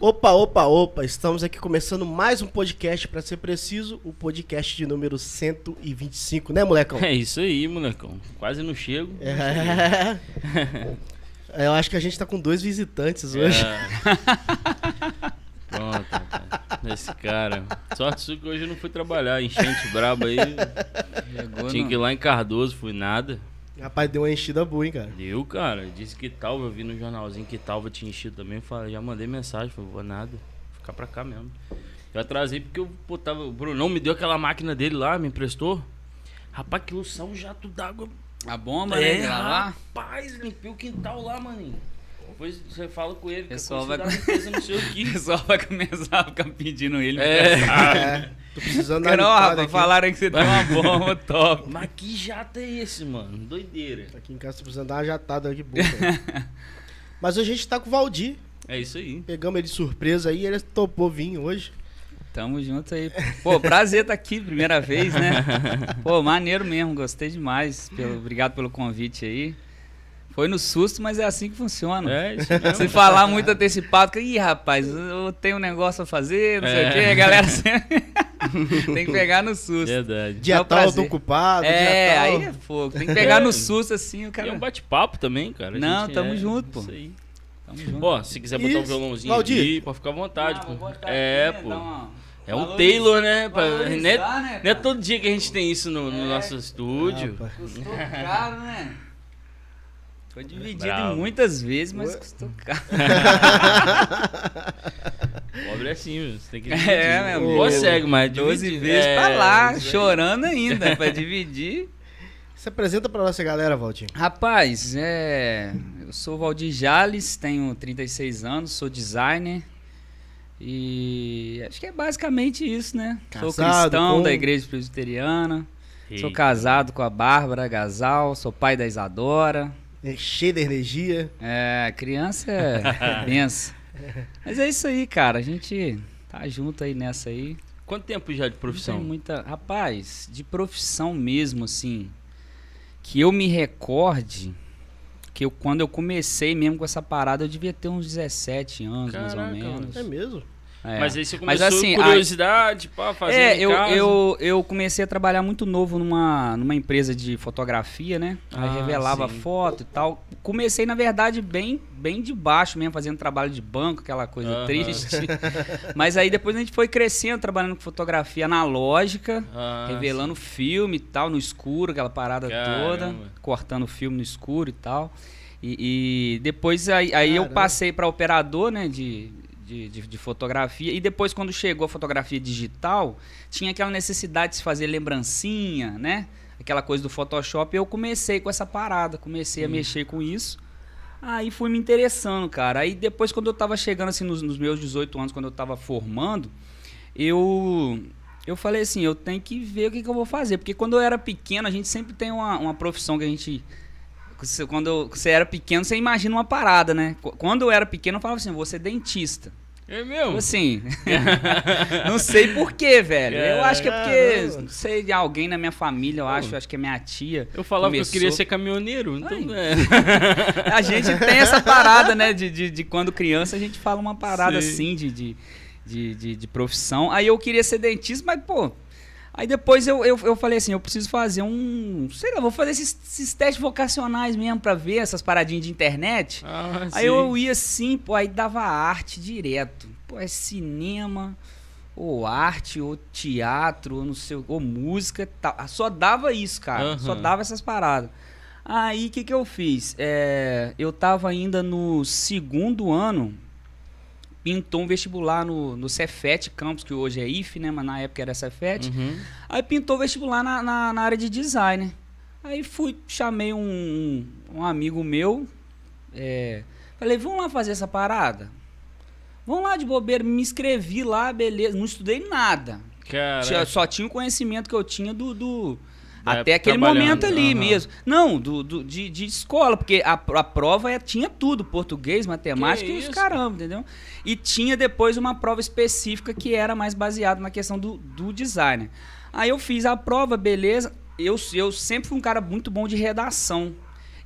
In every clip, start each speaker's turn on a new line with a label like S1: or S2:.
S1: Opa, opa, opa, estamos aqui começando mais um podcast, pra ser preciso, o podcast de número 125, né, molecão?
S2: É isso aí, molecão. Quase não chego.
S1: É. Eu acho que a gente tá com dois visitantes hoje.
S2: É. Pronto. Esse cara. Sorte sua que hoje eu não fui trabalhar. Enchente braba aí.
S3: Chegou
S2: Tinha
S3: no-
S2: que ir lá em Cardoso, fui nada.
S1: Rapaz, deu uma enchida boa, hein, cara.
S2: Deu, cara. Disse que Talva, eu vi no jornalzinho que Talva tinha enchido também. Falei, já mandei mensagem, falei, vou nada. Vou ficar pra cá mesmo. Eu atrasei porque eu pô, tava. O Brunão me deu aquela máquina dele lá, me emprestou. Rapaz, aquilo saiu um jato d'água.
S3: A bomba, né? de lavar.
S2: rapaz, limpei o quintal lá, maninho. Depois você fala com ele, que
S3: Pessoal vai-
S2: vai... limpeza não sei o
S3: O
S2: que.
S3: pessoal vai começar a ficar pedindo ele.
S2: É.
S1: É, tô precisando dar
S3: Cara, ó,
S1: uma limpada
S3: rapaz,
S1: aqui.
S3: falaram que você tem uma bomba top.
S2: Mas que jato é esse, mano? Doideira.
S1: Aqui em casa tô precisando dar uma jatada aqui boa. cara. Mas hoje a gente tá com o Valdir.
S2: É isso aí.
S1: Pegamos ele de surpresa aí, ele topou vir hoje.
S3: Tamo junto aí. Pô, prazer estar aqui, primeira vez, né? Pô, maneiro mesmo, gostei demais. Pelo, obrigado pelo convite aí. Foi no susto, mas é assim que funciona.
S2: É isso mesmo.
S3: Se falar muito antecipado, que, ih, rapaz, eu tenho um negócio a fazer, não sei o
S2: É.
S3: quê, a galera sempre tem que pegar no susto.
S2: Verdade.
S1: Dia
S3: É um
S1: tal, eu tô ocupado.
S3: É,
S1: dia tal.
S3: aí é fogo. Tem que pegar no susto assim, o
S2: E
S3: cara.
S2: é um bate-papo também, cara. A
S3: Não,
S2: gente-
S3: tamo
S2: é,
S3: junto, pô.
S2: Isso aí.
S3: Tamo junto.
S2: Ó, se quiser botar o
S1: Isso.
S2: violãozinho
S1: Valdir.
S2: aqui, pode ficar à vontade,
S3: Ah,
S2: pô. É,
S3: aqui, né,
S2: pô. É um Taylor, né? Pra- não, é,
S3: né,
S2: não é todo dia que a gente tem isso no, no
S3: É.
S2: nosso estúdio.
S1: Rapaz.
S3: Custou caro, né? Foi dividido
S2: Bravo.
S3: muitas vezes, mas
S1: Ué.
S3: custou caro.
S2: Pobre é assim, você tem que
S3: É,
S2: dividir.
S3: meu amigo.
S2: Consegue, mas
S3: 12
S2: dividir-
S3: vezes
S2: é,
S3: pra lá,
S2: aí.
S3: chorando ainda, pra dividir.
S1: Se apresenta pra nossa galera, Valdir.
S3: Rapaz, é, eu sou o Valdir Jales, tenho 36 anos, sou designer. E acho que é basicamente isso, né? sou
S1: Casado
S3: cristão
S1: com-
S3: da igreja presbiteriana. Sou casado com a Bárbara Gasal, sou pai da Isadora.
S1: É cheio de energia.
S3: É, criança é benção. Mas é isso aí, cara. A gente tá junto aí nessa aí.
S2: Quanto tempo já de
S3: Não
S2: profissão?
S3: tem muita. Rapaz, de profissão mesmo, assim. Que eu me recorde. Que eu, quando eu comecei mesmo com essa parada, eu devia ter uns 17 anos, mais ou
S2: Caraca,
S3: menos.
S1: É mesmo?
S3: É.
S2: Mas aí você
S3: Mas
S2: começou
S3: assim,
S2: curiosidade, pá, fazendo
S3: É, eu,
S2: casa.
S3: eu, eu comecei a trabalhar muito novo numa, numa empresa de fotografia, né? Aí
S2: Ah,
S3: revelava
S2: sim.
S3: foto e tal. Comecei, na verdade, bem, bem de baixo mesmo, fazendo trabalho de banco, aquela coisa
S2: Aham.
S3: triste. Mas aí depois a gente foi crescendo, trabalhando com fotografia analógica,
S2: Ah,
S3: revelando filme e tal, no escuro, aquela parada
S2: Caramba.
S3: toda, cortando filme no escuro e tal. E, e depois aí, aí eu passei para operador, né, de, de, de, de fotografia. E depois, quando chegou a fotografia digital, tinha aquela necessidade de se fazer lembrancinha, né? Aquela coisa do Photoshop. E eu comecei com essa parada, comecei a mexer com isso. Aí fui me interessando, cara. Aí depois, quando eu tava chegando assim nos, nos meus 18 anos, quando eu tava formando, eu eu falei assim, eu tenho que ver o que, que eu vou fazer. Porque quando eu era pequeno, a gente sempre tem uma, uma profissão que a gente. Quando eu- você era pequeno, você imagina uma parada, né? Qu- Quando eu era pequeno, eu falava assim, vou ser dentista.
S2: É mesmo?
S3: Assim, não sei porquê, velho. Eu acho que é porque,
S1: Caramba.
S3: não sei, de alguém na minha família, eu acho, acho que é minha tia.
S2: Eu falava que eu
S3: começou-
S2: queria ser caminhoneiro, então é.
S3: A gente tem essa parada, né? De, de, de quando criança a gente fala uma parada
S2: Sim.
S3: assim de, de, de, de, de profissão. Aí eu queria ser dentista, mas, pô. Aí depois eu, eu, eu falei assim: eu preciso fazer um. Sei lá, vou fazer esses, esses testes vocacionais mesmo pra ver essas paradinhas de internet.
S2: Ah,
S3: Aí eu ia assim, pô, aí dava arte direto. Pô, é cinema, ou arte, ou teatro, ou não sei, ou música, tal. Só dava isso, cara.
S2: Aham.
S3: Só dava essas paradas. Aí o que, que eu fiz? É, eu tava ainda no segundo ano, pintou um vestibular no, no Cefet Campus, que hoje é IF, né? Mas na época era Cefet.
S2: Uhum.
S3: Aí pintou vestibular na, na, na área de design. Aí fui, chamei um, um amigo meu. é, falei, vamos lá fazer essa parada? Vamos lá de bobeira, me inscrevi lá, beleza. Não estudei nada.
S2: Cara,
S3: só tinha o conhecimento que eu tinha do. do- até
S2: época
S3: aquele momento ali
S2: aham.
S3: mesmo. Não, do, do- de, de escola, porque a, a prova é- tinha tudo: português, matemática e os caramba, entendeu? E tinha depois uma prova específica que era mais baseada na questão do, do design. Aí eu fiz a prova, beleza. Eu, eu sempre fui um cara muito bom de redação.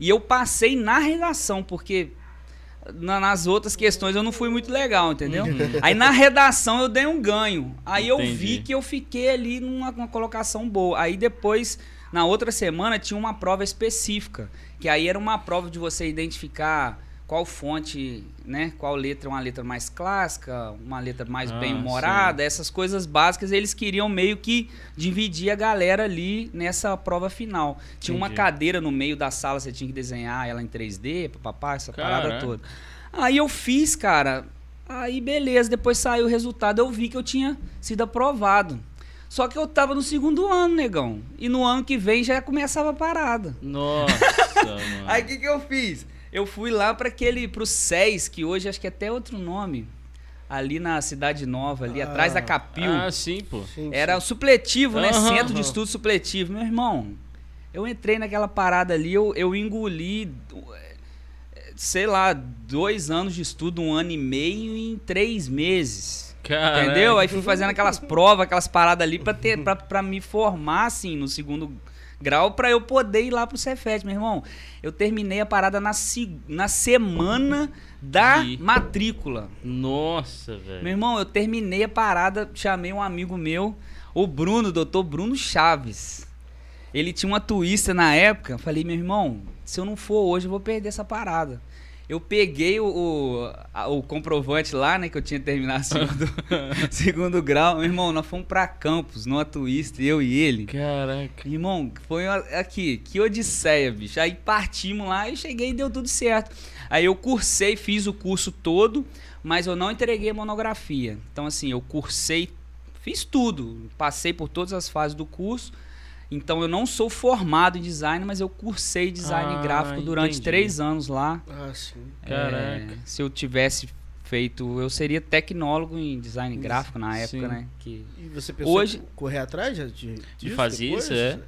S3: E eu passei na redação, porque na- nas outras questões eu não fui muito legal, entendeu? Aí na redação eu dei um ganho. Aí eu vi
S2: Entendi.
S3: que eu fiquei ali numa, numa colocação boa. Aí depois, na outra semana, tinha uma prova específica. Que aí era uma prova de você identificar qual fonte, né? Qual letra é uma letra mais clássica, uma letra mais
S2: Ah,
S3: bem-humorada, essas coisas básicas. Eles queriam meio que dividir a galera ali nessa prova final. Tinha uma
S2: Entendi.
S3: cadeira no meio da sala, você tinha que desenhar ela em 3D, papapá, essa parada toda. Aí eu fiz, cara. Aí beleza, depois saiu o resultado, eu vi que eu tinha sido aprovado. Só que eu tava no segundo ano, negão. E no ano que vem já começava a parada.
S2: Nossa, mano.
S3: Aí o que, que eu fiz? Eu fui lá para aquele, pro SES, que hoje acho que é até outro nome. Ali na Cidade Nova, ali
S1: Ah.
S3: atrás da Capil.
S2: Ah, sim, pô.
S1: Sim,
S3: Era
S1: sim.
S3: o supletivo, né? Centro de estudo supletivo. Meu irmão, eu entrei naquela parada ali, eu, eu engoli, sei lá, dois anos de estudo, um ano e meio em três meses.
S2: Caraca.
S3: Entendeu? Aí fui fazendo aquelas provas, aquelas paradas ali pra, ter, pra, pra me formar, assim, no segundo grau, pra eu poder ir lá pro Cefet, meu irmão. Eu terminei a parada na, se- na semana da matrícula.
S2: Nossa,
S3: Meu
S2: velho.
S3: irmão, eu terminei a parada, chamei um amigo meu, o Bruno, doutor Bruno Chaves. Ele tinha uma Twister na época. Falei, meu irmão, se eu não for hoje, eu vou perder essa parada. Eu peguei o, o, o comprovante lá, né, que eu tinha terminado segundo, segundo grau. Meu irmão, nós fomos pra Campos, numa Twister, eu e ele.
S2: Caraca.
S3: Irmão, foi uma- aqui, que odisseia, bicho. Aí partimos lá e cheguei e deu tudo certo. Aí eu cursei, fiz o curso todo, mas eu não entreguei a monografia. Então, assim, eu cursei, fiz tudo, passei por todas as fases do curso. Então, eu não sou formado em design, mas eu cursei design
S2: Ah,
S3: gráfico durante
S2: entendi.
S3: três anos lá.
S1: Ah, sim.
S2: Caraca.
S3: É, se eu tivesse feito, eu seria tecnólogo em design gráfico na época,
S2: Sim.
S3: né? Que
S1: E você pensou
S3: Hoje-
S1: correr atrás de, de, disso
S2: fazer
S1: depois?
S2: isso, é?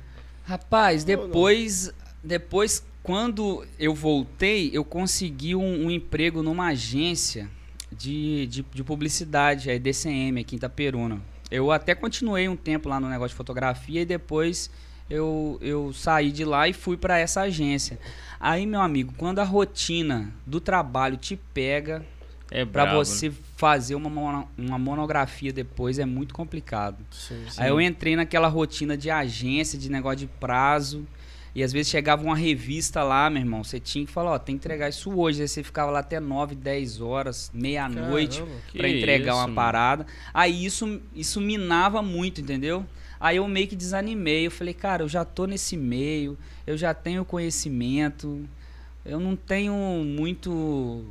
S3: Rapaz,
S1: Não, não.
S3: depois, depois quando eu voltei, eu consegui um, um emprego numa agência de, de, de publicidade, a EDCM, aqui em Itaperuna. Eu até continuei um tempo lá no negócio de fotografia e depois eu, eu saí de lá e fui para essa agência. Aí, meu amigo, quando a rotina do trabalho te pega,
S2: É
S3: para
S2: brabo,
S3: você fazer uma, mono- uma monografia depois é muito complicado.
S1: Sim, sim.
S3: Aí eu entrei naquela rotina de agência, de negócio de prazo. E às vezes chegava uma revista lá, meu irmão. Você tinha que falar, ó, tem que entregar isso hoje. Aí você ficava lá até 9, 10 horas, meia-noite, pra entregar
S2: isso,
S3: uma
S2: mano.
S3: parada. Aí isso, isso minava muito, entendeu? Aí eu meio que desanimei. Eu falei, cara, eu já tô nesse meio, eu já tenho conhecimento, eu não tenho muito,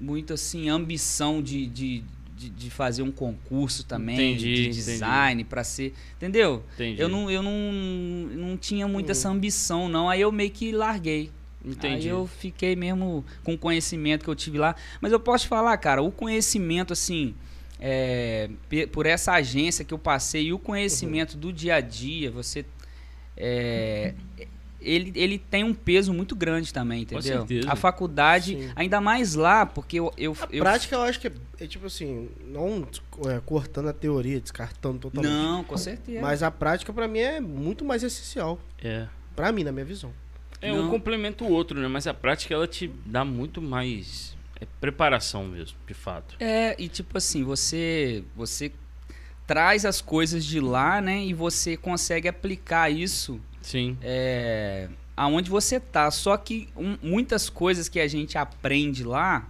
S3: muito assim, ambição de, de, de, de fazer um concurso também
S2: Entendi,
S3: de design pra ser. Entendeu?
S2: Entendi.
S3: Eu não, eu não, não tinha muito
S1: Uhum.
S3: essa ambição, não. Aí eu meio que larguei.
S2: Entendi.
S3: Aí eu fiquei mesmo com o conhecimento que eu tive lá. Mas eu posso falar, cara, o conhecimento, assim, é, por essa agência que eu passei e o conhecimento do dia a dia, você. é, ele, ele tem um peso muito grande também, entendeu?
S2: certeza.
S3: A faculdade,
S1: Sim.
S3: ainda mais lá, porque eu. eu,
S1: A
S3: eu-
S1: prática eu acho que é, é tipo assim, não é, cortando a teoria, descartando totalmente.
S3: Não, com certeza.
S1: Mas a prática pra mim é muito mais essencial.
S2: É.
S1: Pra mim, na minha visão.
S2: É
S3: Não.
S2: um complemento o outro, né? Mas a prática ela te dá muito mais é preparação mesmo, de fato.
S3: É, e tipo assim, você você traz as coisas de lá, né? E você consegue aplicar isso
S2: Sim.
S3: é, aonde você tá. Só que um- muitas coisas que a gente aprende lá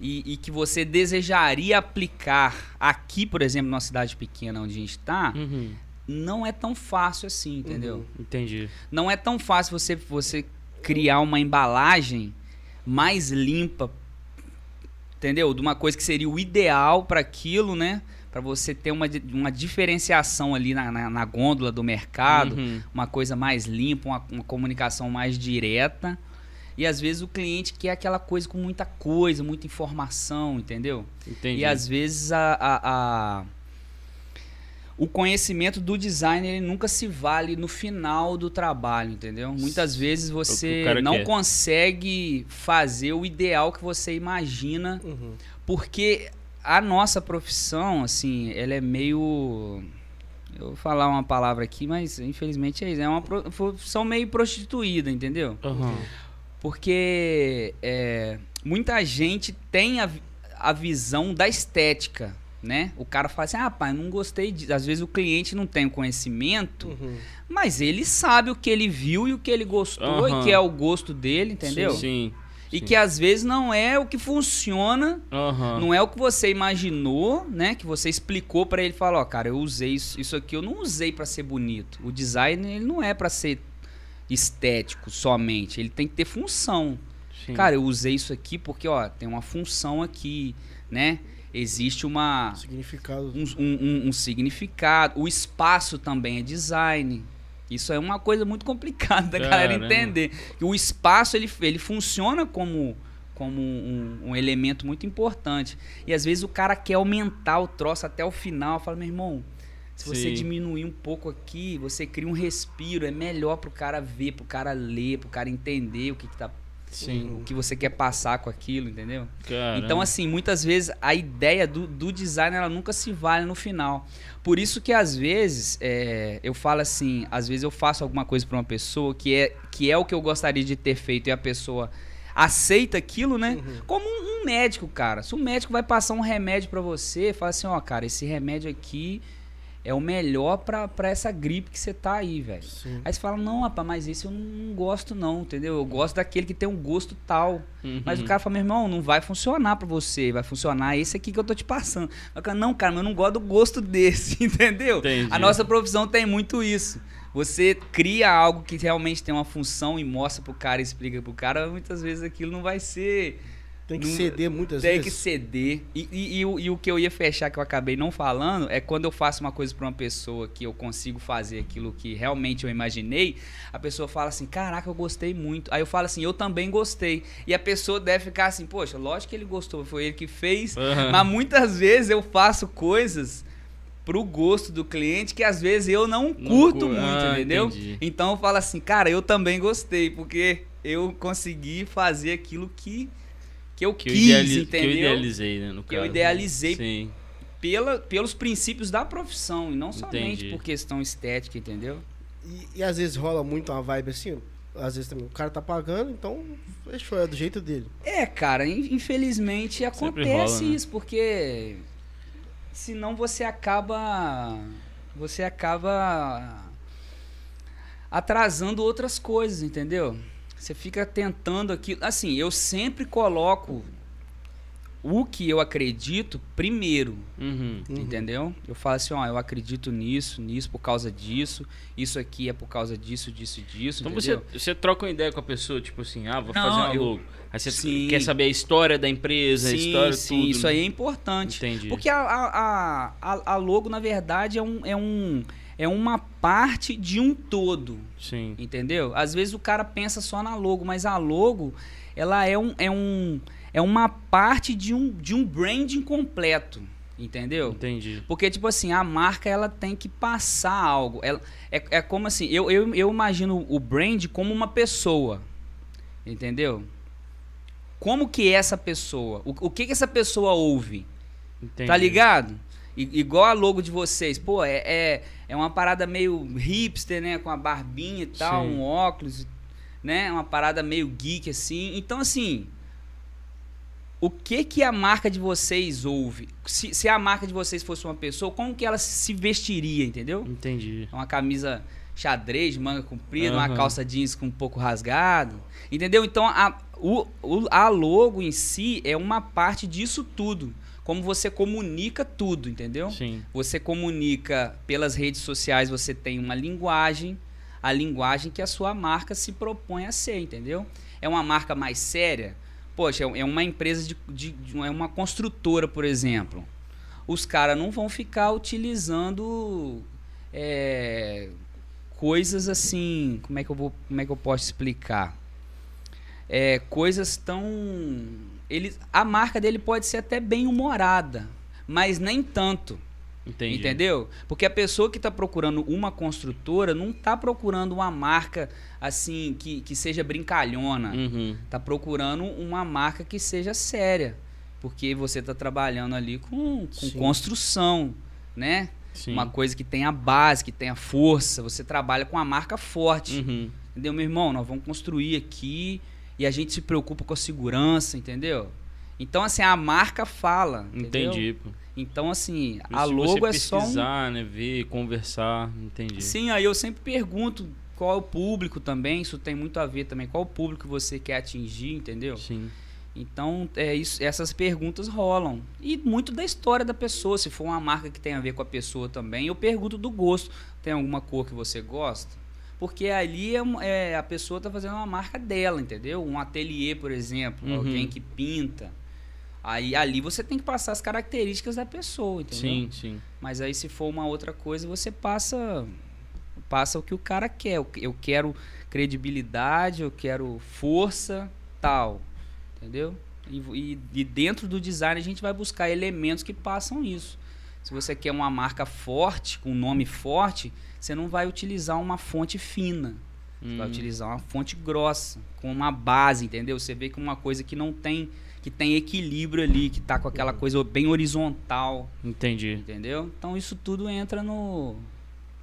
S3: e, e que você desejaria aplicar aqui, por exemplo, numa cidade pequena onde a gente tá,
S2: Uhum.
S3: não é tão fácil assim, entendeu?
S2: Entendi.
S3: Não é tão fácil você, você criar uma embalagem mais limpa, entendeu? De uma coisa que seria o ideal para aquilo, né? Para você ter uma, uma diferenciação ali na, na, na gôndola do mercado,
S2: Uhum.
S3: uma coisa mais limpa, uma, uma comunicação mais direta. E às vezes o cliente quer aquela coisa com muita coisa, muita informação, entendeu?
S2: Entendi.
S3: E às vezes a, a- a- o conhecimento do design ele nunca se vale no final do trabalho, entendeu? Muitas vezes
S2: o
S3: você não
S2: quer.
S3: consegue fazer o ideal que você imagina,
S1: Uhum.
S3: porque a nossa profissão, assim, ela é meio. Eu vou falar uma palavra aqui, mas infelizmente é isso. É uma pro- profissão meio prostituída, entendeu?
S2: Aham.
S3: Porque é, muita gente tem a, a visão da estética, né? O cara fala assim, ah, pai, não gostei disso. Às vezes o cliente não tem o conhecimento,
S1: Uhum.
S3: mas ele sabe o que ele viu e o que ele gostou
S2: Aham.
S3: e que é o gosto dele, entendeu?
S2: Sim.
S3: E
S2: sim.
S3: que às vezes não é o que funciona
S2: Aham.
S3: não é o que você imaginou, né? Que você explicou pra ele, falou, ó, cara, eu usei isso, isso aqui, eu não usei pra ser bonito. O design ele não é pra ser estético somente, ele tem que ter função.
S2: Sim.
S3: Cara, eu usei isso aqui porque, ó, tem uma função aqui, né? Existe uma
S1: Significado.
S3: um, um- um- um significado. O espaço também é design. Isso é uma coisa muito complicada da galera entender. Que o espaço ele, ele funciona como, como um, um elemento muito importante. E às vezes o cara quer aumentar o troço até o final. Fala, meu irmão, se você
S2: Sim.
S3: diminuir um pouco aqui, você cria um respiro. É melhor pro cara ver, pro cara ler, pro cara entender o que, que tá,
S2: Sim.
S3: o que você quer passar com aquilo, entendeu?
S2: Caramba.
S3: Então, assim, muitas vezes a ideia do, do design ela nunca se vale no final. Por isso que às vezes é, eu falo assim, às vezes eu faço alguma coisa para uma pessoa que é, que é o que eu gostaria de ter feito e a pessoa aceita aquilo, né? Como um, um médico, cara. Se o médico vai passar um remédio para você, fala assim, ó, cara, esse remédio aqui é o melhor pra pra essa gripe que você tá aí, velho. Aí você fala, não, rapaz, mas esse eu não, gosto não, entendeu? Eu gosto daquele que tem um gosto tal.
S2: Uhum.
S3: Mas o cara fala, meu irmão, não vai funcionar pra você, vai funcionar esse aqui que eu tô te passando. Aí o cara, não, cara, mas eu não gosto do gosto desse, entendeu?
S2: Entendi.
S3: A nossa profissão tem muito isso. Você cria algo que realmente tem uma função e mostra pro cara, explica pro cara, muitas vezes aquilo não vai ser
S1: Tem que
S3: Não-
S1: ceder muitas
S3: tem que
S1: vezes.
S3: ceder. E, e- e o- e o que eu ia fechar, que eu acabei não falando, é quando eu faço uma coisa pra uma pessoa que eu consigo fazer aquilo que realmente eu imaginei, a pessoa fala assim, caraca, eu gostei muito. Aí eu falo assim, eu também gostei. E a pessoa deve ficar assim, poxa, lógico que ele gostou, foi ele que fez.
S2: Aham.
S3: Mas muitas vezes eu faço coisas pro gosto do cliente que às vezes eu não curto
S2: cu-
S3: muito,
S2: Ah,
S3: entendeu?
S2: entendi.
S3: Então eu falo assim, cara, eu também gostei, porque eu consegui fazer aquilo que, que eu
S2: Que eu,
S3: quis,
S2: que
S3: entendeu?
S2: eu idealizei, né? No
S3: Que eu
S2: caso.
S3: idealizei.
S2: Sim.
S3: Pela, pelos princípios da profissão, e não somente
S2: Entendi.
S3: por questão estética, entendeu?
S1: E, e às vezes rola muito uma vibe assim. Às vezes também o cara tá pagando, então fechou, é do jeito dele.
S3: É, cara, in- infelizmente acontece
S2: rola, né?
S3: isso, porque senão você acaba. Você acaba atrasando outras coisas, entendeu? Você fica tentando aquilo. Assim, eu sempre coloco o que eu acredito primeiro,
S2: Uhum.
S1: Uhum.
S3: entendeu? Eu falo assim, ó, eu acredito nisso, nisso por causa disso, isso aqui é por causa disso, disso, disso,
S2: Então
S3: entendeu?
S2: você, você troca uma ideia com a pessoa, tipo assim, ah, vou
S3: Não,
S2: fazer uma
S3: eu-
S2: logo. Aí você
S3: Sim.
S2: quer saber a história da empresa, a
S3: sim,
S2: história
S3: sim,
S2: tudo.
S3: isso aí é importante.
S2: Entendi.
S3: Porque a, a, a, a- a logo, na verdade, é, um, é, um, é uma parte de um todo,
S2: Sim.
S3: entendeu? Às vezes o cara pensa só na logo, mas a logo, ela é, um, é, um, é uma parte de um, de um branding completo, entendeu?
S2: Entendi.
S3: Porque, tipo assim, a marca ela tem que passar algo. Ela, é, é como assim, eu, eu, eu imagino o brand como uma pessoa. Entendeu? Como que é essa pessoa? O, o que, que essa pessoa ouve?
S2: Entendi.
S3: Tá ligado? I- igual a logo de vocês. Pô, é, é, é uma parada meio hipster, né? Com a barbinha e tal,
S2: Sim.
S3: um óculos, né? Uma parada meio geek, assim. Então, assim, o que que a marca de vocês ouve? Se, se a marca de vocês fosse uma pessoa, como que ela se vestiria, entendeu?
S2: Entendi.
S3: Uma camisa xadrez, manga comprida, uma
S2: Aham.
S3: calça jeans com um pouco rasgado. Entendeu? Então a, o, o- a logo em si é uma parte disso tudo. Como você comunica tudo, entendeu?
S2: Sim.
S3: Você comunica pelas redes sociais, você tem uma linguagem, a linguagem que a sua marca se propõe a ser, entendeu? É uma marca mais séria? Poxa, é uma empresa de, de- de- é uma construtora, por exemplo. Os caras não vão ficar utilizando é, coisas assim, como é que eu vou, como é que eu posso explicar? É, coisas tão ele, a marca dele pode ser até bem humorada, mas nem tanto.
S2: Entendi.
S3: Entendeu? Porque a pessoa que está procurando uma construtora não está procurando uma marca assim que, que seja brincalhona.
S2: Uhum.
S3: Tá procurando uma marca que seja séria. Porque você está trabalhando ali com, com construção, né?
S2: Sim.
S3: Uma coisa que tenha base, que tenha força. Você trabalha com a marca forte.
S2: Uhum.
S3: Entendeu, meu irmão? Nós vamos construir aqui e a gente se preocupa com a segurança, entendeu? Então, assim, a marca fala. entendeu?
S2: Entendi, pô.
S3: Então, assim, a logo é só um.
S2: pesquisar, né, ver, conversar, entendi.
S3: Sim, aí eu sempre pergunto qual é o público também, isso tem muito a ver também, qual o público você quer atingir, entendeu?
S2: Sim.
S3: Então, é isso, essas perguntas rolam. E muito da história da pessoa, se for uma marca que tem a ver com a pessoa também, eu pergunto do gosto. Tem alguma cor que você gosta? Porque ali é, é- a pessoa está fazendo uma marca dela, entendeu? Um ateliê, por exemplo,
S2: Uhum.
S3: alguém que pinta. Aí ali você tem que passar as características da pessoa, entendeu?
S2: Sim, sim.
S3: Mas aí se for uma outra coisa, você passa passa o que o cara quer. Eu- Eu quero credibilidade, eu quero força, tal. Entendeu? E, e- e dentro do design a gente vai buscar elementos que passam isso. Se você quer uma marca forte, com um nome forte, você não vai utilizar uma fonte fina. Você vai
S2: Hum,
S3: utilizar uma fonte grossa, com uma base, entendeu? Você vê que uma coisa que não tem, que tem equilíbrio ali, que tá com aquela coisa bem horizontal,
S2: Entendi.
S3: entendeu? Então isso tudo entra no,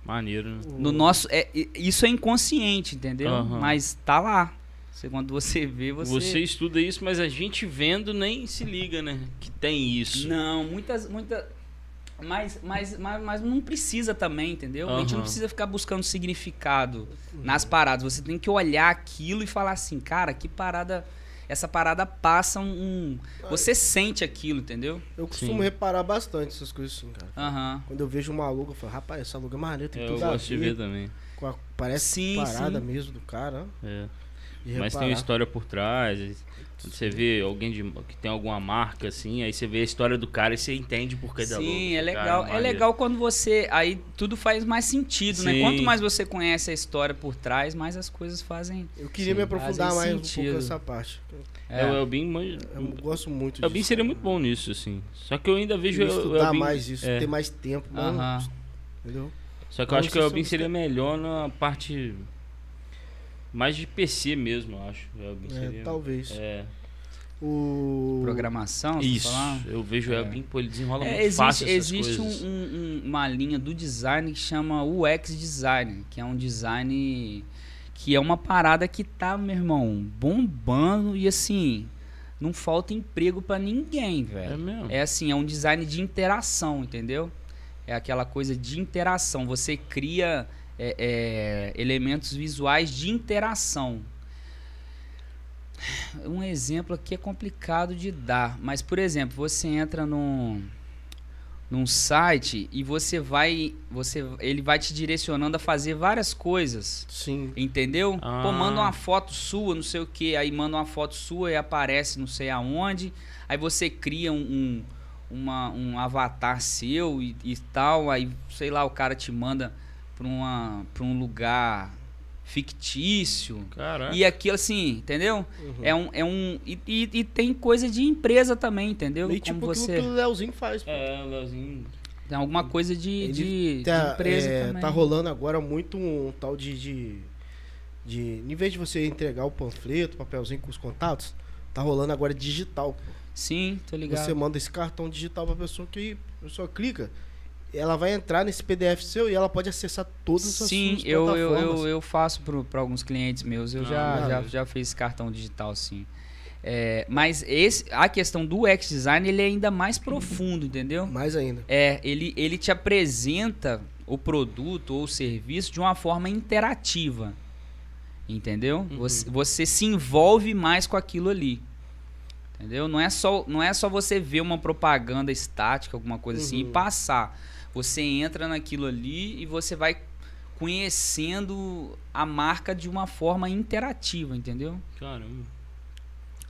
S2: Maneiro, né?
S3: no nosso, é, isso é inconsciente, entendeu?
S2: Aham.
S3: Mas tá lá. Você, quando você vê, você...
S2: Você... estuda isso, mas a gente vendo nem se liga, né? Que tem isso.
S3: Não, muitas, muitas, mas, mas, mas, mas não precisa também, entendeu? A gente não precisa ficar buscando significado nas paradas. Você tem que olhar aquilo e falar assim, cara, que parada. Essa parada passa um. um- Você sente aquilo, entendeu?
S1: Eu costumo
S2: Sim.
S1: reparar bastante essas coisas assim, cara.
S3: Aham.
S1: Quando eu vejo uma logo, eu falo, rapaz, essa logo é maneira, tem
S2: É, eu
S1: tudo a
S2: gosto de ver também.
S1: a- parece
S3: Sim,
S1: parada
S3: sim.
S1: mesmo do cara,
S2: É. Mas tem uma história por trás. Quando você vê alguém de, que tem alguma marca assim, aí você vê a história do cara e você entende por que da logo.
S3: Sim, é
S2: Cara,
S3: legal. É
S2: maneiro.
S3: legal quando você. Aí tudo faz mais sentido, né?
S2: Sim.
S3: Quanto mais você conhece a história por trás, mais as coisas fazem.
S1: Eu queria
S2: Sim.
S1: me aprofundar mais um
S3: sentido.
S1: pouco nessa parte.
S2: É, o Elbin, manja-
S1: Eu gosto muito
S2: o Elbin
S1: disso,
S2: seria
S1: cara.
S2: muito bom nisso, assim. Só que eu ainda vejo
S1: Eu
S2: o
S1: estudar
S2: Elbin-
S1: mais isso,
S2: é.
S1: ter mais tempo, mano,
S3: Aham.
S1: entendeu?
S2: Só que eu
S1: Não
S2: acho que o Elbin seria melhor na parte mais de PC mesmo, eu acho. O Elbin
S1: É,
S2: seria.
S1: talvez.
S2: É.
S1: O...
S3: Programação,
S2: Isso. Eu vejo o
S3: É.
S2: Elbin, pô, ele desenrola
S3: É,
S2: muito
S3: existe
S2: fácil essas
S3: existe um-
S2: coisas.
S3: um- um- uma linha do design que chama UX Design, que é um design que é uma parada que tá, meu irmão, bombando e assim, não falta emprego pra ninguém, velho.
S2: É mesmo?
S3: É assim, é um design de interação, entendeu? É aquela coisa de interação. Você cria é, é, elementos visuais de interação. Um exemplo aqui é complicado de dar, mas por exemplo, você entra num, num site e você vai, você, ele vai te direcionando a fazer várias coisas.
S1: Sim.
S3: Entendeu?
S2: Ah.
S3: Pô, manda uma foto sua, não sei o que, aí manda uma foto sua e aparece não sei aonde. Aí você cria um, um, uma- um avatar seu e, e tal, aí, sei lá, o cara te manda pra, uma, pra um lugar fictício.
S2: Caraca.
S3: E aquilo assim, entendeu?
S1: Uhum.
S3: É um. É um e, e- e tem coisa de empresa também, entendeu?
S1: Meio
S3: Como
S1: tipo aquilo
S3: você.
S1: que o Leozinho faz. pô.
S2: É, o Leozinho.
S3: Tem alguma coisa de,
S1: Ele
S3: de, de
S1: Tá,
S3: empresa
S1: é,
S3: também.
S1: tá rolando agora muito um tal de, de, de. Em vez de você entregar o panfleto, o papelzinho com os contatos, tá rolando agora digital.
S3: Sim, tô ligado.
S1: Você manda esse cartão digital pra pessoa que a pessoa clica. Ela vai entrar nesse PDF seu e ela pode acessar todas as
S3: Sim,
S1: suas
S3: eu, eu,
S1: plataformas.
S3: eu, eu faço para alguns clientes meus. Eu
S2: Ah,
S3: já, já, já fiz cartão digital, sim. É, mas esse, a questão do X-Design ele é ainda mais profundo, entendeu?
S1: Mais ainda.
S3: É, ele, ele te apresenta o produto ou o serviço de uma forma interativa. Entendeu?
S2: Uhum.
S3: Você, você se envolve mais com aquilo ali. Entendeu? Não é só, não é só você ver uma propaganda estática, alguma coisa assim, e
S1: Uhum.
S3: passar. Você entra naquilo ali e você vai conhecendo a marca de uma forma interativa, entendeu?
S2: Caramba.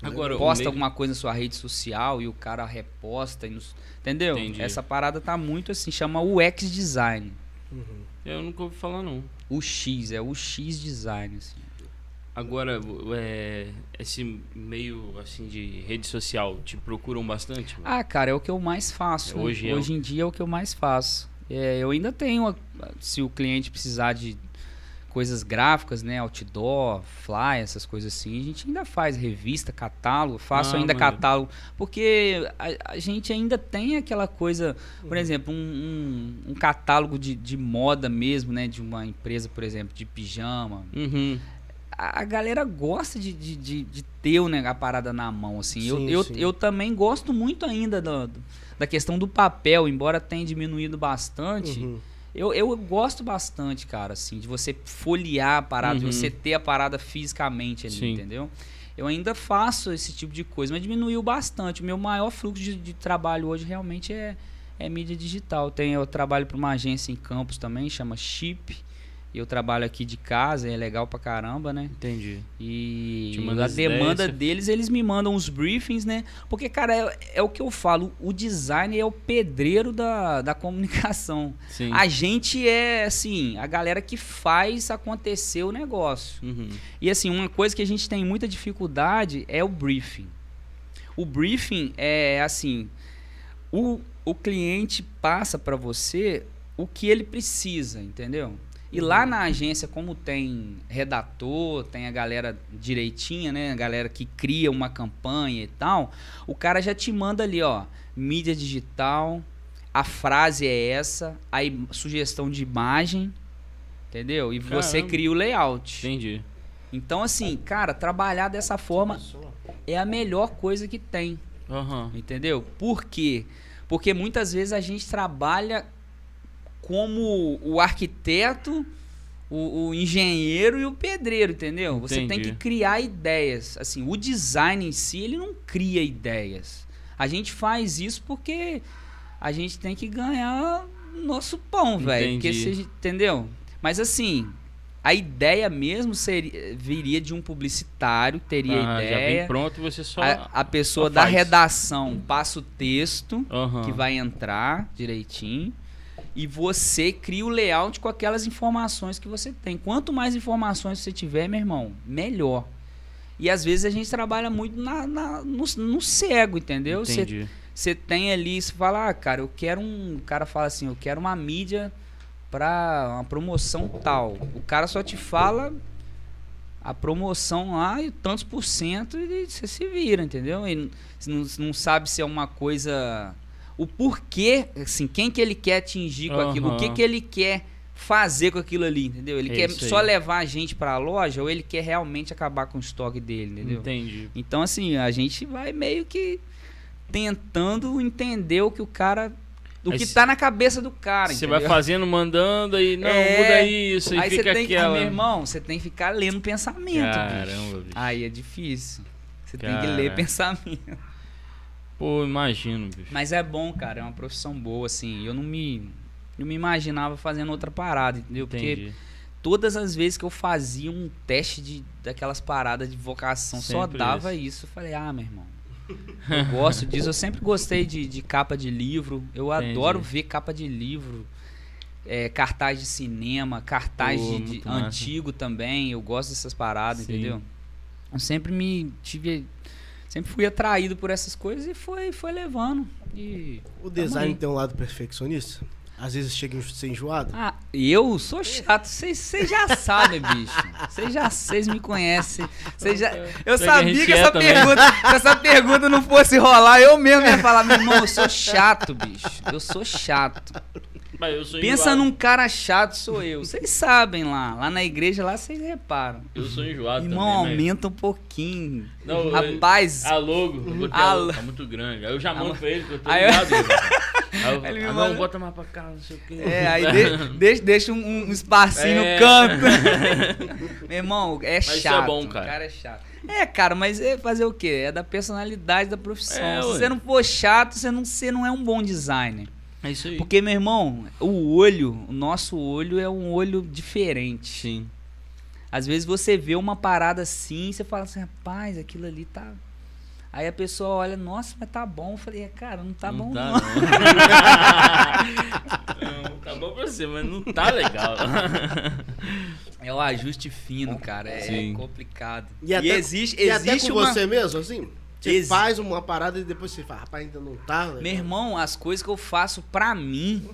S2: Agora,
S3: Posta
S2: meio-
S3: alguma coisa na sua rede social e o cara reposta, e nos- entendeu?
S2: Entendi.
S3: Essa parada tá muito assim, chama UX Design.
S1: Uhum.
S2: Eu nunca ouvi falar, não.
S3: O X, é o X Design, assim.
S2: Agora, é, esse meio assim de rede social te procuram bastante? mano?
S3: Ah, cara, é o que eu mais faço. né?
S2: Hoje é o-
S3: Hoje em dia é o que eu mais faço. É, eu ainda tenho, se o cliente precisar de coisas gráficas, né, outdoor, fly, essas coisas assim, a gente ainda faz revista, catálogo, faço
S2: Ah,
S3: ainda
S2: maneiro.
S3: catálogo, porque a, a gente ainda tem aquela coisa, por
S2: Uhum.
S3: exemplo, um, um- um catálogo de, de moda mesmo, né, de uma empresa, por exemplo, de pijama,
S2: Uhum.
S3: A, a galera gosta de, de, de, de ter né, a parada na mão, assim. eu,
S1: Sim,
S3: eu,
S1: sim.
S3: eu também gosto muito ainda do- do- da questão do papel, embora tenha diminuído bastante.
S1: Uhum.
S3: Eu, eu gosto bastante, cara, assim, de você folhear a parada, de
S2: Uhum.
S3: você ter a parada fisicamente ali,
S2: Sim.
S3: entendeu? Eu ainda faço esse tipo de coisa, mas diminuiu bastante. O meu maior fluxo de, de trabalho hoje realmente é, é mídia digital. Tem, eu trabalho para uma agência em Campos também, chama Chip. Eu trabalho aqui de casa, é legal pra caramba, né?
S2: Entendi.
S3: E a demanda
S2: ideias,
S3: deles, eles me mandam os briefings, né? Porque, cara, é, é o que eu falo, o design é o pedreiro da, da comunicação.
S2: Sim.
S3: A gente é, assim, a galera que faz acontecer o negócio.
S2: Uhum.
S3: E, assim, uma coisa que a gente tem muita dificuldade é o briefing. O briefing é, assim, o, o cliente passa para você o que ele precisa, entendeu? E lá na agência, como tem redator, tem a galera direitinha, né? A galera que cria uma campanha e tal, o cara já te manda ali, ó, mídia digital, a frase é essa, aí sugestão de imagem, entendeu? E você
S2: Caramba.
S3: cria o layout.
S2: Entendi.
S3: Então, assim, cara, trabalhar dessa forma é a melhor coisa que tem,
S2: Aham.
S3: entendeu? Por quê? Porque muitas vezes a gente trabalha como o arquiteto, o, o engenheiro e o pedreiro, entendeu? Você tem que criar ideias. Assim, o design em si, ele não cria ideias. A gente faz isso porque a gente tem que ganhar nosso pão, velho. Entendeu? Mas assim, a ideia mesmo seria, viria de um publicitário, teria
S2: Ah, já
S3: ideia.
S2: vem pronto, você só.
S3: A, a pessoa
S2: só
S3: da
S2: faz.
S3: redação passa o texto
S2: Aham.
S3: que vai entrar direitinho e você cria o layout com aquelas informações que você tem. Quanto mais informações você tiver, meu irmão, melhor. E às vezes a gente trabalha muito na, na- no, no cego, entendeu? Você tem ali, você fala, ah, cara, eu quero um. O cara fala assim, eu quero uma mídia pra uma promoção tal. O cara só te fala a promoção lá e tantos por cento e você se vira, entendeu? E não, não sabe se é uma coisa. O porquê, assim, quem que ele quer atingir com aquilo, o que que ele quer fazer com aquilo ali, entendeu? Ele
S2: É
S3: quer só levar a gente pra loja ou ele quer realmente acabar com o estoque dele, entendeu?
S2: Entendi.
S3: Então, assim, a gente vai meio que tentando entender o que o cara. O
S2: Aí
S3: que tá na cabeça do cara.
S2: Você vai fazendo, mandando, aí não,
S3: É,
S2: muda isso, aí, fica
S3: tem que.
S2: aquela.
S3: Meu irmão, você tem que ficar lendo pensamento. bicho.
S2: Caramba, bicho.
S3: Aí é difícil. Você tem que ler pensamento.
S2: Pô, imagino, bicho.
S3: Mas é bom, cara. É uma profissão boa, assim. Eu não me. Não me imaginava fazendo outra parada, entendeu? Porque
S2: Entendi.
S3: todas as vezes que eu fazia um teste de, daquelas paradas de vocação, só
S2: Sempre
S3: dava isso. Eu falei, ah, meu irmão. Eu gosto disso. Eu sempre gostei de, de capa de livro. Eu
S2: Entendi.
S3: adoro ver capa de livro. é, cartaz de cinema, cartaz
S2: Pô,
S3: de, de antigo também. Eu gosto dessas paradas,
S2: Sim.
S3: entendeu? Eu sempre me tive. Sempre fui atraído por essas coisas e foi, foi levando. E
S1: O design tem um lado perfeccionista? Às vezes chega a ser enjoado?
S3: Ah, eu sou chato, vocês já sabem, bicho. Vocês já vocês me conhecem. Vocês já Eu
S2: que
S3: sabia que essa
S2: também.
S3: pergunta, se essa pergunta não fosse rolar, eu mesmo ia falar, meu irmão, eu sou chato, bicho. Eu sou chato.
S2: Mas eu
S3: Pensa
S2: enjoado.
S3: num cara chato, sou eu. Vocês sabem lá, lá na igreja lá vocês reparam.
S2: Eu sou enjoado
S3: Irmão,
S2: também. mas-
S3: aumenta um pouquinho.
S2: Não, eu-
S3: Rapaz,
S2: A logo, porque
S3: A
S2: a
S3: lo-
S2: logo tá muito grande. Aí eu já mando
S3: lo-
S2: pra ele, que eu tô
S3: Aí eu-
S2: ligado. Aí eu,
S3: Ele me
S2: ah,
S3: manda-
S2: não, bota mais pra cá, não sei o quê.
S3: É, aí de- deixa, deixa um, um espacinho
S2: É.
S3: no canto. Meu irmão, é
S2: isso é
S3: chato.
S2: bom, cara.
S3: O cara é chato. É, cara, mas é fazer o quê? É da personalidade da profissão.
S2: É,
S3: Se você não for chato, você não, você não é um bom designer.
S2: É isso aí.
S3: Porque, meu irmão, o olho, o nosso olho é um olho diferente.
S2: Sim.
S3: Às vezes você vê uma parada assim, você fala assim, rapaz, aquilo ali tá. Aí a pessoa olha, nossa, mas tá bom. Eu falei, cara, não tá bom não.
S2: Não. Não, tá bom pra você, mas não tá legal.
S3: É o ajuste fino, cara. É
S2: Sim.
S3: complicado.
S1: E até,
S3: existe,
S1: e até
S3: existe
S1: com
S3: uma...
S1: você mesmo, assim? Você
S3: Exi-
S1: faz uma parada e depois você fala, rapaz, ainda não tá?
S3: Meu irmão, as coisas que eu faço pra mim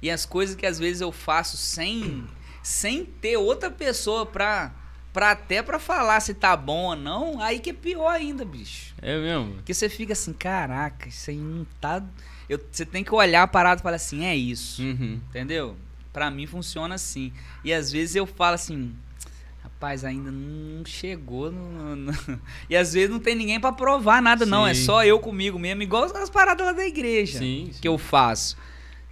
S3: e as coisas que às vezes eu faço sem sem ter outra pessoa pra, pra até pra falar se tá bom ou não, aí que é pior ainda, bicho.
S2: É mesmo?
S3: Porque você fica assim, caraca, isso aí não tá. Eu, você tem que olhar a parada e falar assim, é isso.
S2: Uhum.
S3: Entendeu? Pra mim funciona assim. E às vezes eu falo assim, Rapaz, ainda não chegou no, no- E às vezes não tem ninguém pra provar nada, não. É
S2: Sim.
S3: só eu comigo mesmo, igual as paradas lá da igreja
S2: Sim, sim.
S3: que eu faço.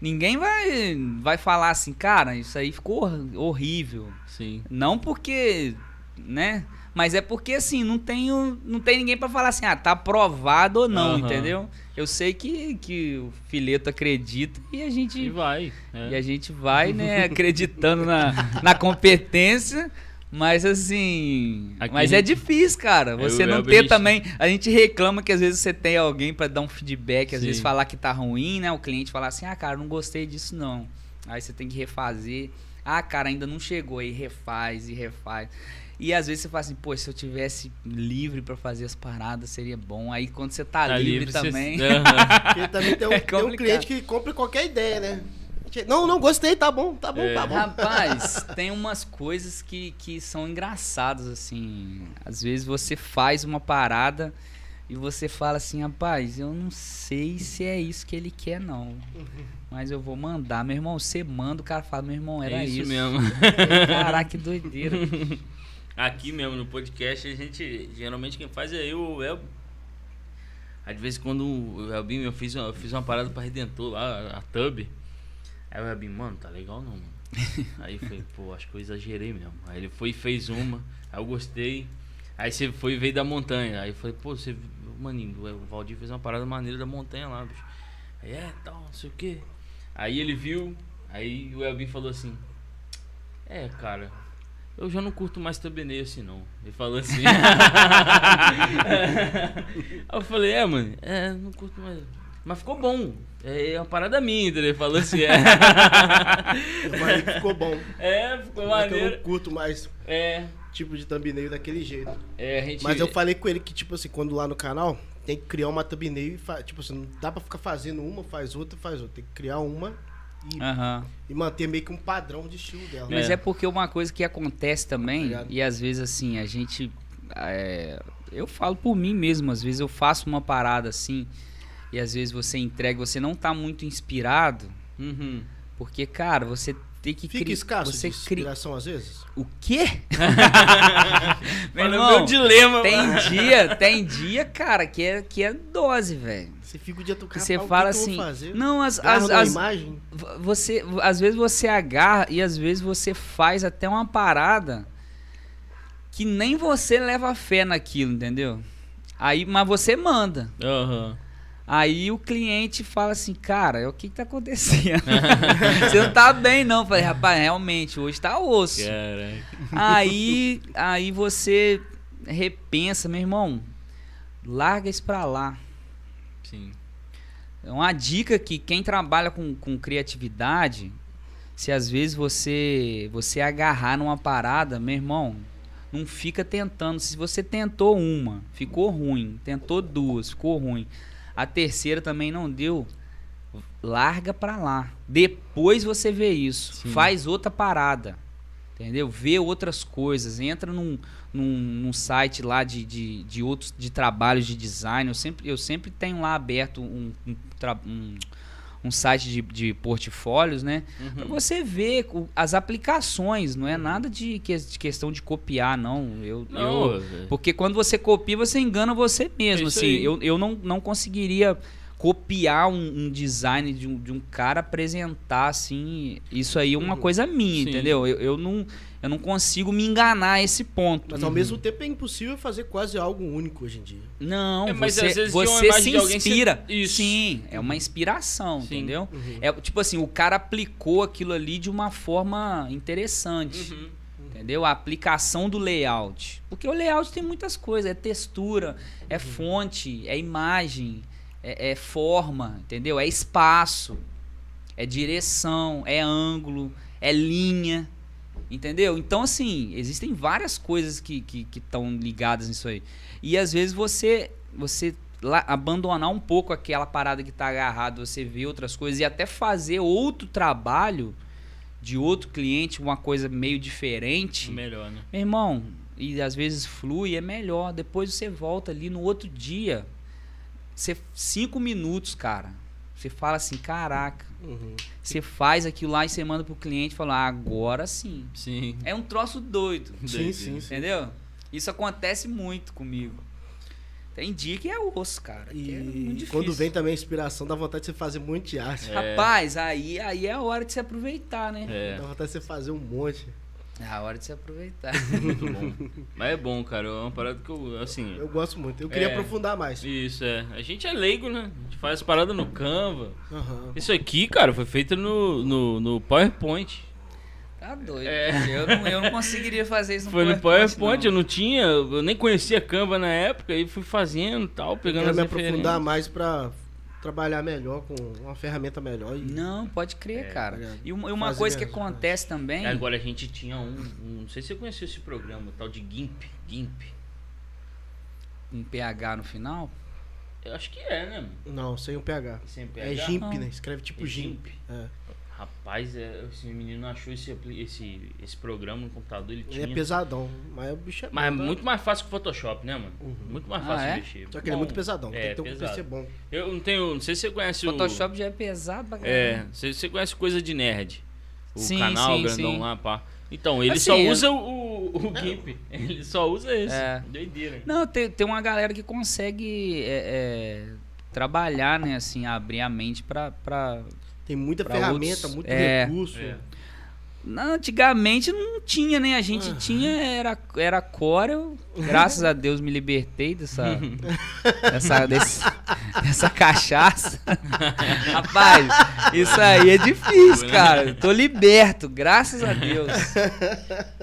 S3: Ninguém vai, vai falar assim, cara, isso aí ficou hor- horrível.
S2: Sim.
S3: Não porque, né? Mas é porque assim, não tenho, não tem ninguém pra falar assim, ah, tá aprovado ou não,
S2: Aham.
S3: entendeu? Eu sei que, que o Fileto acredita e a gente
S2: E vai. é.
S3: e a gente vai, né, acreditando na, na competência. Mas assim.
S2: Aqui
S3: mas é difícil, cara.
S2: Eu
S3: Você
S2: e o
S3: não
S2: Elber,
S3: ter
S2: gente-
S3: também. A gente reclama que às vezes você tem alguém pra dar um feedback, às
S2: Sim.
S3: vezes falar que tá ruim, né? O cliente falar assim: ah, cara, não gostei disso não. Aí você tem que refazer. Ah, cara, ainda não chegou. Aí refaz e refaz. E às vezes você fala assim, pô, se eu tivesse livre pra fazer as paradas, seria bom. Aí quando você tá,
S2: Tá
S3: livre,
S2: livre, você-
S3: também.
S2: Aham.
S1: Porque também tem um,
S3: É
S1: tem um cliente que compra qualquer ideia, né? Não, não, gostei, tá bom, tá bom,
S2: É.
S1: tá bom.
S3: Rapaz, tem umas coisas que, que são engraçadas, assim. Às vezes você faz uma parada e você fala assim, rapaz, eu não sei se é isso que ele quer, não. Mas eu vou mandar. Meu irmão, você manda, o cara fala, meu irmão, era
S2: é isso,
S3: isso.
S2: mesmo.
S3: Caraca, que doideira.
S2: Aqui mesmo no podcast, a gente. Geralmente quem faz é eu ou o El. Aí de vez em quando o Elbinho, eu fiz, uma- eu fiz uma parada pra Redentor lá, a Tub. Aí o Elbinho, mano, tá legal não, mano. Aí eu falei, pô, acho que eu exagerei mesmo. Aí ele foi e fez uma, aí eu gostei. Aí você foi e veio da montanha. Aí eu falei, pô, você. Maninho, o Valdir fez uma parada maneira da montanha lá, bicho. Aí é, tal, não sei o quê. Aí ele viu, aí o Elbinho falou assim. É, cara, eu já não curto mais thumbnail assim, não. Ele falou assim. Aí eu falei, é, mano, é, não curto mais. Mas ficou bom. É, é uma parada minha, entendeu? Ele falou assim, é.
S1: Eu falei que ficou bom.
S2: É, ficou
S1: Mas que eu
S2: maneiro.
S1: não curto mais
S2: É,
S1: tipo de thumbnail daquele jeito.
S2: é, a gente.
S1: Mas eu falei com ele que, tipo assim, quando lá no canal, tem que criar uma thumbnail e tipo assim, não dá pra ficar fazendo uma, faz outra, faz outra. Tem que criar uma e,
S3: Aham.
S1: e manter meio que um padrão de estilo dela.
S3: Mas
S2: É.
S3: é. porque uma coisa que acontece também,
S1: Tá
S3: e às vezes assim, a gente. é, eu falo por mim mesmo, às vezes eu faço uma parada assim, e às vezes você entrega, você não tá muito inspirado,
S2: Uhum.
S3: porque, cara, você tem que
S1: Fica
S3: cri-
S1: escasso
S3: Você
S1: de
S3: cria.
S1: inspiração às vezes?
S3: O quê? Meu irmão,
S2: meu dilema.
S3: tem dia, tem dia, cara, que é, que é dose, velho.
S1: Você fica o dia
S3: Que você
S1: "Rapaz, o
S3: fala assim. Não, as, as, as-
S1: imagem.
S3: Você, às vezes você agarra e às vezes você faz até uma parada que nem você leva fé naquilo, entendeu? Aí, mas você manda.
S2: Aham.
S3: Aí o cliente fala assim, cara, o que, que tá acontecendo? você não tá bem, não. Eu Falei, rapaz, realmente, hoje tá osso.
S2: Caraca.
S3: Aí, aí você repensa, meu irmão, larga isso pra lá.
S2: Sim.
S3: É uma dica que quem trabalha com, com criatividade, se às vezes você você agarrar numa parada, meu irmão, não fica tentando. Se você tentou uma, ficou ruim, tentou duas, ficou ruim, a terceira também não deu, larga pra lá. Depois você vê isso,
S2: Sim.
S3: faz outra parada. Entendeu? Vê outras coisas, entra num, num, num site lá de, de, de outros de trabalhos de design. Eu sempre, eu sempre tenho lá aberto um, um, um, um site de, de portfólios, né?
S2: Uhum.
S3: você ver as aplicações, não é nada de, que- de questão de copiar, não. Eu,
S2: Não,
S3: eu-
S2: é-
S3: porque quando você copia, você engana você mesmo.
S2: É
S3: assim,
S2: aí.
S3: eu, eu não, não conseguiria copiar um, um design de um, de um cara apresentar assim. Isso aí é uma
S1: Uhum.
S3: coisa minha,
S2: Sim.
S3: entendeu? Eu, eu, não, eu não consigo me enganar a esse ponto.
S1: Mas ao mesmo tempo é impossível fazer quase algo único hoje em dia.
S3: Não,
S2: É, mas
S3: você,
S2: às vezes
S3: você
S2: imagem
S3: se
S2: de alguém, você-
S3: inspira.
S2: Isso.
S3: Sim, é uma inspiração,
S2: Sim.
S3: entendeu?
S1: Uhum.
S3: É tipo assim, o cara aplicou aquilo ali de uma forma interessante.
S2: Uhum.
S3: Entendeu? A aplicação do layout. Porque o layout tem muitas coisas. É textura,
S2: Uhum.
S3: é fonte, é imagem, é, é forma, entendeu? É espaço, é direção, é ângulo, é linha. Entendeu? Então, assim, existem várias coisas que estão que, estão ligadas nisso aí. E às vezes você, você lá- abandonar um pouco aquela parada que tá agarrado, você vê outras coisas e até fazer outro trabalho de outro cliente, uma coisa meio diferente.
S2: Melhor, né?
S3: Meu irmão, e às vezes flui, é melhor. Depois você volta ali no outro dia. Você, cinco minutos, cara. Você fala assim, caraca.
S1: Uhum.
S3: Você faz aquilo lá e você manda pro cliente e fala, ah, agora sim.
S2: Sim.
S3: É um troço doido.
S1: Sim, sim, sim.
S3: Entendeu? Isso acontece muito comigo. Tem dia que é osso, cara. é muito
S1: E
S3: difícil.
S1: quando vem também a inspiração, dá vontade de você fazer um monte de arte.
S2: É.
S3: Rapaz, aí, aí é a hora de se aproveitar, né?
S2: É,
S1: Dá vontade de você fazer um monte.
S3: É a hora de se aproveitar.
S2: muito bom. Mas é bom, cara. É uma parada que eu, assim.
S1: Eu gosto muito. Eu queria
S2: É.
S1: aprofundar mais.
S2: Isso, é. A gente é leigo, né? A gente faz parada no Canva.
S1: Aham.
S2: Isso aqui, cara, foi feito no, no, no PowerPoint.
S3: Tá doido.
S2: É.
S3: Eu, não, eu não conseguiria fazer isso no
S2: Foi no PowerPoint,
S3: não.
S2: eu não tinha, eu nem conhecia Canva na época, e fui fazendo e tal,
S1: Eu
S2: pegando
S1: quero
S2: as
S1: me aprofundar
S2: referências.
S1: mais pra trabalhar melhor, com uma ferramenta melhor. E...
S3: Não, pode crer,
S2: É,
S3: cara. E uma, e uma coisa que acontece também.
S2: Agora a gente tinha um, um- não sei se você conheceu esse programa, o tal de GIMP, GIMP.
S3: Um PH no final.
S2: Eu acho que é, né?
S1: Não, sem o PH.
S2: Sem
S1: É
S2: PH?
S1: GIMP,
S3: Não.
S1: né? Escreve tipo
S2: É
S1: GIMP. É.
S2: Rapaz, é, esse menino achou esse, esse, esse programa no computador, ele
S1: Ele
S2: tinha.
S1: é pesadão, mas o bicho é
S2: Mas é
S1: bom, tá?
S2: muito mais fácil que o Photoshop, né, mano?
S1: Uhum.
S2: Muito mais
S3: Ah,
S2: fácil
S3: é?
S2: de mexer.
S1: Só que ele é muito pesadão.
S2: É,
S1: tem que ter um. PC bom.
S2: Eu não tenho, não sei se você conhece o...
S3: Photoshop já é pesado pra
S2: É,
S3: caramba.
S2: você, você conhece coisa de nerd. O
S3: Sim,
S2: canal
S3: sim,
S2: grandão
S3: sim.
S2: lá, pá. Então, ele
S3: Assim,
S2: só
S3: é-
S2: usa o, o, o GIMP. Ele só usa esse.
S3: É.
S2: Doideira.
S3: Não, tem, tem uma galera que consegue é, é, trabalhar, né, assim, abrir a mente pra. pra...
S1: Tem muita
S3: Pra
S1: ferramenta,
S3: outros-
S1: muito
S3: é.
S1: recurso.
S2: É.
S3: Não, antigamente não tinha, né? A gente
S1: Aham.
S3: tinha, era, era core, eu, graças a Deus me libertei dessa, dessa, desse- dessa cachaça. Rapaz, isso aí é difícil, cara. Tô liberto, graças a Deus.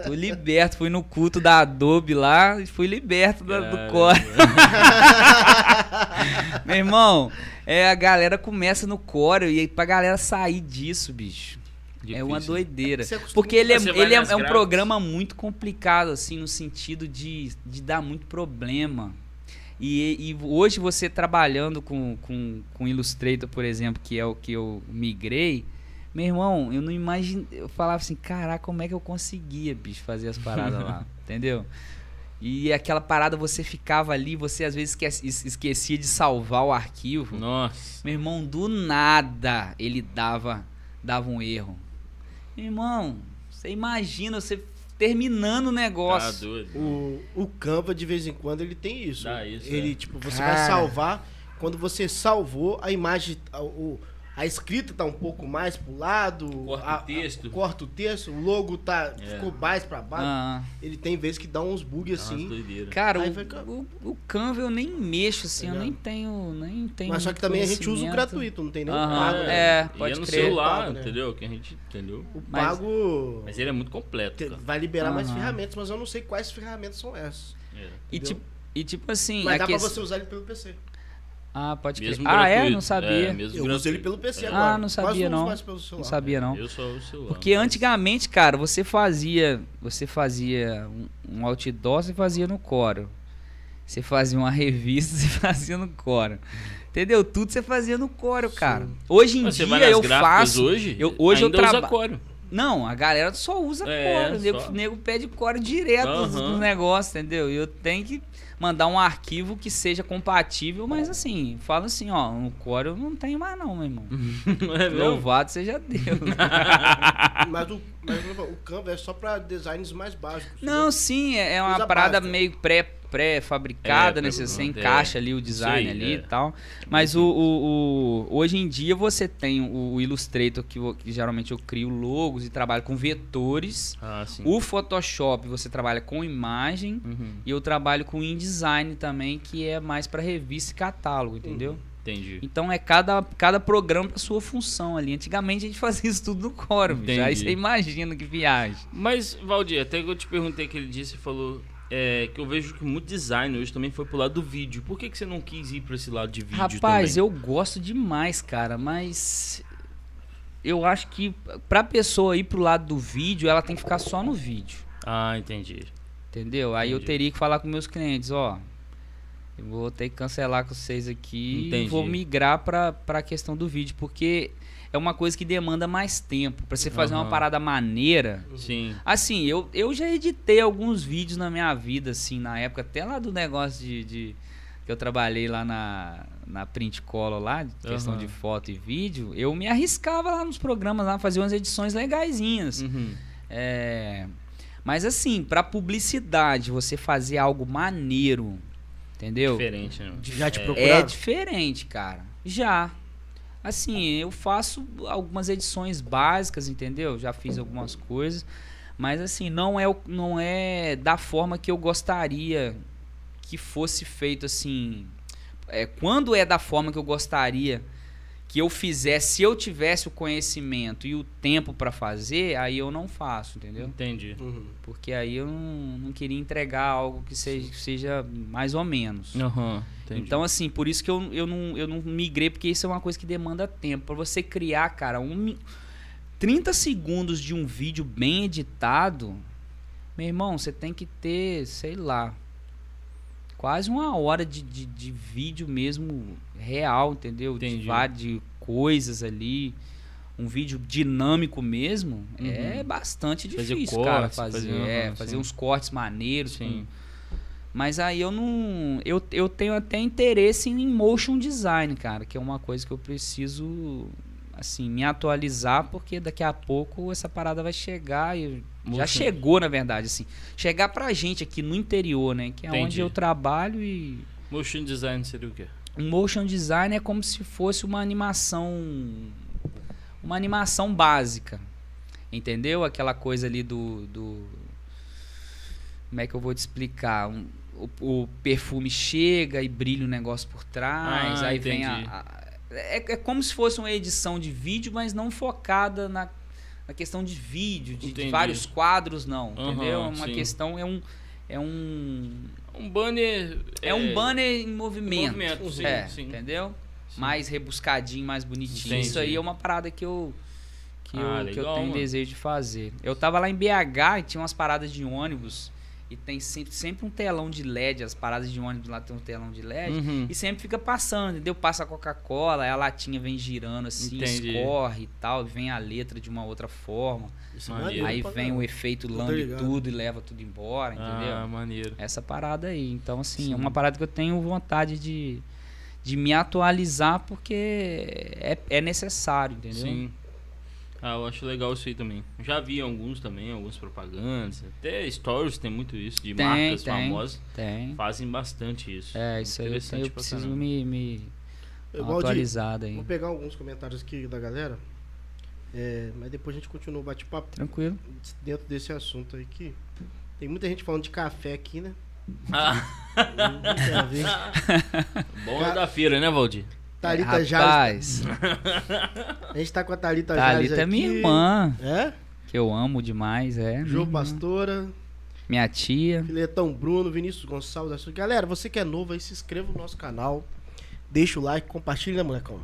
S3: Tô liberto. Fui no culto da Adobe lá e fui liberto da- do
S2: Caramba.
S3: core. Meu irmão, é, a galera começa no core e aí pra galera sair disso, bicho. É uma
S2: Difícil.
S3: doideira. Porque ele é, ele é, é um programa muito complicado, assim, no sentido de, de dar muito problema. E, e hoje você trabalhando com, com, com Illustrator, por exemplo, que é o que eu migrei, meu irmão, eu não imagino. Eu falava assim, caraca, como é que eu conseguia, bicho, fazer as paradas lá? Entendeu? E aquela parada você ficava ali, você às vezes esquecia de salvar o arquivo.
S2: Nossa.
S3: Meu irmão, do nada ele dava, dava um erro. Irmão, você imagina você terminando o
S2: Tá
S3: negócio.
S2: doido.
S1: O, o Canva, de vez em quando, ele tem isso.
S2: Dá isso,
S1: ele,
S2: é.
S1: tipo, você
S3: Cara.
S1: vai salvar. Quando você salvou, a imagem. O- a escrita tá um pouco mais pro lado.
S2: Corta o
S1: a-
S2: texto.
S1: corta o texto, o logo tá,
S2: É.
S1: ficou mais pra baixo.
S3: Ah,
S1: Ele tem vezes que dá uns bugs assim.
S2: doideira.
S3: cara, o, o, o Canva eu nem mexo assim, eu
S1: Legal.
S3: nem tenho, nem tenho
S1: Mas só que também a gente usa o gratuito, não tem nem o
S3: Aham,
S1: pago. né?
S3: é,
S2: E
S3: pode
S2: é no
S3: crer.
S2: celular,
S1: Pago, né?
S2: entendeu? Que a gente entendeu.
S1: O
S3: Mas-
S1: pago
S2: Mas ele é muito completo, cara.
S1: vai liberar mais ferramentas, mas eu não sei quais ferramentas são essas.
S2: É.
S3: E
S1: entendeu?
S3: tipo, e tipo assim,
S1: Mas dá
S3: que-
S1: pra você usar ele pelo PC.
S3: Ah, pode crer.
S2: Mesmo
S3: Ah, é?
S2: gratuito.
S3: Não sabia.
S2: mesmo
S1: Eu uso ele
S2: gratuito.
S1: pelo PC
S2: É.
S1: agora.
S3: Ah, não sabia, não.
S1: mais pelo celular.
S3: Não sabia não.
S2: Eu só uso o celular.
S3: Porque
S2: mas-
S3: antigamente, cara, você fazia, você fazia um, um outdoor, você fazia no Coro. Você fazia uma revista, você fazia no Coro. Entendeu? Tudo você fazia no Coro, cara. Hoje em
S2: Mas Você
S3: dia
S2: vai nas
S3: eu faço.
S2: hoje,
S3: eu- hoje eu
S2: ainda usa
S3: traba-
S2: Corel.
S3: Não, a galera só usa
S2: É,
S3: Coro. O nego, nego pede Coro direto
S2: Aham.
S3: nos negócios, entendeu? E eu tenho que mandar um arquivo que seja compatível, mas assim, fala assim, ó, no Core eu não tenho mais não, meu irmão.
S2: É?
S3: Louvado seja Deus.
S1: Mas, o, mas o Canva é só pra designs mais básicos.
S3: Não, sim, é é uma parada
S1: básica.
S3: meio pré pré-fabricada,
S2: É,
S3: né?
S2: pré-
S3: Você
S2: é.
S3: encaixa ali o design
S2: aí,
S3: ali
S2: é.
S3: e tal. Mas o, o- o- hoje em dia você tem o, o Illustrator que, que geralmente eu crio logos e trabalho com vetores.
S2: Ah, sim.
S3: O Photoshop você trabalha com imagem
S2: Uhum,
S3: e eu trabalho com InDesign também, que é mais para revista e catálogo, entendeu?
S2: Entendi.
S3: Então é cada, cada programa com a sua função ali. Antigamente a gente fazia isso tudo no Core, bicho. aí você imagina que viagem.
S2: Mas, Valdir, até que eu te perguntei aquele dia, você falou é, que eu vejo que muito design hoje também foi pro lado do vídeo. Por que, que você não quis ir pra esse lado de vídeo
S3: Rapaz,
S2: também?
S3: eu gosto demais, cara, mas eu acho que pra pessoa ir pro lado do vídeo, ela tem que ficar só no vídeo,
S2: Ah, entendi.
S3: entendeu? Aí eu
S2: Entendi.
S3: teria que falar com meus clientes, ó, eu vou ter que cancelar com vocês aqui
S2: Entendi.
S3: e vou migrar pra, pra questão do vídeo, porque é uma coisa que demanda mais tempo. Pra você fazer uma
S2: Aham.
S3: parada maneira,
S2: Sim.
S3: Assim, eu, eu já editei alguns vídeos na minha vida, assim, na época, até lá do negócio de, de- que eu trabalhei lá na, na Print Color lá, de questão
S2: Aham.
S3: de foto e vídeo, eu me arriscava lá nos programas lá, fazia umas edições legaisinhas.
S2: Uhum.
S3: É, mas assim, pra publicidade, você fazer algo maneiro, entendeu?
S2: Diferente, né?
S1: Já te procuraram?
S3: É diferente, cara. Já. Assim, eu faço algumas edições básicas, entendeu? Já fiz algumas coisas. Mas assim, não é, não é da forma que eu gostaria que fosse feito assim. É, quando é da forma que eu gostaria que eu fizesse, se eu tivesse o conhecimento e o tempo pra fazer, aí eu não faço, entendeu?
S2: Entendi.
S1: Uhum.
S3: Porque aí eu não, não queria entregar algo que seja, que seja mais ou menos.
S2: Entendi.
S3: Então, assim, por isso que eu, eu, não, eu não migrei, porque isso é uma coisa que demanda tempo. Pra você criar, cara, um, mi- 30 segundos de um vídeo bem editado, meu irmão, você tem que ter, sei lá, quase uma hora de, de, de vídeo mesmo real, entendeu? De,
S2: Entendi.
S3: de coisas ali. Um vídeo dinâmico mesmo
S2: Uhum.
S3: é bastante
S2: Fazer
S3: difícil, cara,
S2: cortes,
S3: fazer.
S2: fazer-
S3: é, fazer
S2: sim.
S3: uns cortes maneiros.
S2: Sim.
S3: com- mas aí eu não. Eu, eu tenho até interesse em motion design, cara, que é uma coisa que eu preciso, assim, me atualizar, porque daqui a pouco essa parada vai chegar e. Já
S2: Motion-
S3: chegou, na verdade, assim. Chegar pra gente aqui no interior, né? Que é
S2: Entendi.
S3: onde eu trabalho e.
S2: Motion design seria o quê?
S3: Um motion design é como se fosse uma animação. Uma animação básica. Entendeu? Aquela coisa ali do. do como é que eu vou te explicar? Um- o, o perfume chega e brilha o negócio por trás.
S2: Ah,
S3: aí vem a.
S2: entendi.
S3: a- é, é como se fosse uma edição de vídeo, mas não focada na, na questão de vídeo, de, de vários quadros, não.
S2: Aham,
S3: entendeu? É uma
S2: sim.
S3: questão. É um. É um.
S2: Um banner.
S3: É, um banner em movimento.
S2: movimento, sim,
S3: é,
S2: sim.
S3: entendeu? Mais rebuscadinho, mais bonitinho.
S2: Entendi.
S3: Isso aí é uma parada que eu que,
S2: Ah,
S3: eu, que eu
S2: legal,
S3: tenho
S2: mano.
S3: desejo de fazer. Eu tava lá em BH e tinha umas paradas de ônibus e tem sempre, sempre um telão de LED, as paradas de ônibus lá tem um telão de LED.
S2: Uhum.
S3: E sempre fica passando, entendeu? Passa a Coca-Cola, aí a latinha vem girando assim,
S2: Entendi.
S3: escorre e tal, e vem a letra de uma outra forma.
S1: Isso é
S2: Maneiro.
S3: aí vem o efeito lambe tudo e leva tudo embora, entendeu?
S2: Ah, maneiro.
S3: essa parada aí. Então, assim,
S2: Sim.
S3: é uma parada que eu tenho vontade de, de me atualizar porque é, é necessário, entendeu?
S2: Sim. Ah, eu acho legal isso aí também. Já vi alguns também, algumas propagandas. Até stories tem muito isso, de
S3: Tem,
S2: marcas
S3: tem.
S2: famosas.
S3: Tem.
S2: Fazem bastante isso.
S3: É, isso aí eu, preciso me, me atualizada aí.
S1: Vou pegar alguns comentários aqui da galera. É, mas depois a gente continua o bate-papo
S3: Tranquilo.
S1: dentro desse assunto aí que tem muita gente falando de café aqui, né?
S2: Ah, bom
S1: Ca-
S2: é da feira, né, Valdir?
S1: Thalita Jales.
S3: Rapaz,
S1: A gente tá com a Thalita Jales
S3: Thalita é minha
S1: aqui.
S3: irmã,
S1: É?
S3: que eu amo demais, é.
S1: Jô. Pastora,
S3: Minha tia.
S1: Filetão Bruno, Vinícius Gonçalves. Galera, você que é novo aí, se inscreva no nosso canal. Deixa o like, compartilha, né, molecão?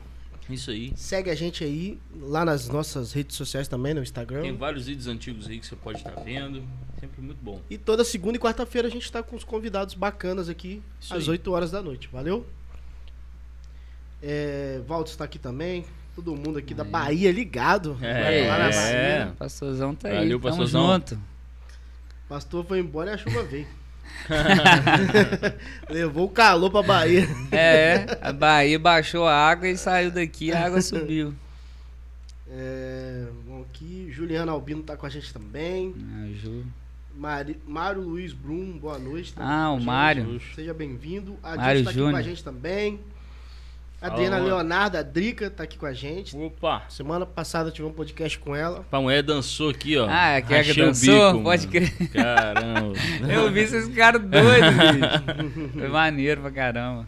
S2: Isso aí.
S1: Segue a gente aí, lá nas nossas redes sociais também, no Instagram.
S2: Tem vários vídeos antigos aí que você pode estar vendo. Sempre muito bom.
S1: E toda segunda e quarta-feira a gente tá com os convidados bacanas aqui,
S2: Isso
S1: às
S2: aí.
S1: 8 horas da noite. Valeu? É, Valdo está aqui também. Todo mundo aqui da. Bahia ligado.
S2: É,
S1: lá na
S2: é.
S1: Bahia.
S3: O pastorzão tá aí.
S2: Valeu,
S3: Tamo
S2: pastorzão.
S3: junto.
S1: Pastor foi embora e a chuva veio. Levou o calor pra Bahia.
S3: É, a Bahia baixou a água e saiu daqui, a água subiu.
S1: É, bom, aqui, Juliana Albino tá com a gente também.
S3: Ah, Ju.
S1: Mari, Mário Luiz Brum, boa noite. tá
S3: Ah, o. Mário.
S1: Seja bem-vindo. A
S3: Mário
S1: gente tá aqui com a
S3: Júnior.
S1: gente também. Adriana. Leonardo, a Drica, tá aqui com a gente.
S2: Opa!
S1: Semana passada tive um podcast com ela.
S2: A mulher dançou aqui, ó.
S3: Ah, é que é que dançou?
S2: bico,
S3: Pode crer.
S2: Caramba.
S3: Eu vi esses caras doidos, bicho. Foi maneiro pra caramba.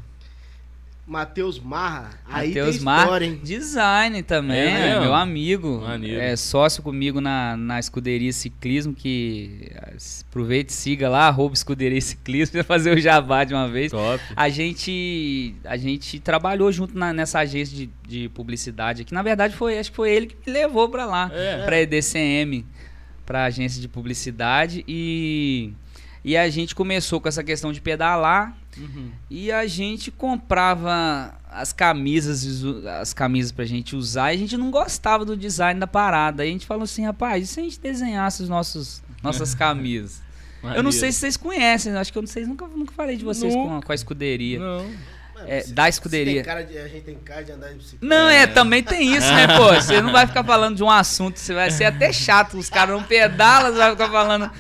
S1: Matheus Marra. Aí
S3: Matheus
S1: tem
S3: Mar,
S1: história, hein?
S3: design também,
S2: É
S3: é meu amigo.
S2: Maneiro.
S3: É sócio comigo na, na escuderia ciclismo, que eh, aproveite e siga lá, arroba escuderia ciclismo, pra fazer o jabá de uma vez.
S2: Top.
S3: A gente, a gente trabalhou junto na- nessa agência de, de publicidade aqui. Na verdade, foi, acho que foi ele que me levou pra lá,
S2: É.
S3: pra EDCM, pra agência de publicidade. E, e a gente começou com essa questão de pedalar.
S2: Uhum.
S3: E a gente comprava as camisas, as camisas pra gente usar e a gente não gostava do design da parada. Aí a gente falou assim, rapaz, e se a gente desenhasse os nossos, nossas camisas? Eu não sei se vocês conhecem, acho que eu não sei, nunca, nunca falei de vocês com a, com a escuderia.
S2: Não.
S3: É, da escuderia.
S1: de- a gente tem cara de andar de bicicleta.
S3: Não, é, também tem isso, né, pô? Você não vai ficar falando de um assunto, você vai ser até chato, os caras não pedalam, você vai ficar falando.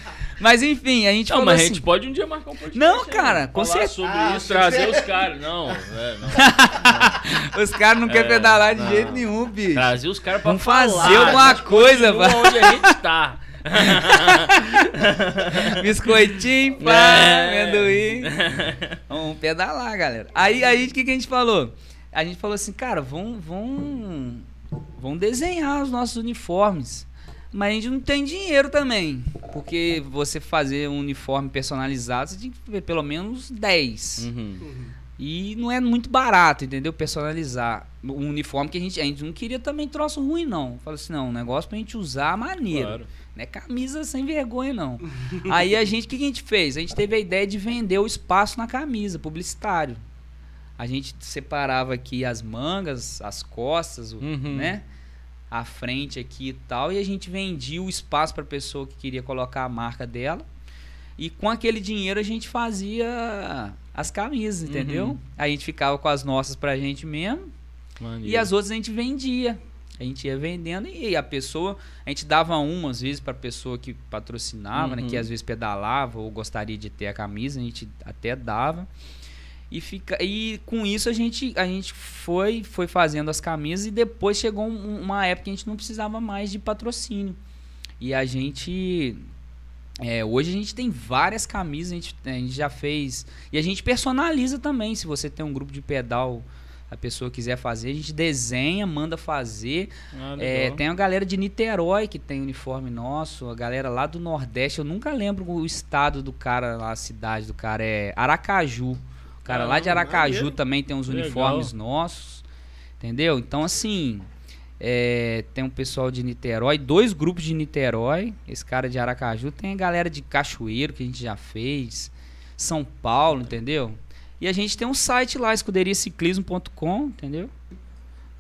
S3: Mas enfim, a gente
S2: Não,
S3: falou
S2: mas a
S3: assim,
S2: gente pode um dia marcar um podcast.
S3: Não,
S2: né?
S3: cara, com
S2: Falar
S3: certeza.
S2: sobre
S1: Ah,
S2: isso, trazer os caras. Não, é, não.
S3: os caras não querem
S2: É,
S3: pedalar de
S2: não.
S3: jeito nenhum, bicho.
S2: Trazer os caras pra
S3: Vamos
S2: falar.
S3: fazer alguma
S2: a
S3: coisa, vai.
S2: onde a gente tá.
S3: Biscoitinho, pá,
S2: É.
S3: amendoim. Vamos pedalar, galera. Aí, aí, o que, que a gente falou? A gente falou assim, cara, vão, vão, vão desenhar os nossos uniformes. Mas a gente não tem dinheiro também. Porque você fazer um uniforme personalizado, você tem que ver pelo menos 10.
S2: Uhum.
S3: E não é muito barato, entendeu? Personalizar um uniforme que a gente, a gente não queria também troço ruim, não. Fala assim, não, um negócio pra gente usar maneiro.
S2: Claro.
S3: Não é camisa sem vergonha, não. Aí a gente, o que, a gente fez? A gente teve a ideia de vender o espaço na camisa, publicitário. A gente separava aqui as mangas, as costas,
S2: Uhum.
S3: né? A frente aqui e tal. E a gente vendia o espaço para pessoa que queria colocar a marca dela. E com aquele dinheiro a gente fazia as camisas, entendeu?
S2: Uhum.
S3: A gente ficava com as nossas pra gente mesmo.
S2: Maneiro.
S3: E as outras a gente vendia. A gente ia vendendo e a pessoa, a gente dava uma às vezes para pessoa que patrocinava, né,
S2: Uhum.
S3: que às vezes pedalava ou gostaria de ter a camisa, a gente até dava. E fica e com isso a gente a gente foi foi fazendo as camisas e depois chegou um- uma época que a gente não precisava mais de patrocínio. E a gente é, hoje a gente tem várias camisas, a gente, a gente já fez. E a gente personaliza também. Se você tem um grupo de pedal, a pessoa quiser fazer, a gente desenha, manda fazer.
S2: Ah,
S3: É, tem a galera de Niterói que tem uniforme nosso, a galera lá do Nordeste, eu nunca lembro o estado do cara, lá, a cidade do cara, é Aracaju. Cara lá de Aracaju
S1: maneiro.
S3: também tem uns
S2: Legal.
S3: uniformes nossos, entendeu? Então, assim, é, tem um pessoal de Niterói, dois grupos de Niterói, esse cara de Aracaju, tem a galera de Cachoeiro que a gente já fez, São Paulo, entendeu? E a gente tem um site lá, escuderiaciclismo.com, entendeu?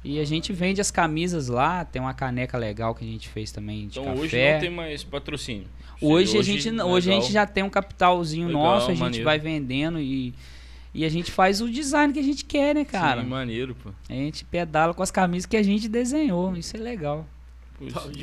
S3: E a gente vende as camisas lá, tem uma caneca legal que a gente fez também de
S2: Então
S3: café.
S2: hoje não tem mais patrocínio.
S3: Hoje, a gente hoje a gente já tem um capitalzinho
S2: Legal,
S3: nosso, a gente
S2: maneiro.
S3: vai vendendo e e a gente faz o design que a gente quer, né, cara?
S2: Sim, maneiro, pô.
S3: A gente pedala com as camisas que a gente desenhou, isso é legal.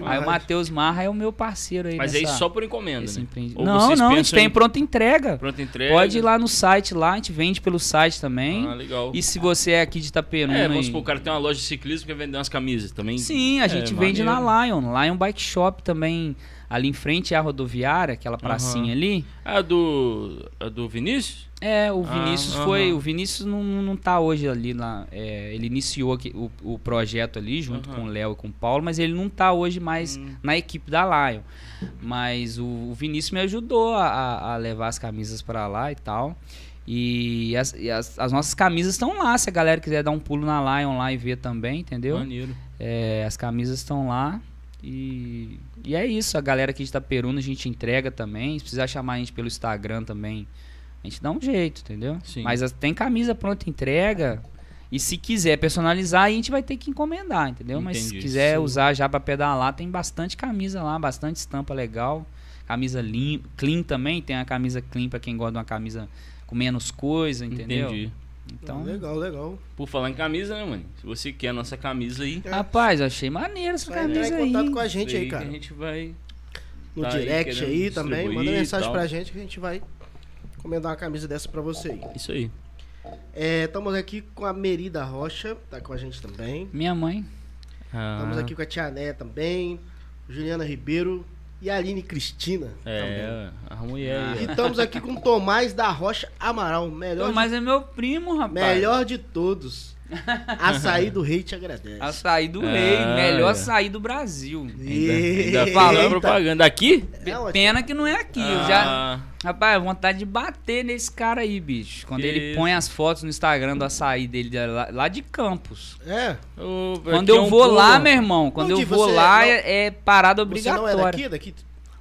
S3: Aí o Matheus Marra é o meu parceiro aí
S2: Mas é
S3: nessa,
S2: isso só por encomenda, né? Ou
S3: Não, não, a gente tem
S2: em
S3: pronta entrega.
S2: Pronta entrega.
S3: Pode ir lá no site lá, a gente vende pelo site também.
S2: Ah, legal.
S3: E se você é aqui de Itaperuna...
S2: É, vamos
S3: e-
S2: supor, o cara tem uma loja de ciclismo que quer vender umas camisas também.
S3: Sim, a
S2: É,
S3: gente vende
S2: maneiro.
S3: na Lion. Lion Bike Shop também. Ali em frente à rodoviária, aquela pracinha ali.
S2: Ah, do. A do Vinícius?
S3: É, o
S2: Ah,
S3: Vinícius
S2: aham.
S3: foi. O Vinícius não, não tá hoje ali lá. é, ele iniciou aqui o, o projeto ali junto
S2: Aham.
S3: com o Léo e com o Paulo, mas ele não tá hoje mais
S2: Hum.
S3: na equipe da Lion. Mas o, o Vinícius me ajudou a, a- a levar as camisas para lá e tal. E, as, e as, as nossas camisas estão lá. Se a galera quiser dar um pulo na Lion lá e ver também, entendeu?
S2: Maneiro.
S3: É, as camisas estão lá. E, e é isso. A galera aqui de Itaperuna a gente entrega também. Se precisar chamar a gente pelo Instagram também, a gente dá um jeito, entendeu?
S2: Sim.
S3: Mas as- tem camisa pronta entrega. E se quiser personalizar, a gente vai ter que encomendar, entendeu? Mas se
S2: Entendi.
S3: quiser
S2: Sim.
S3: usar já pra pedalar, tem bastante camisa lá, bastante estampa legal. Camisa lim, clean também, tem a camisa clean pra quem gosta de uma camisa com menos coisa, entendeu?
S2: Entendi.
S3: Então,
S1: Legal, legal.
S2: Por falar em camisa, né, mano? Se você quer a nossa camisa aí.
S3: rapaz, eu achei maneiro essa
S1: Vai entrar
S3: camisa
S1: em contato
S3: aí.
S1: com a gente aí,
S2: que
S1: cara.
S2: A gente vai.
S1: No
S2: tá aí
S1: direct
S2: querendo
S1: aí, também. Manda mensagem
S2: tal.
S1: pra gente que a gente vai encomendar uma camisa dessa pra você aí.
S2: Isso aí.
S1: Estamos aqui com a Merida Rocha, tá com a gente também.
S3: Minha mãe.
S1: Estamos
S2: Ah,
S1: aqui com a Tia Né também, Juliana Ribeiro e a Aline Cristina
S2: É, a mulher.
S1: E estamos aqui com o Tomás da Rocha Amaral, melhor,
S3: Mas é meu primo,
S1: de,
S3: rapaz.
S1: melhor de todos. Açaí do Rei te agradece.
S3: Açaí do
S2: Ah,
S3: rei, melhor
S2: é.
S3: açaí do Brasil.
S2: Ainda, ainda
S1: Eita.
S2: falando propaganda aqui?
S1: É,
S3: Pena que não é aqui. Eu já,
S2: Ah,
S3: rapaz, vontade de bater nesse cara aí, bicho. Quando
S2: Que
S3: ele
S2: isso.
S3: põe as fotos no Instagram do açaí dele de lá, lá de Campos.
S1: É,
S2: ô,
S3: Quando
S2: aqui
S3: eu
S2: é um
S3: vou lá,
S2: povo-
S3: meu irmão, quando
S1: Não,
S3: eu vou lá
S1: não-
S3: é, é parada
S1: você não é
S3: obrigatória.
S1: daqui? daqui?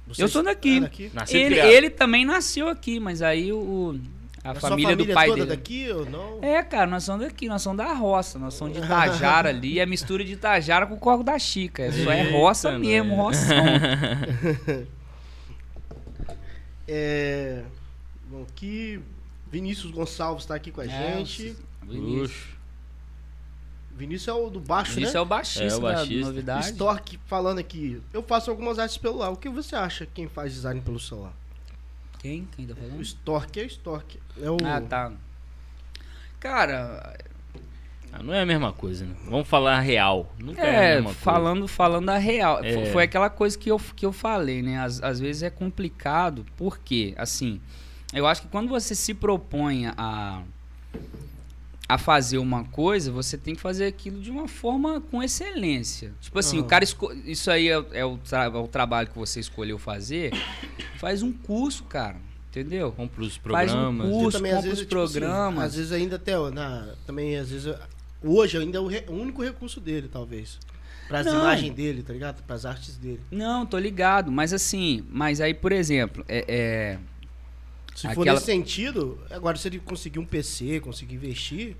S1: Você
S3: Eu sou daqui.
S1: é daqui?
S3: Ele, ele também nasceu aqui, mas aí o, a
S1: A sua
S3: família, do pai
S1: toda
S3: dele.
S1: daqui ou não?
S3: É, cara, nós somos daqui, nós somos da roça, nós somos de Itajara ali, é mistura de Itajara com o Corgo da Chica, é só é roça
S2: Eita,
S3: mesmo,
S2: né?
S3: roção.
S1: É. Bom, aqui. Vinícius Gonçalves tá aqui com a
S3: É,
S1: gente.
S3: Vinícius.
S1: Vinícius é o do baixo,
S3: Vinícius
S1: né?
S3: é o baixista,
S2: É, o
S3: da
S2: baixista.
S3: novidade.
S1: Stork falando aqui. Eu faço algumas artes pelo celular. O que você acha quem faz design pelo celular?
S3: Quem? Quem tá
S1: O
S3: falando?
S1: Stork é o Stork. É o.
S3: Ah, tá. Cara,
S2: Ah, não é a mesma coisa, né? Vamos falar a real. Nunca é, a
S3: é,
S2: mesma coisa.
S3: falando, falando a real.
S2: É.
S3: Fo- Foi aquela coisa que eu, que eu falei, né? Às, às vezes é complicado, porque, assim, eu acho que quando você se propõe a, a fazer uma coisa, você tem que fazer aquilo de uma forma com excelência. Tipo assim, o
S1: Aham.
S3: cara. Isso aí é, é o é o trabalho que você escolheu fazer. Faz um curso, cara. Entendeu?
S2: Compra os
S3: Faz um
S2: programas.
S3: curso.
S1: Também, às
S3: compra
S1: vezes,
S3: os
S1: tipo assim,
S3: programas.
S1: às vezes ainda até. Na, também, às vezes. Hoje ainda é o, re- o único recurso dele, talvez. Para as imagens dele, tá ligado? Para as artes dele.
S3: Não, tô ligado. Mas assim, mas aí, por exemplo, é- é
S1: Se for
S3: Aquela-
S1: nesse sentido, agora se ele conseguir um PC, conseguir investir,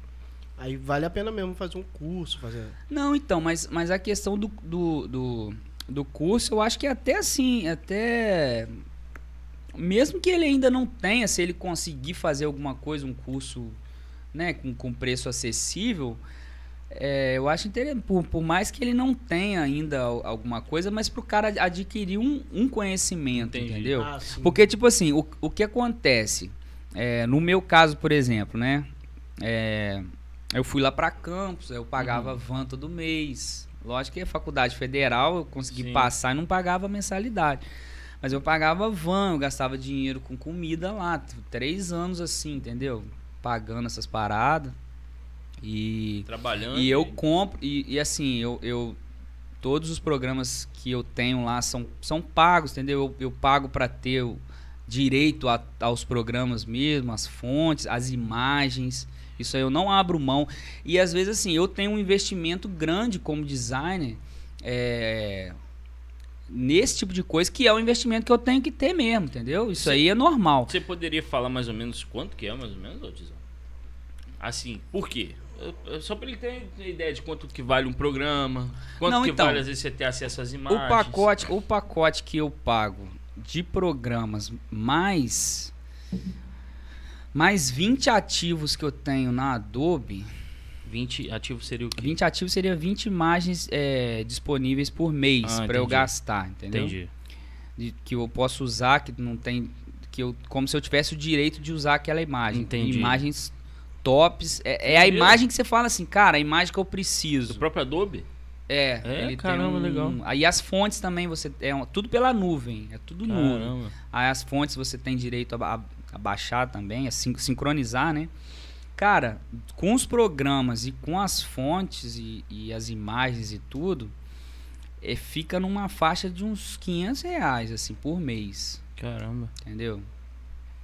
S1: aí vale a pena mesmo fazer um curso, fazer.
S3: Não, então, mas, mas a questão do, do, do, do curso, eu acho que até assim, até. Mesmo que ele ainda não tenha, se ele conseguir fazer alguma coisa, um curso né, com, com preço acessível, é, eu acho interessante. Por, por mais que ele não tenha ainda al- alguma coisa, mas para o cara adquirir um, um conhecimento,
S2: Entendi.
S3: entendeu?
S1: Ah.
S3: Porque, tipo assim, o, o que acontece? É, no meu caso, por exemplo, né? é, eu fui lá pra campus, eu pagava
S2: Uhum.
S3: van todo mês. Lógico que a faculdade federal eu consegui
S2: Sim.
S3: passar e não pagava mensalidade. Mas eu pagava van, eu gastava dinheiro com comida lá. Três anos assim, entendeu? Pagando essas paradas. E
S2: Trabalhando.
S3: e eu compro, e, e assim, eu, eu. Todos os programas que eu tenho lá são, são pagos, entendeu? Eu, eu pago para ter o direito a- aos programas mesmo, as fontes, as imagens. Isso aí eu não abro mão. E às vezes, assim, eu tenho um investimento grande como designer é, nesse tipo de coisa, que é um investimento que eu tenho que ter mesmo, entendeu? Isso aí é normal.
S2: Você poderia falar mais ou menos quanto que é, mais ou menos, ô Tizão? Assim, por quê? Só pra ele ter ideia de quanto que vale um programa, quanto
S3: Não,
S2: que
S3: então,
S2: vale às vezes você ter acesso às imagens.
S3: O pacote, o pacote que eu pago de programas mais mais 20 ativos que eu tenho na Adobe,
S2: 20 ativos seria o quê?
S3: 20 ativos seria 20 imagens é, disponíveis por mês
S2: Ah,
S3: para eu gastar, entendeu?
S2: Entendi.
S3: De- que eu posso usar, que não tem que eu como se eu tivesse o direito de usar aquela imagem.
S2: Entendi.
S3: Imagens tops, é, é a imagem que você fala assim, cara, a imagem que eu preciso.
S2: Do próprio Adobe?
S3: É,
S2: É?
S3: ele
S2: Caramba,
S3: tem um,
S2: legal.
S3: Aí as fontes também você é um- tudo pela nuvem, é tudo nuvem.
S2: Caramba.
S3: Aí as fontes você tem direito a, a- a baixar também, a sin- sincronizar, né? Cara, com os programas e com as fontes e, e as imagens e tudo, é, fica numa faixa de uns 500 reais, assim, por mês,
S2: Caramba.
S3: entendeu?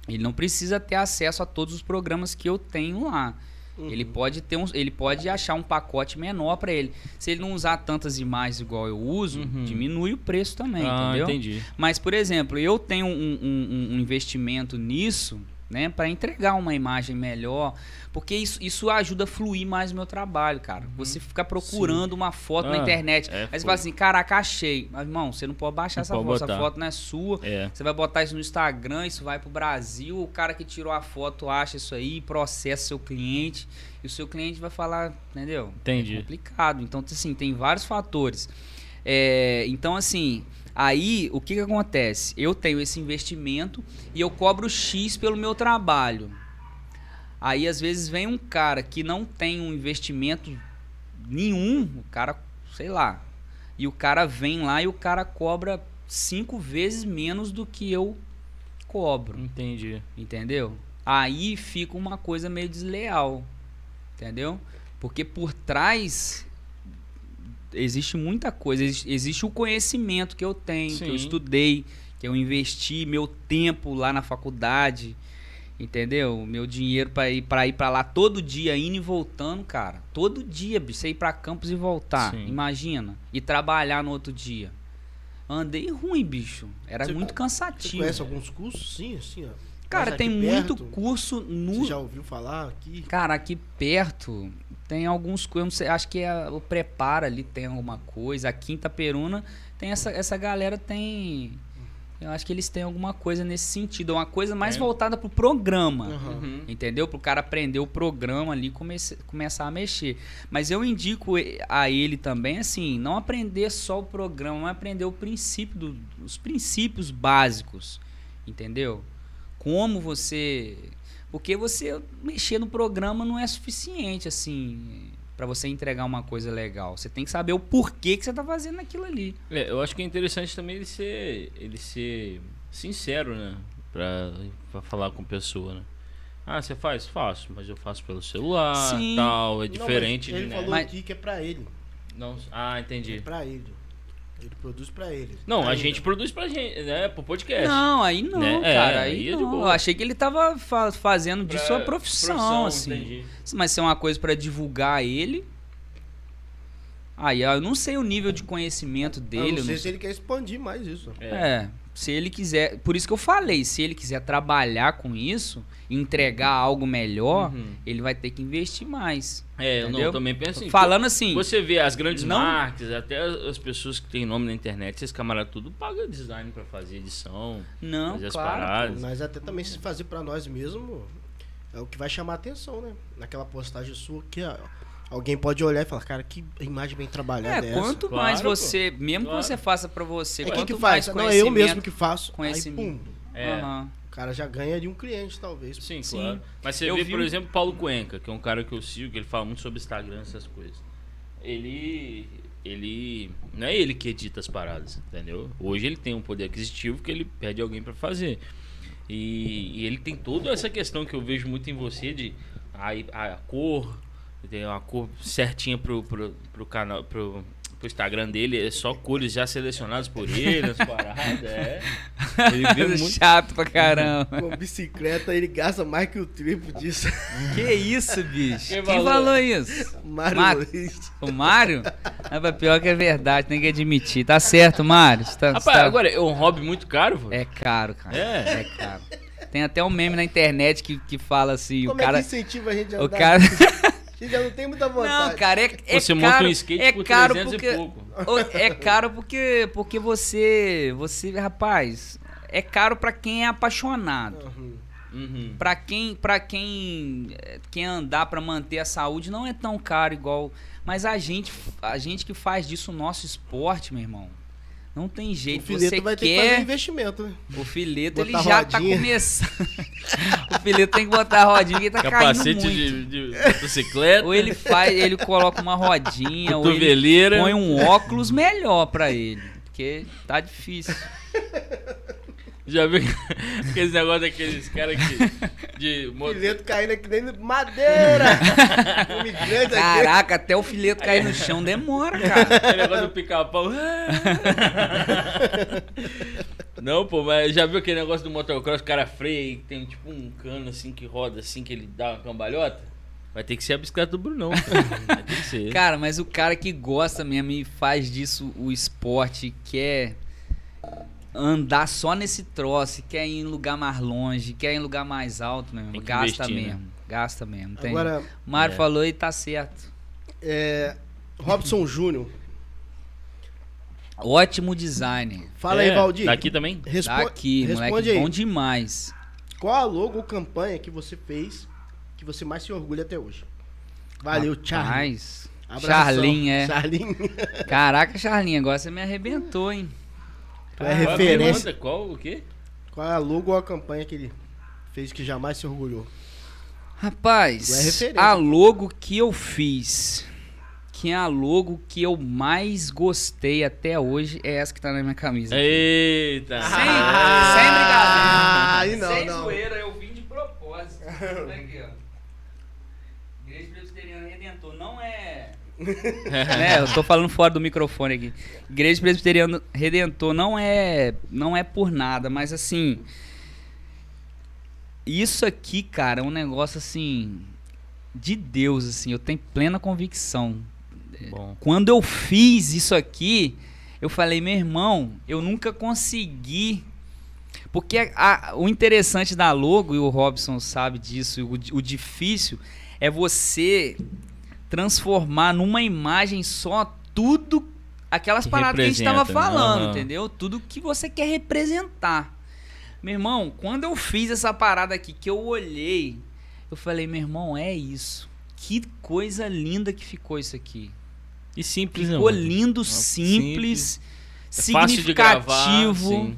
S3: Ele não precisa ter acesso a todos os programas que eu tenho lá.
S1: Uhum.
S3: Ele pode ter um, ele pode achar um pacote menor para ele. Se ele não usar tantas imagens igual eu uso,
S2: Uhum.
S3: diminui o preço também,
S2: ah,
S3: entendeu?
S2: entendi.
S3: Mas, por exemplo, eu tenho um, um- um investimento nisso, né, para entregar uma imagem melhor, porque isso, isso ajuda a fluir mais o meu trabalho, cara. Você fica procurando uma foto na
S2: Ah,
S3: internet,
S2: é,
S3: aí você
S2: foi.
S3: fala assim, caraca, achei. Mas, irmão, você não pode baixar
S2: Não
S3: essa
S2: pode
S3: foto, essa
S2: botar.
S3: foto não é sua.
S2: É.
S3: Você vai botar isso no Instagram, isso vai pro Brasil, o cara que tirou a foto acha isso aí, processa seu cliente, e o seu cliente vai falar, entendeu?
S2: Entendi.
S3: É complicado. Então, assim, tem vários fatores. É, então, assim, aí o que, que acontece? Eu tenho esse investimento e eu cobro X pelo meu trabalho. Aí, às vezes, vem um cara que não tem um investimento nenhum, o cara, sei lá, e o cara vem lá e o cara cobra cinco vezes menos do que eu cobro.
S2: Entendi.
S3: Entendeu? Aí fica uma coisa meio desleal. Entendeu? Porque por trás existe muita coisa. Existe, existe o conhecimento que eu tenho, que eu
S2: Sim.
S3: estudei, que eu investi meu tempo lá na faculdade. Entendeu? Meu dinheiro pra ir para ir para lá todo dia indo e voltando, cara. Todo dia, bicho, você ir para campus e voltar.
S2: Sim.
S3: Imagina. E trabalhar no outro dia. Andei ruim, bicho. Era
S1: Você
S3: muito
S1: Você
S3: cansativo.
S1: conhece alguns cursos? Sim, assim, ó.
S3: Cara, tem muito
S1: perto,
S3: curso no.
S1: Você já ouviu falar aqui?
S3: Cara, aqui perto tem alguns. cu- Eu não sei, acho que é o Prepara ali tem alguma coisa. A Quinta Peruna tem essa, essa galera tem. Eu acho que eles têm alguma coisa nesse sentido, uma coisa mais
S2: É.
S3: voltada pro programa.
S2: Uhum.
S3: Entendeu? Pro cara aprender o programa ali e comece- começar a mexer. Mas eu indico a ele também, assim, não aprender só o programa, mas aprender o princípio, do- os princípios básicos. Entendeu? Como você. Porque você mexer no programa não é suficiente, assim, pra você entregar uma coisa legal. Você tem que saber o porquê que você tá fazendo aquilo ali.
S2: É, eu acho que é interessante também ele ser, ele ser sincero, né? Pra, pra falar com a pessoa, né? Ah, você faz? Faço, mas eu faço pelo celular
S3: Sim.
S2: tal, é
S1: Não,
S2: diferente
S1: mas
S2: de
S1: Ele
S2: né?
S1: falou
S3: Mas-
S1: aqui que é pra ele.
S2: Não, ah,
S1: É
S2: entendi.
S1: pra ele. Ele produz pra ele.
S2: Não, a
S1: Ainda.
S2: gente produz pra gente, né? Pro podcast.
S3: Não, aí não,
S2: Né? É,
S3: cara.
S2: aí
S3: Aí
S2: é de
S3: não.
S2: boa.
S3: Eu achei que ele tava fa- fazendo
S2: Pra-
S3: disso a profissão, assim.
S2: entendi.
S3: Mas se é uma coisa pra divulgar ele. Aí eu não sei o nível de conhecimento
S1: Eu
S3: dele.
S1: não
S3: eu
S1: sei
S3: não
S1: se ele quer expandir mais isso.
S2: É.
S3: É, se ele quiser. Por isso que eu falei, se ele quiser trabalhar com isso, entregar algo melhor,
S2: Uhum.
S3: ele vai ter que investir mais.
S2: É, eu não,
S3: Entendeu?
S2: também penso assim.
S3: Falando assim.
S2: Você vê as grandes
S3: Não-
S2: marcas, até as as pessoas que têm nome na internet, esses camaradas tudo pagam design pra fazer edição,
S3: Não,
S2: fazer as
S3: claro.
S2: paradas.
S1: Mas até também se fazer pra nós mesmo é o que vai chamar a atenção, né? Naquela postagem sua que ó, alguém pode olhar e falar, cara, que imagem bem trabalhada é,
S3: É,
S1: essa.
S3: quanto
S2: Claro,
S3: mais
S2: pô.
S3: você, mesmo
S2: Claro.
S3: que você faça pra você,
S1: É
S3: quanto
S1: quem que
S3: mais
S1: faz? Não, é eu mesmo que faço. Aí,
S3: conhecimento.
S1: pum,
S2: É.
S3: Aham.
S1: O cara já ganha de um cliente, talvez.
S2: Sim,
S3: Sim.
S2: claro. Mas você
S3: Eu
S2: vê,
S3: vi
S2: por exemplo, Paulo Cuenca, que é um cara que eu sigo, que ele fala muito sobre Instagram, essas coisas. Ele. Ele. Não é ele que edita as paradas, entendeu? Hoje ele tem um poder aquisitivo que ele pede alguém pra fazer. E, e ele tem toda essa questão que eu vejo muito em você de a, a cor, tem uma cor certinha pro, pro, pro canal, pro, pro Instagram dele, é só cores já selecionadas por ele, as paradas, é. Ele vê muito.
S3: Chato pra caramba.
S1: Com bicicleta, ele gasta mais que o triplo disso.
S3: que isso, bicho?
S2: Quem
S3: Quem,
S2: falou?
S3: falou isso?
S1: Mário
S3: Mar-
S1: Luiz.
S3: O Mário? Ah, pior que é verdade, tem que admitir. Tá certo, Mário? Tá-
S2: Rapaz,
S3: tá-
S2: agora é um hobby muito caro, vô.
S3: É caro, cara.
S2: É?
S3: É caro. Tem até um meme na internet que, que fala assim,
S1: Como
S3: o cara...
S1: é que incentiva a gente a
S3: O
S1: andar?
S3: cara...
S1: Gente já não tem muita vontade.
S3: Não, cara, é, é
S2: Você
S3: caro.
S2: monta um skate
S3: é
S2: por
S3: caro
S2: 300
S3: porque,
S2: e pouco.
S3: É caro porque, porque você, você, rapaz, é caro pra quem é apaixonado.
S1: Uhum.
S2: Uhum.
S3: Pra quem, para quem quer andar pra manter a saúde não é tão caro igual, mas a gente, a gente que faz disso o nosso esporte, meu irmão. Não tem
S1: O
S3: jeito,
S1: fileto
S3: você
S1: vai ter que fazer
S3: quer
S1: investimento, né?
S3: o fileto ele
S1: Botar
S3: já
S1: rodinha.
S3: tá começando. o fileto tem que botar a rodinha que tá
S2: Capacete
S3: caindo muito.
S2: de, de motocicleta,
S3: Ou ele faz, ele coloca uma rodinha, ou ele põe um óculos melhor pra ele, porque tá difícil.
S2: Já viu aqueles negócios daqueles caras que. De moto...
S1: Fileto caindo aqui dentro de madeira.
S3: Caraca, até o fileto cair no chão demora, cara.
S2: Aquele negócio do pica-pau. Não, pô, mas já viu aquele negócio do motocross, o cara freia e tem tipo um cano assim que roda assim que ele dá uma cambalhota? Vai ter que ser a bicicleta do Brunão. cara. Vai ter que ser.
S3: Cara, mas o cara que gosta mesmo e faz disso o esporte, quer andar só nesse troço, quer ir em lugar mais longe, quer ir em lugar mais alto mesmo,
S2: Tem que
S3: gasta
S2: investir, né?
S3: mesmo. Gasta mesmo. Tem.
S1: Agora,
S3: o Mário
S2: É.
S3: falou e tá certo.
S1: é, Robson Júnior.
S3: Ótimo design.
S1: Fala
S2: É,
S1: aí, Valdir.
S2: Daqui também?
S1: Respo-
S3: Daqui,
S1: responde
S3: moleque,
S1: aí.
S3: bom demais.
S1: Qual a logo ou campanha que você fez que você mais se orgulha até hoje? Valeu, Abração.
S3: Charlinho, é.
S1: Charlinho.
S3: Caraca, Charlinho, agora você me arrebentou, hein?
S1: Tu é referência.
S2: Qual o quê?
S1: Qual é a logo ou a campanha que ele fez que jamais se orgulhou?
S3: Rapaz,
S1: é
S3: a logo que eu fiz, que é a logo que eu mais gostei até hoje, é essa que tá na minha camisa.
S2: Eita!
S3: Sem,
S1: Ah,
S3: sem brincadeira.
S1: aí não,
S3: sem
S1: não.
S3: zoeira, eu vim de propósito. Olha aqui, ó. Igreja Presbiteriana Redentor não é. né, eu tô falando fora do microfone aqui. Igreja Presbiteriana Redentor não é, não é por nada, mas assim, isso aqui, cara, é um negócio assim de Deus, assim, eu tenho plena convicção.
S2: Bom.
S3: Quando eu fiz isso aqui, eu falei, meu irmão, eu nunca consegui. Porque a- o interessante da logo, e o Robson sabe disso, o, o difícil é você transformar numa imagem só tudo aquelas
S2: Que
S3: paradas que a gente tava
S2: representa, né?
S3: falando,
S2: Aham.
S3: entendeu? Tudo que você quer representar. Meu irmão, quando eu fiz essa parada aqui, que eu olhei, eu falei, meu irmão, é isso. Que coisa linda que ficou isso aqui.
S2: E simples, né?
S3: Ficou
S2: mano?
S3: lindo,
S2: simples.
S3: simples,
S2: É gravar,
S3: significativo,
S2: sim.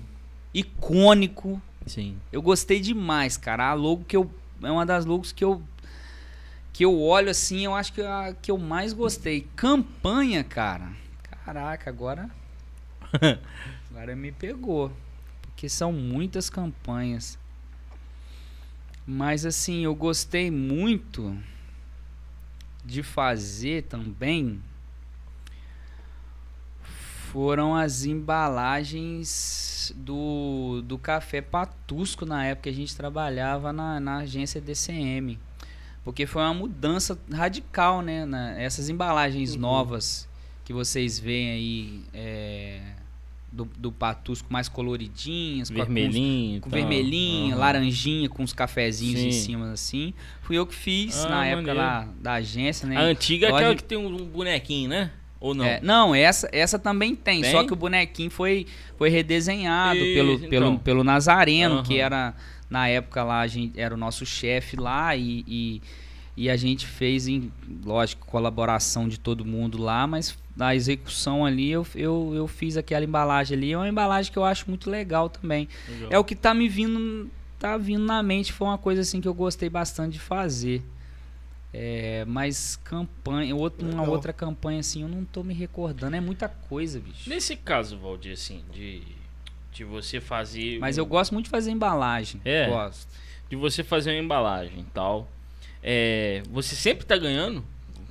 S3: icônico.
S2: Sim.
S3: Eu gostei demais, cara. A logo que eu. É uma das logos que eu. Que eu olho assim, eu acho que a que eu mais gostei. Campanha, cara. Caraca, agora. agora me pegou. Porque são muitas campanhas. Mas assim, eu gostei muito de fazer também. Foram as embalagens do, do café Patusco na época que a gente trabalhava na, na agência DCM. Porque foi uma mudança radical, né? Na, essas embalagens
S1: Uhum.
S3: novas que vocês veem aí é, do, do Patusco mais coloridinhas, com a- com
S2: Vermelhinho.
S3: com
S2: tal.
S3: vermelhinha,
S2: Aham.
S3: laranjinha, com os cafezinhos em
S2: Sim.
S3: cima assim. Fui eu que fiz
S2: Ah,
S3: na época
S2: maneiro.
S3: lá da agência, né?
S2: A antiga é aquela que tem um bonequinho, né? Ou não?
S3: É, não, essa, essa também tem,
S2: Tem?
S3: só que o bonequinho foi, foi redesenhado
S2: Isso,
S3: pelo,
S2: então.
S3: pelo, pelo Nazareno,
S2: Aham.
S3: que era, na época lá, a gente, era o nosso chefe lá e, e, e a gente fez, em, lógico, colaboração de todo mundo lá, mas na execução ali eu, eu, eu fiz aquela embalagem ali, é uma embalagem que eu acho muito legal também.
S2: Legal.
S3: É o que tá me vindo, tá vindo na mente, foi uma coisa assim que eu gostei bastante de fazer. É, mas campanha, outro, uma
S1: Legal.
S3: outra campanha assim, eu não tô me recordando, é muita coisa, bicho.
S2: Nesse caso, Valdir, assim, de, de você fazer.
S3: Mas eu gosto muito de fazer embalagem.
S2: É?
S3: Gosto.
S2: De você fazer uma embalagem e tal. É, você sempre tá ganhando?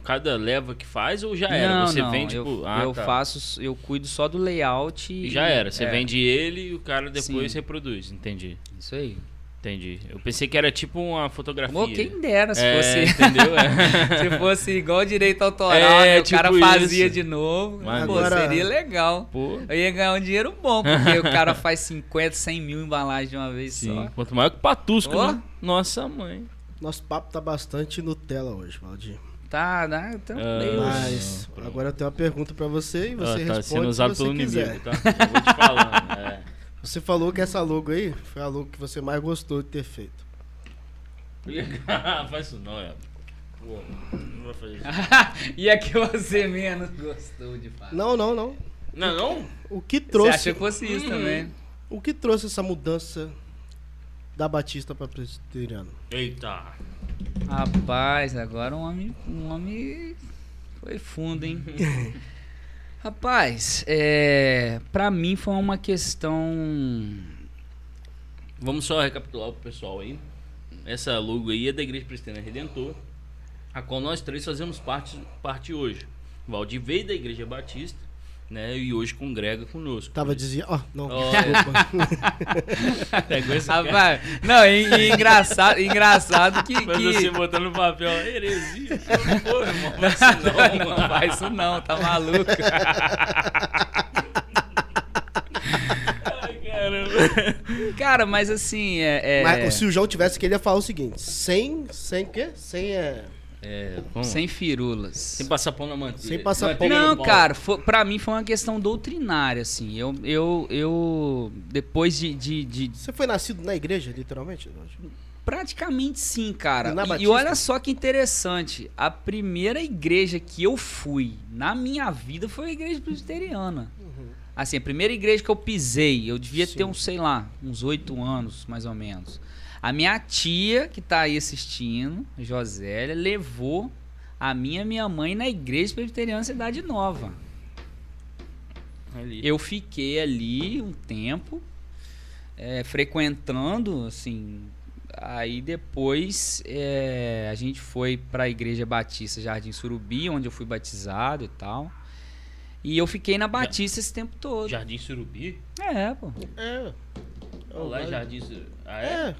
S2: Cada leva que faz ou já era?
S3: não,
S2: você
S3: não,
S2: vende,
S3: eu,
S2: tipo. Ah,
S3: eu
S2: tá.
S3: faço, eu cuido só do layout e
S2: já era. Você
S3: é,
S2: vende ele e o cara depois
S3: Sim.
S2: reproduz. Entendi.
S3: Isso aí.
S2: Entendi. Eu pensei que era tipo uma fotografia.
S3: Pô, quem dera se
S2: é,
S3: fosse
S2: Entendeu? É.
S3: se fosse igual direito autoral,
S2: É,
S3: né? o
S2: tipo
S3: cara fazia
S2: isso.
S3: de novo.
S2: Mas
S3: Pô,
S1: agora-
S3: seria legal.
S2: Pô.
S3: Eu ia ganhar um dinheiro bom, porque o cara faz 50, 100 mil embalagens de uma vez
S2: Sim.
S3: só.
S2: Quanto maior que patusco,
S3: Ó.
S2: né? Nossa mãe.
S1: Nosso papo tá bastante Nutella hoje, Valdir.
S3: Tá, né? Então,
S2: Ah,
S3: meio-
S1: Mas
S2: pronto.
S1: agora eu tenho uma pergunta pra você e
S2: Ah,
S1: você
S2: tá
S1: responde
S2: sendo
S1: se
S2: usado
S1: você
S2: pelo
S1: quiser.
S2: inimigo, tá? Eu vou te falando. É.
S1: Você falou que essa logo aí foi a logo que você mais gostou de ter feito.
S2: Faz isso não, é. Pô, não vou fazer isso.
S3: e a que você menos gostou de fazer?
S1: Não, não, não.
S2: Não, não?
S1: O que
S3: Você
S1: trouxe,
S3: achou que fosse isso
S2: Hum.
S3: também?
S1: o que trouxe essa mudança da Batista pra Presbiteriano?
S2: Eita.
S3: Rapaz, agora um homem, um homem foi fundo, hein? Rapaz, é, pra mim foi uma questão.
S2: Vamos só recapitular pro pessoal aí. Essa logo aí é da Igreja Presbiteriana Redentor, a qual nós três fazemos parte, parte hoje. Valdir veio da Igreja Batista, né? E hoje congrega conosco.
S1: Tava dizia, ó, não.
S2: Pegou cara.
S3: Rapaz, não, e, e engraçado, engraçado que.
S2: Mas
S3: que...
S2: você botando no papel, heresia. Pô, irmão, vai isso não.
S3: não faz isso não, tá maluco.
S2: Ai, caramba.
S3: Cara, mas assim, é. é-
S1: Mas se o João tivesse que ele ia falar o seguinte, sem, sem o quê? Sem é...
S2: É.
S3: Sem firulas.
S2: Sem passar pão na manteiga.
S1: Sem passar
S2: Manteiga
S1: pão.
S2: no
S3: Não,
S2: pão.
S3: cara, foi, pra mim foi uma questão doutrinária, assim. Eu, eu, eu depois de, de, de-
S1: Você foi nascido na igreja, literalmente?
S3: Praticamente sim, cara.
S1: E
S3: E, olha só que interessante. A primeira igreja que eu fui na minha vida foi a igreja presbiteriana. Assim, a primeira igreja que eu pisei, eu devia ter
S1: Sim.
S3: uns, sei lá, uns oito anos, mais ou menos. A minha tia, que tá aí assistindo, Josélia, levou a minha e minha mãe na igreja presbiteriana Cidade Nova.
S2: Ali.
S3: Eu fiquei ali um tempo, é, frequentando, assim. Aí depois é, a gente foi para a Igreja Batista Jardim Surubi, onde eu fui batizado e tal. E eu fiquei na Batista esse tempo todo.
S2: Jardim Surubi?
S3: É, pô.
S1: É.
S2: Oh, lá é Jardim Surubi. Ah, é?
S1: É.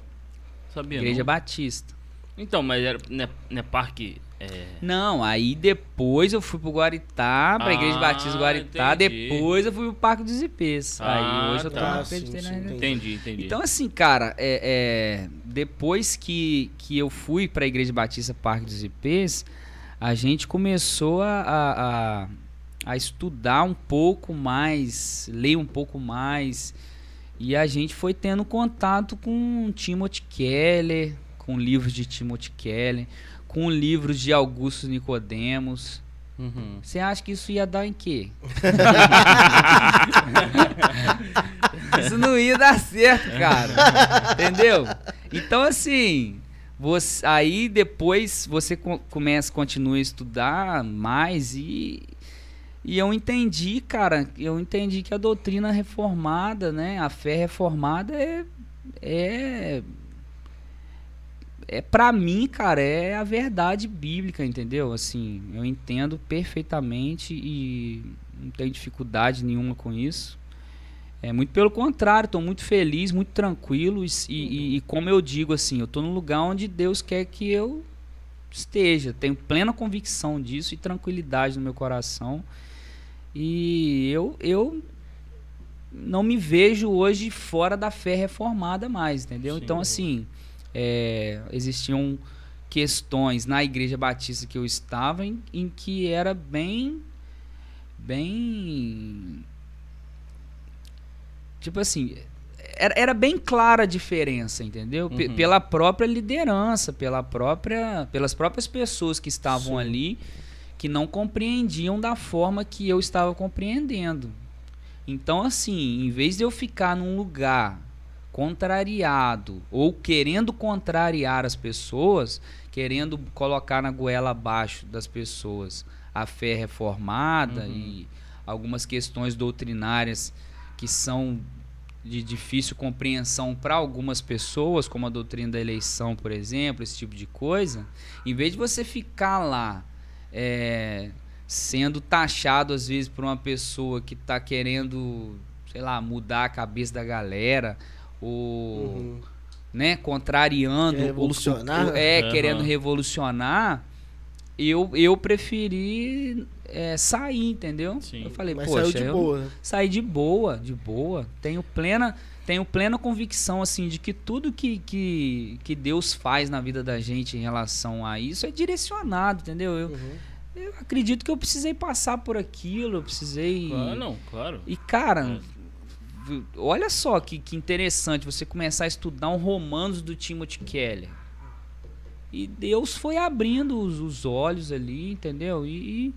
S2: Sabia
S3: Igreja
S2: não.
S3: Batista.
S2: Então, mas era, não, é, não é parque... É...
S3: Não, aí depois eu fui pro Guaritá, pra
S2: Ah,
S3: Igreja Batista Guaritá.
S2: entendi.
S3: depois eu fui pro Parque dos Ipês.
S2: Ah,
S3: aí hoje eu tô
S2: tá.
S3: na
S1: Sim, sim,
S2: Entendi, entendi.
S3: Então, assim, cara, é, é, depois que, que eu fui para a Igreja Batista Parque dos IPs, a gente começou a, a, a- a estudar um pouco mais, ler um pouco mais. E a gente foi tendo contato com Timothy Keller, com livros de Timothy Keller, com livros de Augusto Nicodemos.
S2: Uhum.
S3: Você acha que isso ia dar em quê? isso não ia dar certo, cara. Entendeu? Então, assim, você, aí depois você co- começa, continua a estudar mais e, e eu entendi, cara, eu entendi que a doutrina reformada, né, a fé reformada é é é para mim, cara, é a verdade bíblica, entendeu? Assim, eu entendo perfeitamente e não tenho dificuldade nenhuma com isso. É muito pelo contrário, estou muito feliz, muito tranquilo e, e- e como eu digo assim, eu estou no lugar onde Deus quer que eu esteja. Tenho plena convicção disso e tranquilidade no meu coração. E eu, eu não me vejo hoje fora da fé reformada mais, entendeu?
S2: Sim.
S3: Então, assim, é, existiam questões na igreja batista que eu estava em, em que era bem bem tipo assim era, era bem clara a diferença entendeu P-
S2: Uhum.
S3: pela própria liderança pela própria pelas próprias pessoas que estavam
S1: Sim.
S3: ali que não compreendiam da forma que eu estava compreendendo então assim em vez de eu ficar num lugar contrariado ou querendo contrariar as pessoas, querendo colocar na goela abaixo das pessoas a fé reformada
S2: Uhum.
S3: e algumas questões doutrinárias que são de difícil compreensão para algumas pessoas, como a doutrina da eleição, por exemplo, esse tipo de coisa, em vez de você ficar lá é, sendo taxado às vezes por uma pessoa que está querendo, sei lá, mudar a cabeça da galera ou
S1: Uhum.
S3: né, contrariando,
S1: revolucionar?
S3: o- é,
S2: Aham.
S3: querendo revolucionar, eu, eu preferi é, sair, entendeu?
S2: Sim.
S3: Eu falei,
S1: Mas
S3: poxa,
S1: saiu de
S3: eu
S1: boa,
S3: saí de boa, de boa. Tenho plena, tenho plena convicção assim de que tudo que, que, que Deus faz na vida da gente em relação a isso é direcionado, entendeu? Eu,
S1: Uhum.
S3: eu acredito que eu precisei passar por aquilo, eu precisei
S2: Claro, não, claro.
S3: e, cara, v- olha só que, que interessante você começar a estudar um Romanos do Timothy Keller. E Deus foi abrindo os, os olhos ali, entendeu? E,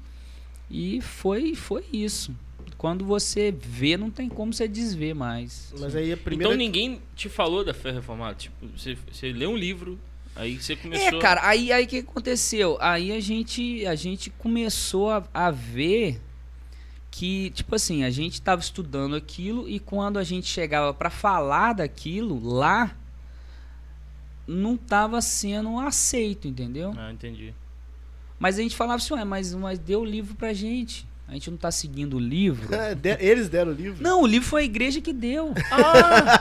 S3: e foi, foi isso. Quando você vê, não tem como você desver mais.
S1: Mas aí a primeira.
S2: Então ninguém te falou da fé reformada? Tipo, você, você leu um livro, aí você começou...
S3: É, cara, aí aí o que aconteceu? Aí a gente a gente começou a, a ver que, tipo assim, a gente tava estudando aquilo e quando a gente chegava para falar daquilo lá não tava sendo aceito, entendeu?
S2: Ah, entendi.
S3: Mas a gente falava assim, ué, mas, mas deu o livro pra gente. A gente não tá seguindo o livro.
S1: É, Eles deram o livro?
S3: Não, o livro foi a igreja que deu.
S2: Ah!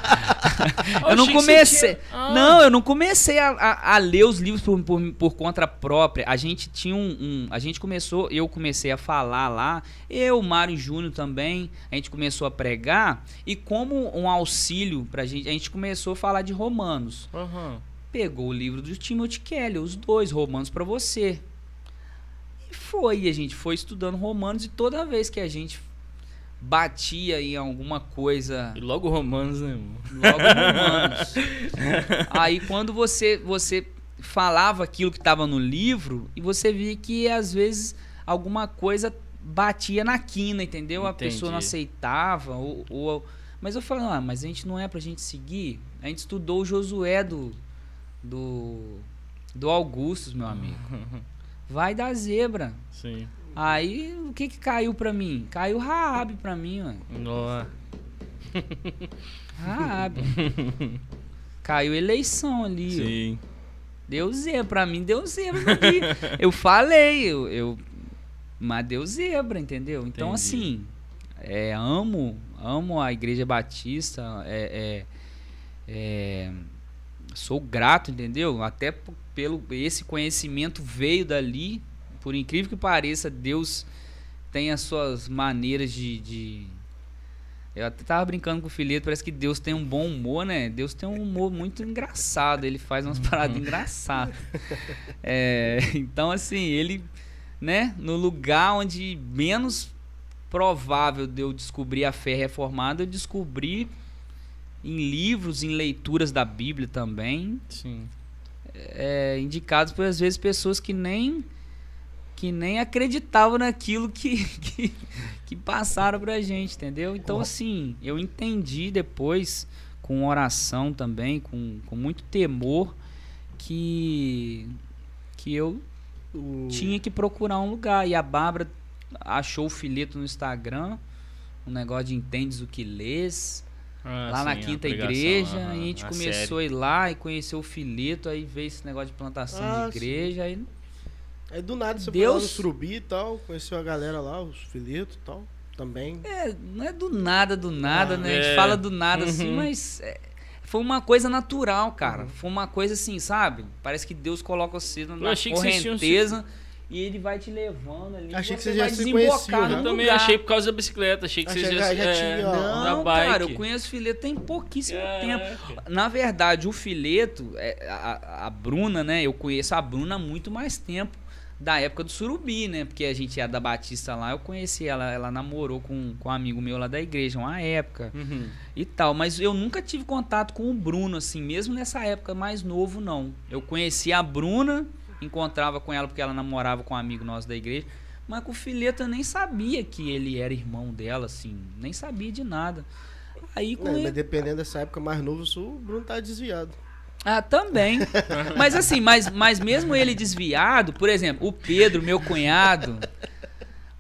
S3: eu não comecei.
S2: Ah.
S3: Não, eu não comecei a, a- a ler os livros por, por, por conta própria. A gente tinha um, um- A gente começou, eu comecei a falar lá, eu, Mário Júnior também, a gente começou a pregar, e como um auxílio pra gente, a gente começou a falar de romanos.
S2: Aham.
S3: Pegou o livro do Timothy Keller, os dois, Romanos pra você. E foi, a gente foi estudando Romanos, e toda vez que a gente batia em alguma coisa
S2: E logo romanos, né, irmão?
S3: Logo Romanos. Aí quando você você falava aquilo que estava no livro e você via que às vezes alguma coisa batia na quina, entendeu? A
S2: Entendi.
S3: pessoa não aceitava ou, ou- mas eu falei, ah, mas a gente não é pra gente seguir. A gente estudou o Josué do do do Augustus, meu amigo. Vai da zebra.
S2: Sim.
S3: Aí o que que caiu pra mim? Caiu Raab pra mim, ué.
S2: Nossa.
S3: Raab. Caiu eleição ali. ó.
S2: Sim.
S3: Deu zebra, pra mim deu zebra eu falei, eu, eu- mas deu zebra, entendeu? Então,
S2: Entendi.
S3: assim, é, amo, amo a Igreja Batista, é, é- é, sou grato, entendeu? Até pelo esse conhecimento veio dali, por incrível que pareça, Deus tem as suas maneiras de, de- eu até tava brincando com o Filete, parece que Deus tem um bom humor, né? Deus tem um humor muito engraçado, ele faz umas paradas engraçadas. É, então, assim, ele, né, no lugar onde menos provável de eu descobrir a fé reformada, eu descobri em livros, em leituras da Bíblia também,
S2: Sim.
S3: É, indicados por às vezes pessoas que nem que nem acreditavam naquilo que, que, que passaram pra gente, entendeu? Então, assim, eu entendi depois, com oração também, com, com muito temor, que, que eu
S1: O-
S3: tinha que procurar um lugar. E a Bárbara achou o fileto no Instagram, um negócio de entendes o que lês,
S2: Ah,
S3: lá na
S2: sim, a
S3: quinta igreja,
S2: aham,
S3: e a gente
S2: a
S3: começou a ir lá e conheceu o fileto, aí veio esse negócio de plantação
S1: Ah,
S3: de igreja, aí
S1: Aí do nada você
S3: Deus-
S1: foi lá no Surubi e tal, conheceu a galera lá, os filetos e tal, também.
S3: É, não é do nada, do nada,
S1: Ah,
S3: né? A gente
S2: é.
S3: fala do nada assim,
S2: Uhum.
S3: mas é, foi uma coisa natural, cara.
S1: Uhum.
S3: Foi uma coisa assim, sabe? Parece que Deus coloca você na
S2: Eu achei que vocês tinham
S3: correnteza e ele vai te levando ali.
S1: Achei que
S3: você
S1: já
S3: vai
S1: se
S3: desembocar
S1: conheciam, né?
S2: Eu também
S3: lugar.
S2: achei por causa da bicicleta, achei que
S1: Achei
S2: vocês
S1: que
S2: já,
S1: já
S2: é,
S1: tinha,
S3: Não,
S2: bike.
S3: cara, eu conheço o fileto tem pouquíssimo tempo.
S2: Caraca.
S3: Na verdade, o fileto, é, a, a Bruna, né? Eu conheço a Bruna há muito mais tempo da época do Surubi, né? Porque a gente é da Batista lá, eu conheci ela, ela namorou com, com um amigo meu lá da igreja, uma época
S2: Uhum.
S3: e tal. Mas eu nunca tive contato com o Bruno, assim, mesmo nessa época mais novo, não. Eu conhecia a Bruna, encontrava com ela porque ela namorava com um amigo nosso da igreja. Mas o Fileto eu nem sabia que ele era irmão dela, assim. Nem sabia de nada. Aí
S1: É,
S3: ele-
S1: mas dependendo dessa época mais novo, o Bruno tá desviado.
S3: ah, também. Mas assim, mas, mas mesmo ele desviado, por exemplo, o Pedro, meu cunhado,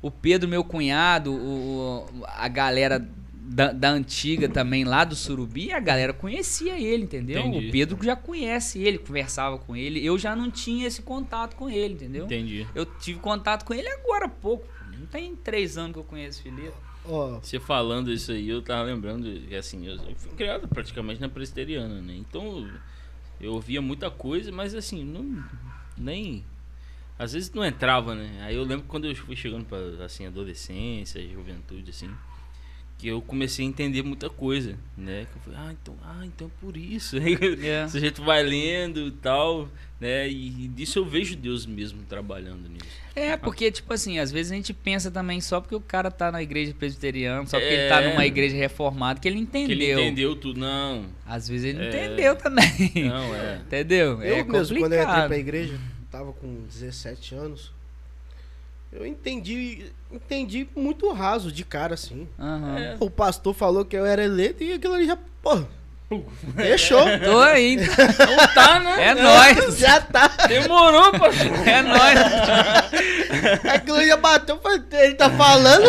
S3: o Pedro, meu cunhado, o- a galera da, da antiga também lá do Surubi, a galera conhecia ele, entendeu?
S2: Entendi.
S3: O Pedro já conhece ele, conversava com ele. Eu já não tinha esse contato com ele, entendeu?
S2: Entendi.
S3: Eu tive contato com ele agora há pouco. Não tem três anos que eu conheço o Filipe.
S1: Ó,
S2: Você falando isso aí, eu tava lembrando que assim, eu fui criado praticamente na presbiteriana, né? Então eu ouvia muita coisa, mas assim, não nem às vezes não entrava, né? Aí eu lembro quando eu fui chegando para assim adolescência, juventude assim, que eu comecei a entender muita coisa, né? Que eu falei, ah, então, ah, então é por isso. Aí
S3: É.
S2: o sujeito vai lendo e tal, né? E disso eu vejo Deus mesmo trabalhando nisso.
S3: É, porque, tipo assim, às vezes a gente pensa também só porque o cara tá na igreja presbiteriana, só porque ele
S2: É.
S3: tá numa igreja reformada, que ele
S2: Que
S3: entendeu.
S2: ele entendeu tudo, não.
S3: Às vezes ele
S2: É.
S3: entendeu também.
S2: Não, é.
S3: Entendeu?
S1: eu
S3: é
S1: mesmo, quando eu entrei
S3: complicado.
S1: pra igreja, tava com 17 anos, eu entendi, entendi muito raso de cara, assim.
S3: Aham.
S2: É.
S1: O pastor falou que eu era eleito e aquilo ali já, pô, fechou.
S3: Tô aí, então.
S2: Não tá, né?
S3: É nóis.
S1: Já tá.
S2: Demorou, pô.
S3: É nóis.
S1: Aquilo já bateu, ele tá falando.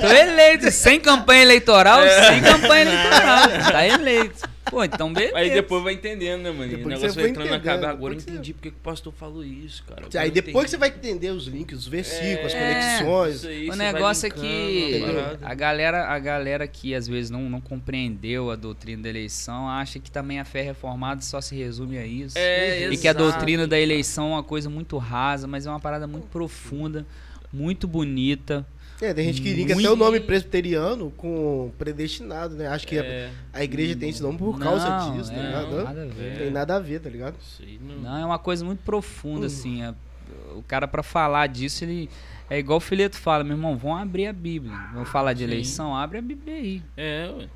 S3: Tô eleito. Sem campanha eleitoral, sem campanha eleitoral. Tá eleito. Pô, então beleza.
S2: Aí depois vai entendendo, né, mano? O
S1: Depois que
S2: negócio
S1: você
S2: vai entrando na cabeça. Agora eu entendi porque que o pastor falou isso, cara.
S1: Aí depois que você vai entender os links, os versículos, as
S3: É.
S1: conexões.
S3: O negócio é que a galera, a galera que às vezes não, não compreendeu a doutrina da eleição acha que também a fé reformada só se resume a isso.
S2: É,
S3: e que a
S2: exato.
S3: doutrina da eleição é uma coisa muito rasa, mas é uma parada muito profunda, muito bonita.
S1: É, tem gente que liga até o nome presbiteriano com predestinado, né? Acho que a-
S2: É,
S1: a igreja tem esse nome por causa
S3: Não,
S1: disso, tá
S3: é,
S1: ligado? Não,
S3: nada a ver.
S1: tem nada a ver, tá ligado?
S2: aí não.
S3: Não, é uma coisa muito profunda,
S1: Hum.
S3: assim. é- o cara, pra falar disso, ele. É igual o Fileto fala, meu irmão, vamos abrir a Bíblia. Vamos falar de
S2: Sim.
S3: eleição, abre a Bíblia aí.
S2: É, ué.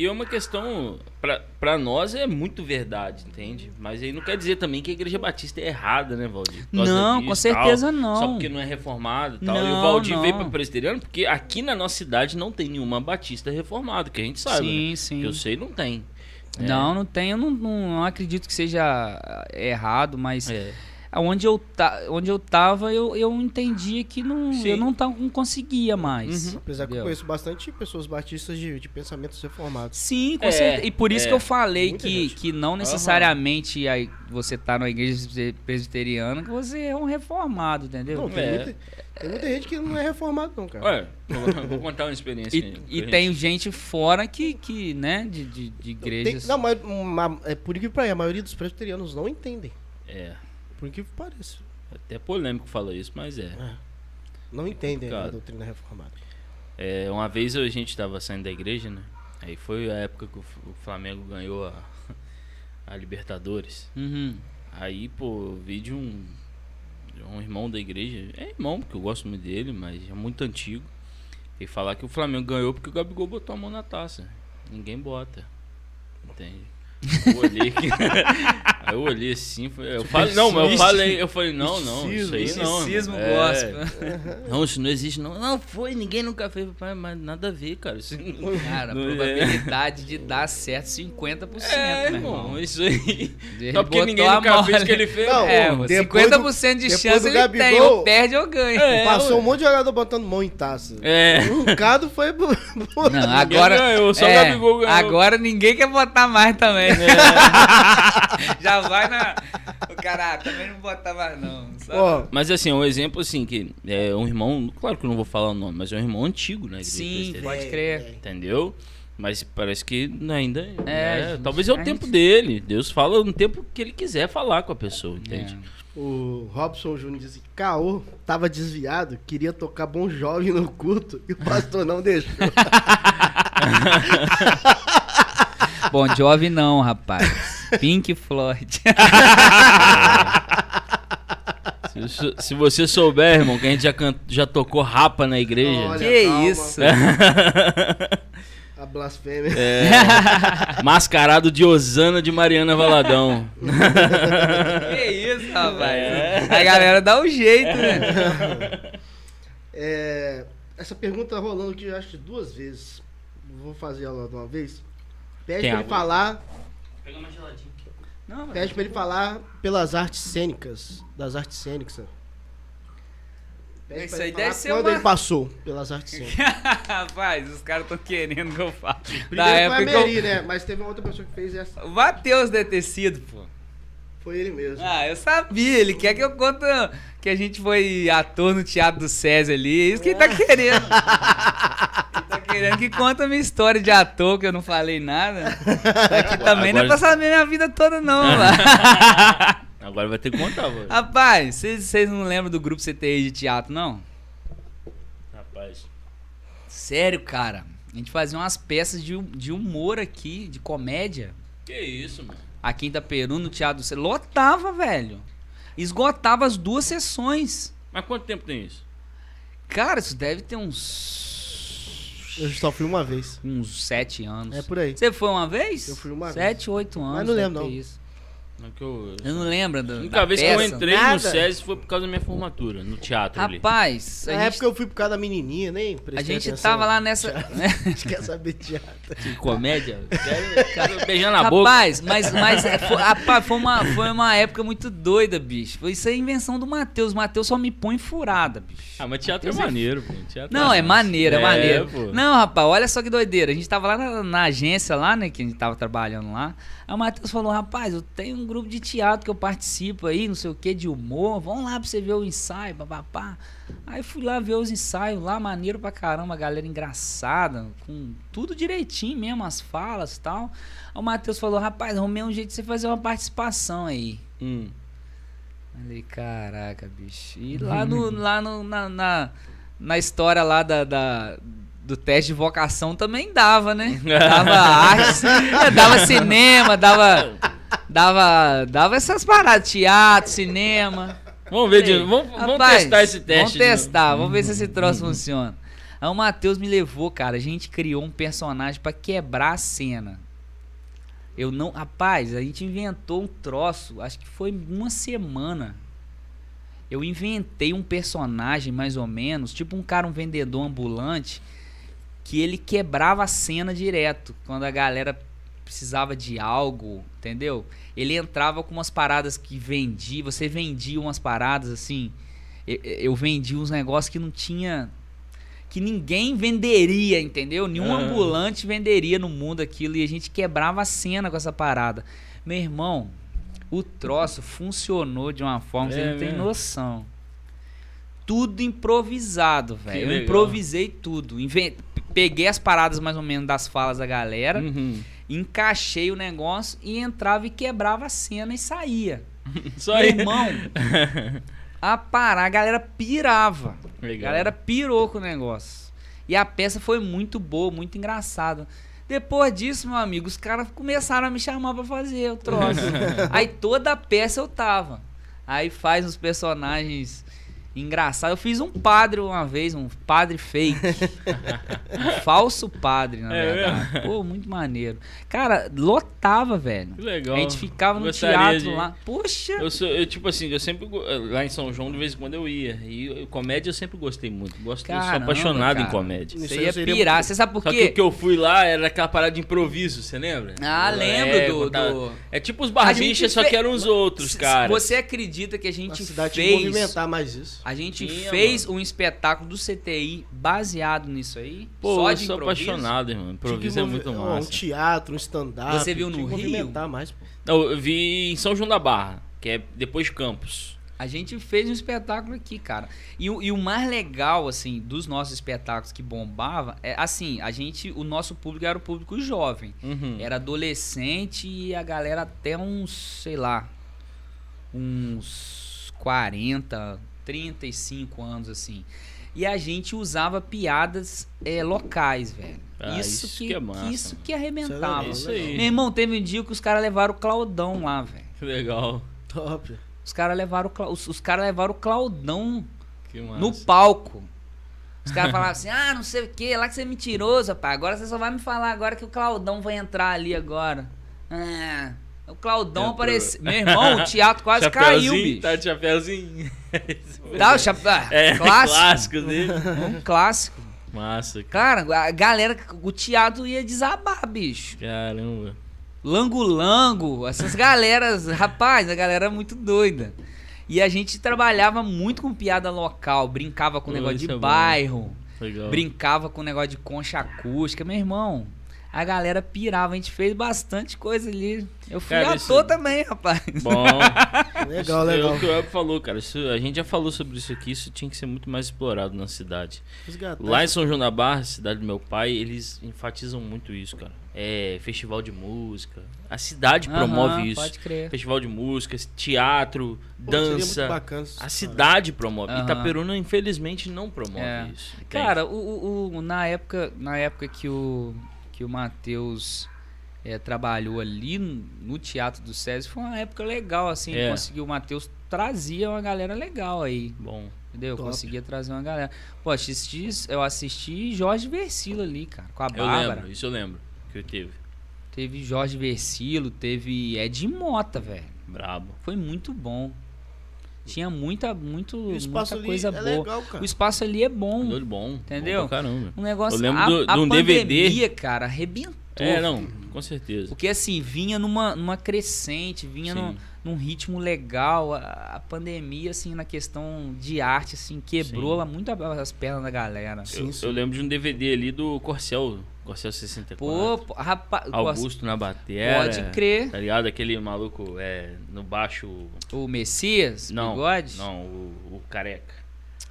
S2: E é uma questão, pra, pra nós é muito verdade, entende? Mas aí não quer dizer também que a Igreja Batista é errada, né, Valdir?
S3: Não, com certeza
S2: tal.
S3: não.
S2: Só porque não é reformado e tal. e o
S3: Não,
S2: Valdir
S3: não.
S2: veio pra presbiteriano porque aqui na nossa cidade não tem nenhuma Batista reformada, que a gente sabe.
S3: sim,
S2: né?
S3: sim.
S2: Eu sei, não tem. É.
S3: Não, não tem. Eu não, não- não acredito que seja errado, mas
S2: É.
S3: onde, eu ta, onde eu tava, eu, eu entendia que não,
S2: Sim.
S3: eu não, não conseguia mais.
S2: Uhum.
S1: Apesar que eu conheço bastante pessoas batistas de, de pensamentos reformados.
S3: Sim, com
S2: É,
S3: certeza. E por isso
S2: é.
S3: que eu falei
S1: Muita
S3: que,
S1: gente.
S3: que não necessariamente aí você tá numa igreja presbiteriana que você é um reformado, entendeu?
S1: Não, tem,
S2: É.
S1: muita, tem muita gente que não é reformado, não, cara.
S2: Ué, vou, vou contar uma experiência.
S3: E,
S2: aí pra
S3: e
S2: gente.
S3: tem gente fora que, que né, de, de, de
S1: Tem-
S3: igrejas.
S1: não, mas uma- é por que pareça, a maioria dos presbiterianos não entendem.
S2: É,
S1: Por que pareça.
S2: até polêmico falar isso, mas é.
S1: Não entendem a
S2: complicado.
S1: doutrina reformada.
S2: É, uma vez a gente tava saindo da igreja, né? Aí foi a época que o Flamengo ganhou a, a Libertadores.
S3: Uhum.
S2: Aí, pô, eu vi de um, de um irmão da igreja. É irmão, porque eu gosto muito dele, mas é muito antigo. E falar que o Flamengo ganhou porque o Gabigol botou a mão na taça. Ninguém bota. Entende? Eu olhei aí eu olhei assim, eu falei, não, mas eu falei, eu falei, não, não, isso aí não.
S3: Misticismo
S2: irmão. É,
S3: gospel.
S2: Não, isso não existe, não. Não, foi, ninguém nunca fez, mas nada a ver, cara. Isso não-
S3: Cara, a
S2: não é.
S3: probabilidade de dar certo 50%,
S2: É,
S3: meu
S2: irmão,
S3: irmão.
S2: isso aí.
S3: Ele
S2: Só porque ninguém
S3: a
S2: nunca
S3: mão
S2: fez o que ele fez.
S1: Não,
S3: É,
S1: Depois
S3: mano,
S1: do-
S3: 50% de
S1: depois
S3: chance
S1: do
S3: ele tem, ou perde ou ganha.
S2: É,
S1: Passou
S2: ué.
S1: um monte de jogador botando mão em taça.
S2: É.
S1: Um cado foi.
S3: Não, agora.
S2: ganhou, só o
S3: é,
S2: Gabigol ganhou.
S3: Agora ninguém quer botar mais também. Já vai na. O cara ah, também não bota mais, não.
S1: Ó,
S2: Mas assim, um exemplo assim, que é um irmão, claro que eu não vou falar o nome, mas é um irmão antigo, né?
S3: Sim, pode crer.
S2: Entendeu? Mas parece que ainda.
S3: É,
S2: É,
S3: gente,
S2: talvez é o
S3: a
S2: tempo
S3: gente-
S2: dele. Deus fala no tempo que ele quiser falar com a pessoa, entende?
S3: É.
S1: o Robson Júnior disse que Caô tava desviado, queria tocar Bom Jovem no culto e o pastor não deixou.
S3: Bom, Jovem não, rapaz. Pink Floyd.
S2: Se, se você souber, irmão, que a gente já, can- já tocou rapa na igreja.
S1: Olha,
S3: que
S1: calma.
S3: isso?
S1: A blasfêmia.
S2: É, mascarado de Osana de Mariana Valadão.
S3: que isso, rapaz? A galera dá o jeito, né?
S1: É, essa pergunta tá rolando aqui, eu acho, duas vezes. Vou fazer ela de uma vez. Pede
S2: Tem
S1: pra ele
S2: água?
S1: falar.
S2: Pega mais geladinho.
S3: Não,
S1: Pede pra ele falar pelas artes cênicas. Das artes cênicas. Pede
S3: Isso
S1: pra
S3: aí
S1: ele
S3: deve
S1: falar
S3: ser
S1: quando
S3: uma-
S1: ele passou pelas artes cênicas.
S3: Rapaz, os caras estão querendo que eu fale. Da
S1: Primeiro foi a
S3: eu...
S1: Né? Mas teve uma outra pessoa que fez essa.
S3: O Matheus deve ter sido, pô.
S1: Foi ele mesmo.
S3: Ah, eu sabia. Ele quer que eu conte que a gente foi ator no Teatro do César ali. É isso que ele tá querendo. ele tá querendo que conta a minha história de ator, que eu não falei nada. Aqui também não é
S2: Agora-
S3: pra saber minha vida toda, não. lá.
S2: Agora vai ter que contar, vô.
S3: Rapaz, vocês não lembram do grupo CTI de teatro, não?
S2: Rapaz.
S3: Sério, cara. A gente fazia umas peças de, de humor aqui, de comédia.
S2: Que isso, mano.
S3: Aqui em Itaperu, no Teatro do. Lotava, velho. Esgotava as duas sessões.
S2: Mas quanto tempo tem isso?
S3: Cara, isso deve ter uns.
S1: Eu só fui uma vez.
S3: Uns sete anos.
S1: É por aí.
S3: Você foi uma vez?
S1: Eu fui uma
S3: Sete, oito anos.
S1: Mas não lembro, não.
S3: Isso.
S2: É eu,
S3: Eu não lembro da,
S2: A única
S3: da
S2: vez que eu
S3: peça.
S2: entrei no
S1: Nada.
S2: SESI foi por causa da minha formatura, no teatro ali.
S3: Rapaz, a
S1: Na
S3: gente,
S1: época eu fui por causa da menininha, nem
S3: a gente
S1: atenção.
S3: tava lá nessa. né?
S1: A gente quer saber teatro.
S2: Que comédia? Quero, quero beijar na boca.
S3: Rapaz, mas, mas é, foi, rapaz, foi, uma, foi uma época muito doida, bicho. Foi isso aí a invenção do Matheus. O Matheus só me põe furada, bicho.
S2: Ah, mas teatro é
S3: Matheus é-
S2: maneiro, pô. Teatro
S3: Não, é maneiro, é,
S2: É,
S3: maneiro.
S2: pô.
S3: Não, rapaz, olha só que doideira. A gente tava lá na, na agência lá, né, que a gente tava trabalhando lá. Aí o Matheus falou, rapaz, eu tenho um grupo de teatro que eu participo aí, não sei o que, de humor. Vamos lá pra você ver o ensaio, papapá. Aí fui lá ver os ensaios lá, maneiro pra caramba, galera engraçada, com tudo direitinho mesmo, as falas e tal. Aí o Matheus falou, rapaz, arrumei um jeito de você fazer uma participação aí.
S2: Hum.
S3: Falei, caraca, bicho. E lá, no, lá no, na, na, na história lá da, da- do teste de vocação também dava, né? Dava arte, dava cinema, dava, dava, dava essas paradas, teatro, cinema.
S2: Vamos ver, de, vamos, vamos
S3: Rapaz,
S2: testar esse teste.
S3: Vamos testar, vamos ver se esse troço funciona. Aí o Matheus me levou, cara. A gente criou um personagem pra quebrar a cena. Eu não. Rapaz, a gente inventou um troço, acho que foi uma semana. Eu inventei um personagem, mais ou menos, tipo um cara, um vendedor ambulante, que ele quebrava a cena direto. Quando a galera precisava de algo, entendeu? Ele entrava com umas paradas que vendia, você vendia umas paradas assim. Eu, eu vendia uns negócios que não tinha. Que ninguém venderia, entendeu? Nenhum
S2: Ah.
S3: ambulante venderia no mundo aquilo e a gente quebrava a cena com essa parada. Meu irmão, o troço funcionou de uma forma que
S2: É
S3: você não tem
S2: mesmo?
S3: noção. Tudo improvisado, velho. Eu
S2: legal.
S3: improvisei tudo. Inven- Peguei as paradas mais ou menos das falas da galera,
S2: Uhum.
S3: encaixei o negócio e entrava e quebrava a cena e saía.
S2: Só
S3: Meu irmão, a parar, a galera pirava. A
S2: Legal.
S3: galera pirou com o negócio. E a peça foi muito boa, muito engraçada. Depois disso, meu amigo, os caras começaram a me chamar pra fazer o troço. Aí toda a peça eu tava. Aí faz os personagens Engraçado, eu fiz um padre uma vez, um padre fake. um falso padre, na
S2: É
S3: verdade. Pô, muito maneiro. Cara, lotava, velho.
S2: Que legal.
S3: A gente ficava no
S2: Gostaria
S3: teatro
S2: de-
S3: lá. Poxa!
S2: Eu sou, eu, tipo assim, eu sempre. go- Lá em São João, de vez em quando eu ia. E eu- comédia eu sempre gostei muito. Gosto, eu sou
S3: Caramba,
S2: apaixonado em
S3: cara.
S2: comédia.
S1: Isso
S3: Você
S1: aí
S3: ia
S1: seria
S3: pirar.
S1: muito-
S3: Você sabe por
S2: Só que o
S3: quê?
S2: que eu fui lá era aquela parada de improviso, você lembra?
S3: Ah,
S2: É,
S3: lembro do-
S2: contava-
S3: do-
S2: É tipo os
S3: A
S2: barbichas, só
S3: fe-
S2: que eram os outros, cara.
S3: Você acredita que a
S1: A
S3: gente
S1: cidade tinha que
S3: fez.
S1: movimentar mais isso.
S3: A gente
S2: Tinha,
S3: fez
S2: mano.
S3: um espetáculo do CTI baseado nisso aí.
S2: Pô,
S3: só
S2: eu
S3: de
S2: sou
S3: improviso.
S2: apaixonado, irmão. Improviso é muito
S1: ó, Um
S2: massa.
S1: teatro, um stand-up.
S3: Você viu no Rio?
S1: movimentar mais, pô.
S2: Não, eu vi em São João da Barra, que é depois de Campos.
S3: A gente fez um espetáculo aqui, cara. E, o- e o mais legal, assim, dos nossos espetáculos que bombava, é assim, a gente, o nosso público era o público jovem.
S2: Uhum.
S3: Era adolescente e a galera até uns, sei lá, uns 40, 35 anos, assim. E a gente usava piadas é, locais, velho.
S2: Ah,
S3: isso,
S2: isso
S3: que,
S2: que é massa,
S3: isso
S2: mano.
S3: que arrebentava.
S2: Isso aí.
S3: Meu irmão, teve um dia que os caras levaram o Claudão lá, velho.
S2: Que legal.
S1: Top.
S3: Os caras levaram, o os, os caras levaram o Claudão
S2: Que massa.
S3: no palco. Os caras falavam assim, ah, não sei o que, lá que você é mentiroso, rapaz. Agora você só vai me falar agora que o Claudão vai entrar ali agora. Ah, o Claudão
S2: Entrou.
S3: apareceu. Meu irmão, o teatro quase caiu, bicho.
S2: Tá de chapéuzinho.
S3: Tá, o chapa... ah,
S2: É,
S3: clássico.
S2: clássico dele.
S3: Um clássico.
S2: Massa, cara.
S3: Cara, a galera, o teatro ia desabar, bicho.
S2: Caramba.
S3: Lango Lango, essas galeras, rapaz, a galera é muito doida. E a gente trabalhava muito com piada local, brincava com
S2: Pô,
S3: negócio de
S2: é
S3: bairro,
S2: Legal.
S3: brincava com negócio de concha acústica, meu irmão. A galera pirava, a gente fez bastante coisa ali. Eu fui
S2: Cara,
S3: ator
S2: isso-
S3: também, rapaz.
S2: Bom.
S1: Legal,
S2: isso É
S1: legal.
S2: o que o Web falou, cara. Isso, a gente já falou sobre isso aqui. Isso tinha que ser muito mais explorado na cidade.
S1: Resgatar.
S2: Lá em São João da Barra, cidade do meu pai, eles enfatizam muito isso, cara. É festival de música. A cidade promove isso.
S3: Pode crer.
S2: Festival de música, teatro,
S1: Pô, seria
S2: dança.
S1: muito bacana
S2: A cidade promove.
S3: Aham.
S2: Itaperuna, infelizmente, não promove
S3: É.
S2: isso. entende?
S3: Cara, o, o- o- na época, na época que o que o Matheus é, trabalhou ali no, Teatro do César, foi uma época legal, assim,
S2: É.
S3: conseguiu o Matheus trazia uma galera legal aí,
S2: Bom.
S3: entendeu?
S1: Top.
S3: Conseguia trazer uma galera. Pô, assisti, eu assisti Jorge Versilo ali, cara, com a
S2: Eu
S3: Bárbara.
S2: lembro, isso eu lembro que eu teve.
S3: Teve Jorge Versilo, teve Ed Mota, velho.
S2: Brabo.
S3: Foi muito bom. Tinha muita, muito,
S1: E
S3: muita coisa
S1: é
S3: boa.
S1: legal, cara.
S3: O espaço ali é bom.
S2: De bom.
S3: Entendeu?
S2: Bom caramba.
S3: Um negócio.
S2: Eu lembro
S3: a,
S2: do-
S3: a
S2: de um DVD.
S3: pandemia, cara, arrebentou.
S2: É, não, com certeza.
S3: Porque assim, vinha numa, numa crescente, vinha num, num ritmo legal. A, a pandemia, assim, na questão de arte, assim, quebrou
S2: Sim.
S3: lá muito as pernas da galera.
S1: Sim,
S2: Eu,
S1: sim.
S2: eu lembro de um DVD ali do Corcel, Corcel 64.
S3: Pô, rapaz,
S2: Augusto na bateria.
S3: pode crer.
S2: Tá ligado? Aquele maluco é, no baixo.
S3: O Messias,
S2: Não,
S3: bigode?
S2: não, o, o careca.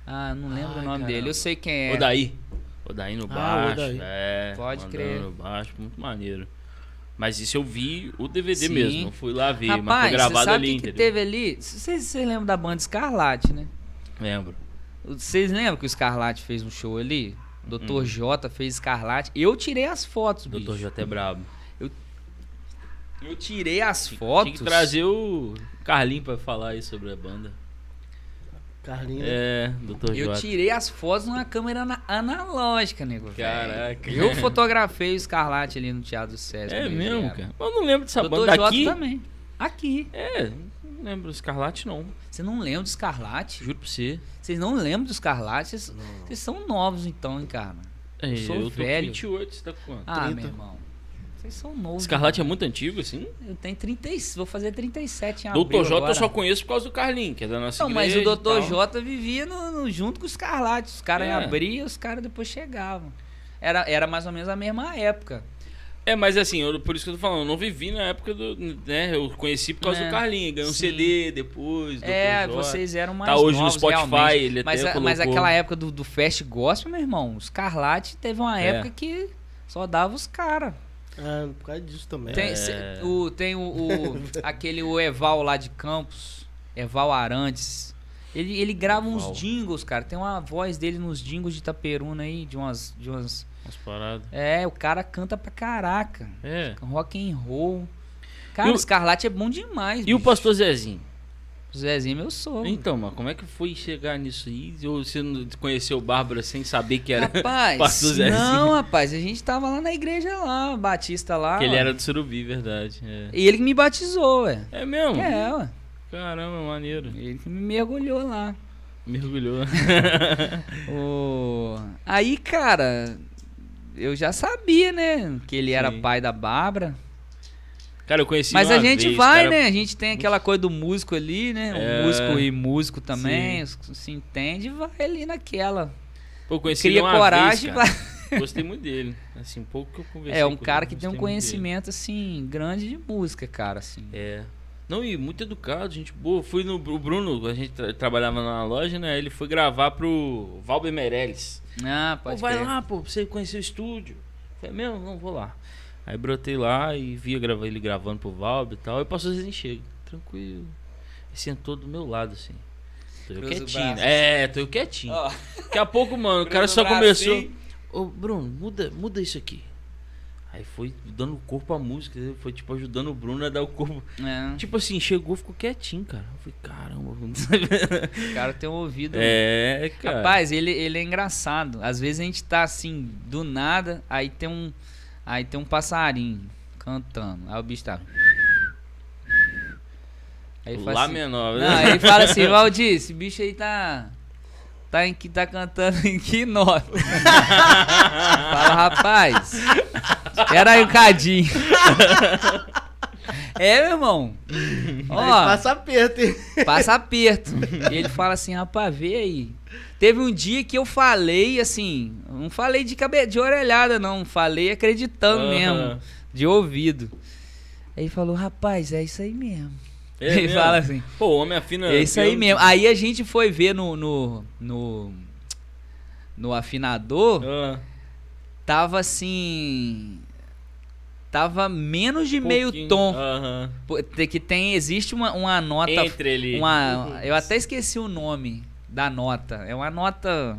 S3: Ah, não lembro
S2: Ai,
S3: o nome
S2: caramba.
S3: dele. Eu sei quem é.
S2: O Daí. O Daí no
S1: Ah,
S2: baixo.
S1: Odaí.
S2: É,
S3: Pode crer.
S2: no baixo, muito maneiro. Mas isso eu vi o DVD
S3: Sim.
S2: mesmo, não fui lá ver, mas foi
S3: Rapaz,
S2: gravado
S3: sabe
S2: ali,
S3: o que, que
S2: entendeu?
S3: teve ali? Vocês vocês lembram da banda Escarlate, né?
S2: Lembro.
S3: Vocês lembram que o Escarlate fez um show ali? Dr.
S2: Hum.
S3: J fez Escarlate. Eu tirei as fotos,
S2: Dr.
S3: bicho.
S2: J é brabo.
S3: Eu tirei as
S2: Tinha
S3: fotos.
S2: que trazer o Carlinho pra falar aí sobre a banda.
S1: Carlinhos.
S2: É, Dr.
S3: Eu
S2: J.
S3: tirei as fotos numa câmera ana- analógica, nego. velho.
S2: Caraca.
S3: Eu fotografei o Escarlate ali no Teatro do César.
S2: É
S3: ele
S2: mesmo, cara. Mas eu não lembro dessa
S3: Dr.
S2: banda
S3: J
S2: daqui.
S3: também. Aqui.
S2: É, não lembro do Escarlate, não.
S3: Você não lembra do Escarlate?
S2: Juro pra você.
S3: Vocês não lembram do Escarlate? Vocês, vocês são novos então, hein, cara?
S2: É,
S3: Eu sou
S2: eu tô
S3: velho.
S2: com 28, você tá com quanto?
S3: Ah,
S1: 30.
S3: meu irmão. Vocês são novos.
S2: Escarlate é muito antigo, assim?
S3: Eu tenho 36, vou fazer 37 em
S2: Doutor J
S3: agora.
S2: eu só conheço por causa do Carlinho, que é da nossa
S3: Não, mas
S2: igreja
S3: o Dr.
S2: tal.
S3: J vivia no, no- junto com os Escarlate. Os caras
S2: É.
S3: abriam, os caras depois chegavam. Era, era mais ou menos a mesma época.
S2: É, mas assim, eu- por isso que eu tô falando, eu não vivi na época do. né? Eu conheci por causa
S3: É,
S2: do Carlinho. Ganhou um. CD depois.
S3: é.
S2: J.
S3: vocês eram mais
S2: Tá hoje no
S3: novos,
S2: Spotify,
S3: realmente.
S2: ele
S3: mas,
S2: até
S3: a- mas aquela época do, do Fast Gospel, meu irmão, os Escarlate teve uma
S2: É.
S3: época que só dava os caras.
S1: Ah, por causa disso também.
S3: Tem,
S2: É.
S3: cê- o, tem o, o- aquele o Eval lá de Campos, Eval Arantes. Ele, ele grava
S2: Eval.
S3: uns jingles, cara. Tem uma voz dele nos jingles de Itaperuna aí, de umas, de umas.
S2: Umas paradas.
S3: É, o cara canta pra caraca.
S2: É.
S3: Rock and roll. Cara,
S2: o-
S3: o Escarlate é bom demais.
S2: E o
S3: bicho.
S2: pastor Zezinho?
S3: O Zezinho é meu sogro.
S2: Então, mas como é que foi chegar nisso aí? Ou você não conheceu o Bárbara sem saber que era
S3: Rapaz,
S2: pastor Zezinho?
S3: não, rapaz, a gente tava lá na igreja lá, Batista lá.
S2: Que ele era do Surubi, verdade. É,
S3: E ele que me batizou, ué.
S2: é mesmo?
S3: É, ué.
S2: Caramba, maneiro.
S3: Ele que me mergulhou lá.
S2: Mergulhou.
S3: O... Aí, cara, eu já sabia, né? Que ele era
S2: Sim.
S3: pai da Bárbara.
S2: Cara, eu conheci
S3: Mas a gente
S2: vez,
S3: vai,
S2: cara,
S3: né? A gente tem aquela coisa do músico ali, né? O
S2: É.
S3: músico e músico também, se entende, vai ali naquela.
S2: Pô, conheci
S3: Cria
S2: uma
S3: coragem,
S2: vez,
S3: vai.
S2: Gostei muito dele. Assim, um pouco que eu conversei
S3: É um cara que tem um conhecimento, assim, grande de música, cara, assim.
S2: É. Não, e muito educado, gente boa. Fui no o Bruno, a gente tra- trabalhava na loja, né? Ele foi gravar pro Valber Meirelles.
S3: Ah,
S2: Pô,
S3: pode
S2: vai
S3: crer.
S2: lá, pô, pra você conhecer o estúdio. Falei, mesmo? Não, vou lá. Aí brotei lá e via grava- ele gravando pro Valber e tal. E passou assim, chega, tranquilo. E sentou do meu lado, assim. Tô eu quietinho.
S3: braço.
S2: É, tô eu quietinho.
S3: Ó,
S2: Daqui a pouco, mano, o cara só
S3: braço
S2: começou. Ô, Bruno, muda, muda isso aqui. Aí foi dando corpo à música, entendeu? foi tipo ajudando o Bruno a dar o corpo.
S3: É,
S2: Tipo assim, chegou, ficou quietinho, cara. Eu falei, caramba.
S3: o cara tem um ouvido.
S2: é, cara.
S3: Rapaz, ele, ele é engraçado. Às vezes a gente tá assim, do nada, aí tem um. Aí tem um passarinho cantando. Aí o bicho tá. Aí
S2: Lá
S3: assim,
S2: menor. né?
S3: Não, aí ele fala assim, Valdir, esse bicho aí tá. Tá, em que, tá cantando em que nota? Fala, rapaz. Espera aí um cadinho. É, meu irmão. Ó,
S1: passa aperto, hein?
S3: passa aperto. E ele fala assim, rapaz, vê aí. Teve um dia que eu falei assim, não falei de cabe... de orelhada, não. Falei acreditando
S2: Aham.
S3: mesmo, de ouvido. Aí ele falou, rapaz, é isso aí mesmo.
S2: É
S3: ele
S2: mesmo?
S3: fala assim,
S2: Pô, homem afina.
S3: é isso aí mesmo. Aí a gente foi ver no. no, no, no afinador,
S2: Ah,
S3: tava assim. Tava menos de meio tom. Te- Que tem. Existe uma, uma nota.
S2: Entre ele.
S3: Uma, eu até esqueci o nome da nota. É uma nota.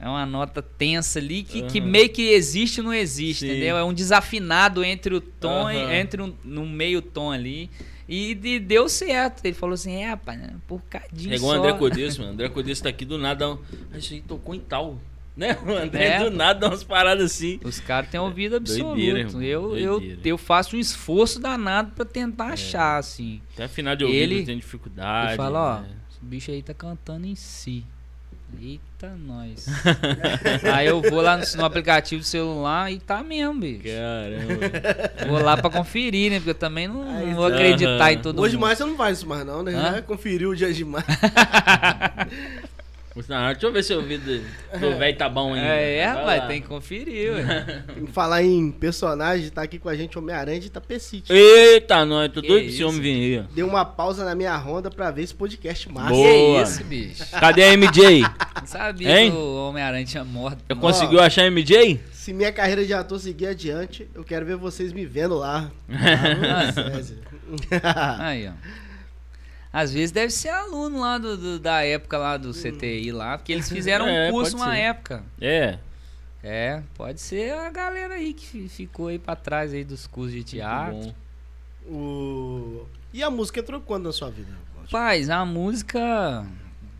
S3: É uma nota tensa ali que, que
S2: Aham.
S3: meio que existe e não existe,
S2: Sim.
S3: entendeu? É um desafinado entre o tom, e-
S2: Aham.
S3: entre um, no meio tom ali. E, de- deu certo. Ele falou assim: é, rapaz, né, porcadinho.
S2: É igual o. André Codesso, mano. André Codesso tá aqui do nada. um- Ah, isso aí tocou em tal. Né? O André
S3: É.
S2: do nada dá umas paradas assim.
S3: Os caras têm ouvido absoluto.
S2: Doideira,
S3: eu, eu,
S2: Doideira.
S3: eu faço um esforço danado pra tentar achar, assim.
S2: Até afinal de ouvido
S3: Ele-
S2: tem dificuldade.
S3: Ele fala, ó,
S2: né?
S3: esse bicho aí tá cantando em si. Eita, nós. aí eu vou lá no, no aplicativo do celular e tá mesmo, bicho.
S2: Caramba.
S3: Vou lá pra conferir, né? Porque eu também não, não
S1: Aí,
S3: vou acreditar
S2: aham.
S3: em todo
S1: Hoje
S3: mundo.
S1: mais você não faz isso mais não, né?
S3: Hã?
S1: Já conferiu o dia de mais.
S2: Deixa eu ver se o ouvido do velho tá bom ainda.
S3: É, é,
S2: Vai
S3: rapaz,
S2: lá.
S3: tem que conferir, ué.
S1: Falar em personagem, tá aqui com a gente Homem-Aranha de Itapecite.
S2: Eita, nós, tô
S3: Que
S2: doido pra esse homem vir aí.
S1: Deu uma pausa na minha ronda pra ver esse podcast massa.
S2: Boa.
S3: Que isso, bicho?
S2: Cadê a MJ?
S3: Não sabia
S2: Hein?
S3: que o Homem-Aranha tinha morto.
S2: Eu conseguiu achar a MJ?
S1: Se minha carreira de ator seguir adiante, eu quero ver vocês me vendo lá. César.
S3: Aí, ó. Às vezes deve ser aluno lá do, do- da época lá do CTI lá, porque eles fizeram
S2: É,
S3: um curso uma
S2: ser.
S3: época.
S2: É.
S3: É, pode ser a galera aí que fi- ficou aí pra trás aí dos cursos de teatro.
S1: O... E a música entrou quando na sua vida?
S3: Rapaz, a música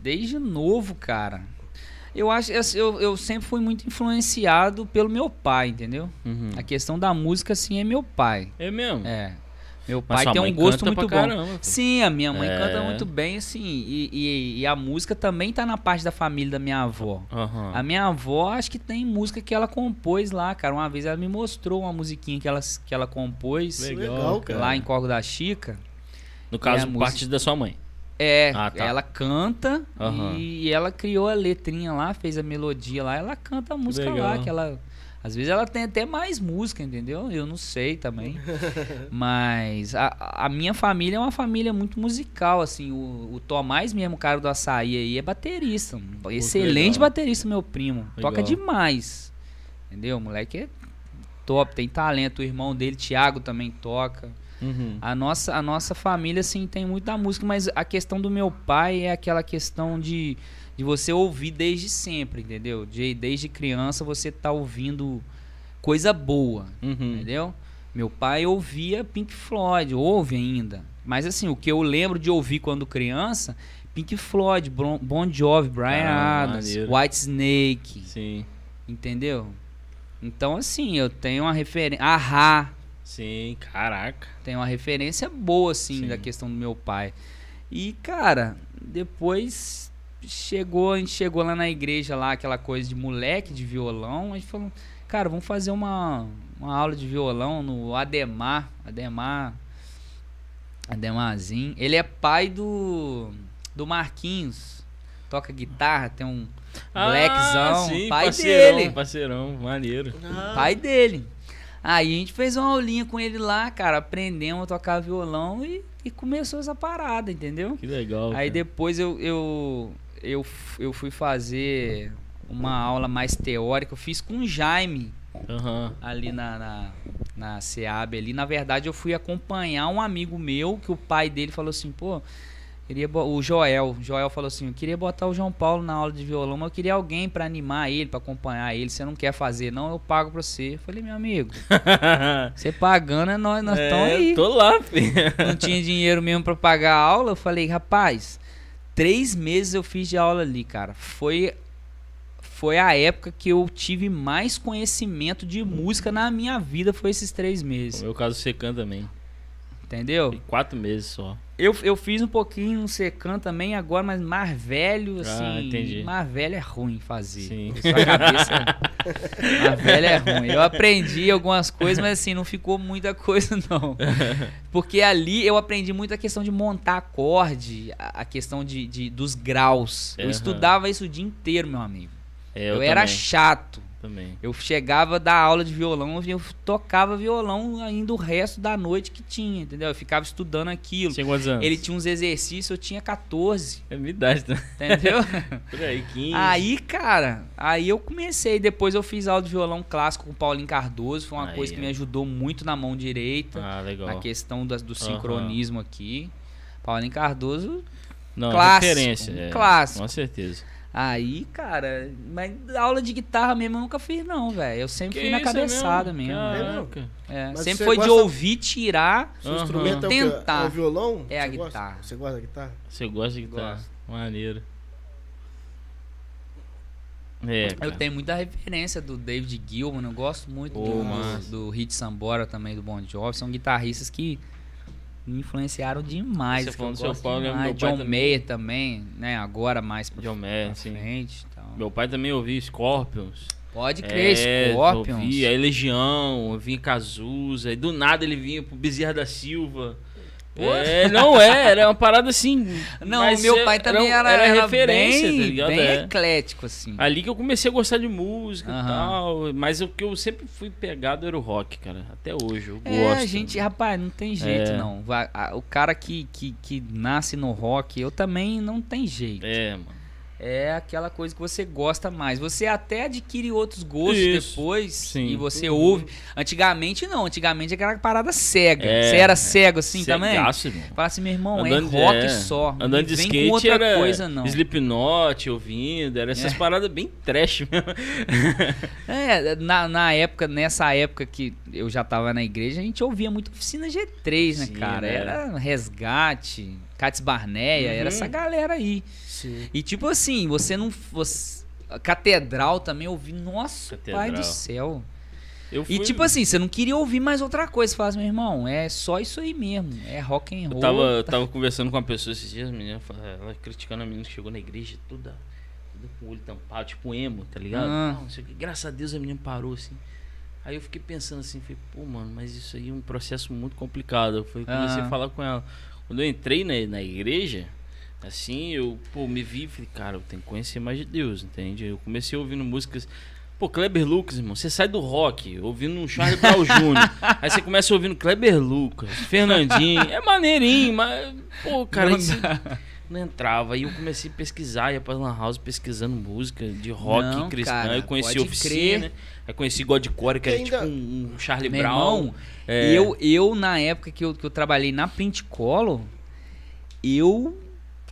S3: desde novo, cara. Eu acho eu, eu sempre fui muito influenciado pelo meu pai, entendeu?
S2: Uhum.
S3: A questão da música assim é meu pai.
S2: É mesmo?
S3: É. Meu pai tem um gosto muito bom.
S2: caramba.
S3: Sim, a minha mãe
S2: É.
S3: canta muito bem, assim, e, e- e a música também tá na parte da família da minha avó.
S2: Aham.
S3: A minha avó, acho que tem música que ela compôs lá, cara. Uma vez ela me mostrou uma musiquinha que ela, que ela compôs
S2: Legal,
S1: Legal, cara.
S3: lá em Corgo da Chica.
S2: No caso,
S3: música.
S2: parte da sua mãe.
S3: É,
S2: Ah, tá.
S3: ela canta e, e ela criou a letrinha lá, fez a melodia lá, ela canta a música
S2: Legal.
S3: lá, que ela. Às vezes ela tem até mais música, entendeu? Eu não sei também. Mas a, a minha família é uma família muito musical, assim. O, o Tomás mesmo, o cara do açaí aí, é baterista. Excelente baterista, meu primo. Toca
S2: Legal.
S3: demais. Entendeu? O moleque é top, tem talento. O irmão dele, Thiago, também toca.
S2: Uhum.
S3: A nossa, a nossa família, assim, tem muita música, mas a questão do meu pai é aquela questão de, de você ouvir desde sempre, entendeu? De, desde criança você tá ouvindo coisa boa,
S2: Uhum.
S3: entendeu? Meu pai ouvia Pink Floyd, ouve ainda. Mas assim, o que eu lembro de ouvir quando criança, Pink Floyd, Bon Jovi, Brian
S2: Ah,
S3: Adams,
S2: maneiro.
S3: White Snake,
S2: Sim,
S3: entendeu? Então assim, eu tenho uma referência, Ahá,
S2: sim, caraca.
S3: tem uma referência boa, assim,
S2: Sim.
S3: da questão do meu pai. E, cara, depois chegou, a gente chegou lá na igreja, lá, aquela coisa de moleque de violão, a gente falou, cara, vamos fazer uma, uma aula de violão no Ademar, Ademar, Ademarzinho. Ele é pai do, do Marquinhos, toca guitarra, tem um blackzão,
S2: Ah, sim,
S3: pai
S2: parceirão,
S3: dele.
S2: Parceirão, maneiro.
S3: Pai dele. Aí a gente fez uma aulinha com ele lá, cara. Aprendemos a tocar violão e, e começou essa parada, entendeu?
S2: Que legal.
S3: Aí
S2: cara.
S3: depois eu, eu, eu, eu fui fazer uma aula mais teórica. Eu fiz com o Jaime
S2: Aham.
S3: ali na, na, na SEAB ali. Na verdade, eu fui acompanhar um amigo meu que o pai dele falou assim, pô. Queria o Joel, o Joel falou assim, eu queria botar o João Paulo na aula de violão, mas eu queria alguém pra animar ele, pra acompanhar ele. Você não quer fazer, não? Eu pago pra você. Eu falei, meu amigo, você pagando, é nós, nós estamos
S2: é,
S3: aí.
S2: tô lá, filho.
S3: Não tinha dinheiro mesmo pra pagar a aula. Eu falei, rapaz, três meses eu fiz de aula ali, cara. Foi, foi a época que eu tive mais conhecimento de música na minha vida, foi esses três
S2: No
S3: meses.
S2: meu caso, Secan também.
S3: Entendeu?
S2: Quatro meses só.
S3: Eu, eu fiz um pouquinho no Secan também agora, mas mais velho,
S2: Ah,
S3: assim.
S2: entendi.
S3: Mais velho é ruim fazer.
S2: Sim.
S3: Sua cabeça. mais velho é ruim. Eu aprendi algumas coisas, mas assim, não ficou muita coisa, não. Porque ali eu aprendi muito a questão de montar acorde, a, questão de, de- dos graus. Eu
S2: Aham.
S3: estudava isso o dia inteiro, meu amigo.
S2: É,
S3: Eu, era
S2: também,
S3: chato.
S2: Também.
S3: Eu chegava da aula de violão, eu tocava violão ainda o resto da noite que tinha, entendeu? Eu ficava estudando aquilo.
S2: Tinha quantos anos?
S3: Ele tinha uns exercícios, eu tinha 14,
S2: É minha idade, né?
S3: entendeu?
S2: Por aí, 15.
S3: aí, cara, aí eu comecei. Depois eu fiz aula de violão clássico com o Paulinho Cardoso. Foi uma
S2: Aí,
S3: coisa que me ajudou muito na mão direita,
S2: Ah, legal.
S3: na questão do sincronismo aqui. Paulinho Cardoso,
S2: Não,
S3: clássico,
S2: referência.
S3: um
S2: é,
S3: clássico.
S2: Com certeza.
S3: Aí, cara, mas aula de guitarra mesmo eu nunca fiz, não, velho. Eu sempre
S2: Que
S3: fui na
S2: é
S3: cabeçada
S2: mesmo?
S3: mesmo.
S2: Caraca.
S3: É,
S1: Mas
S3: sempre foi de
S1: gosta-
S3: ouvir, tirar.
S1: Seu
S2: Aham.
S1: instrumento é o?
S3: Tentar.
S1: é o violão?
S3: É a
S1: gosta?
S3: guitarra.
S1: Você gosta da guitarra?
S2: Você gosta de guitarra?
S3: Gosto.
S2: Maneiro. É,
S3: Eu tenho muita referência do David Gilman, eu gosto muito
S2: Pô,
S3: do, do Hit Sambora também, do Bon Jovi. São guitarristas que me influenciaram demais.
S2: Você falando
S3: eu
S2: do seu lembro
S3: demais.
S2: meu pai
S3: John. Mayer também, né? Agora mais pra,
S2: John Mayer,
S3: pra
S2: sim.
S3: frente. Então.
S2: Meu pai também ouvia Scorpions.
S3: Pode crer,
S2: É,
S3: Scorpions.
S2: Ouvia, aí Legião, vinha Cazuza, aí do nada ele vinha pro Bezerra da Silva. É, não é, era uma parada assim.
S3: Não, meu
S2: é-
S3: pai também era, era
S2: referência,
S3: bem,
S2: tá ligado?
S3: bem
S2: É.
S3: eclético, assim.
S2: Ali que eu comecei a gostar de música e
S3: Aham.
S2: tal. Mas o que eu sempre fui pegado era o rock, cara. Até hoje, eu
S3: É,
S2: gosto.
S3: gente, rapaz, não tem jeito
S2: É.
S3: não. O cara que, que, que nasce no rock, eu também não tem jeito.
S2: É, mano.
S3: É aquela coisa que você gosta mais. Você até adquire outros gostos
S2: Isso.
S3: depois
S2: Sim.
S3: e você ouve. Antigamente não, antigamente era aquela parada cega.
S2: É,
S3: você era
S2: é.
S3: cego assim também? Fala assim, meu irmão,
S2: Andando-
S3: é rock
S2: é,
S3: só.
S2: Andando de
S3: vem
S2: skate
S3: com outra
S2: era
S3: coisa não.
S2: Slipknot ouvindo, era essas
S3: É.
S2: paradas bem trash mesmo.
S3: É, na, na época, nessa época que eu já tava na igreja, a gente ouvia muito oficina G3, né,
S2: Sim,
S3: cara?
S2: né?
S3: Era Resgate, Cats Barneia, era
S2: Uhum.
S3: essa galera aí.
S1: Sim.
S3: E tipo assim, você não. Você, a Catedral também ouvi, nossa, pai
S2: Catedral.
S3: do céu.
S2: Eu
S3: E
S2: fui-
S3: tipo assim, você não queria ouvir mais outra coisa. Você fala assim, meu irmão, é só isso aí mesmo. É rock and roll.
S2: Eu tava, eu tava conversando com uma pessoa esses dias, a menina, ela criticando a menina que chegou na igreja, toda, toda com o olho tampado, tipo emo, tá ligado?
S3: Ah.
S2: Não, não sei o que. Graças a Deus a menina parou assim. Aí eu fiquei pensando assim, falei, pô, mano, mas isso aí é um processo muito complicado. Eu fui, comecei
S3: Ah.
S2: a falar com ela. Quando eu entrei na, na igreja, assim, eu, pô, me vi e falei, cara, eu tenho que conhecer mais de Deus, entende? Eu comecei ouvindo músicas. Pô, Kleber Lucas, irmão, você sai do rock, ouvindo um Charlie Brown Jr. aí você começa ouvindo Kleber Lucas, Fernandinho, é maneirinho, mas, pô, cara,
S3: Não
S2: não entrava. Aí eu comecei a pesquisar, ia pra Lan House pesquisando música de rock
S3: Não,
S2: cristã.
S3: cara,
S2: eu conheci
S3: pode
S2: Oficina,
S3: crer.
S2: né? aí conheci Godcore, que era
S1: Ainda-
S2: tipo um, um Charlie
S3: Meu
S2: Brown.
S3: irmão,
S2: É.
S3: eu, eu, na época que eu, que eu trabalhei na Pentecolo, eu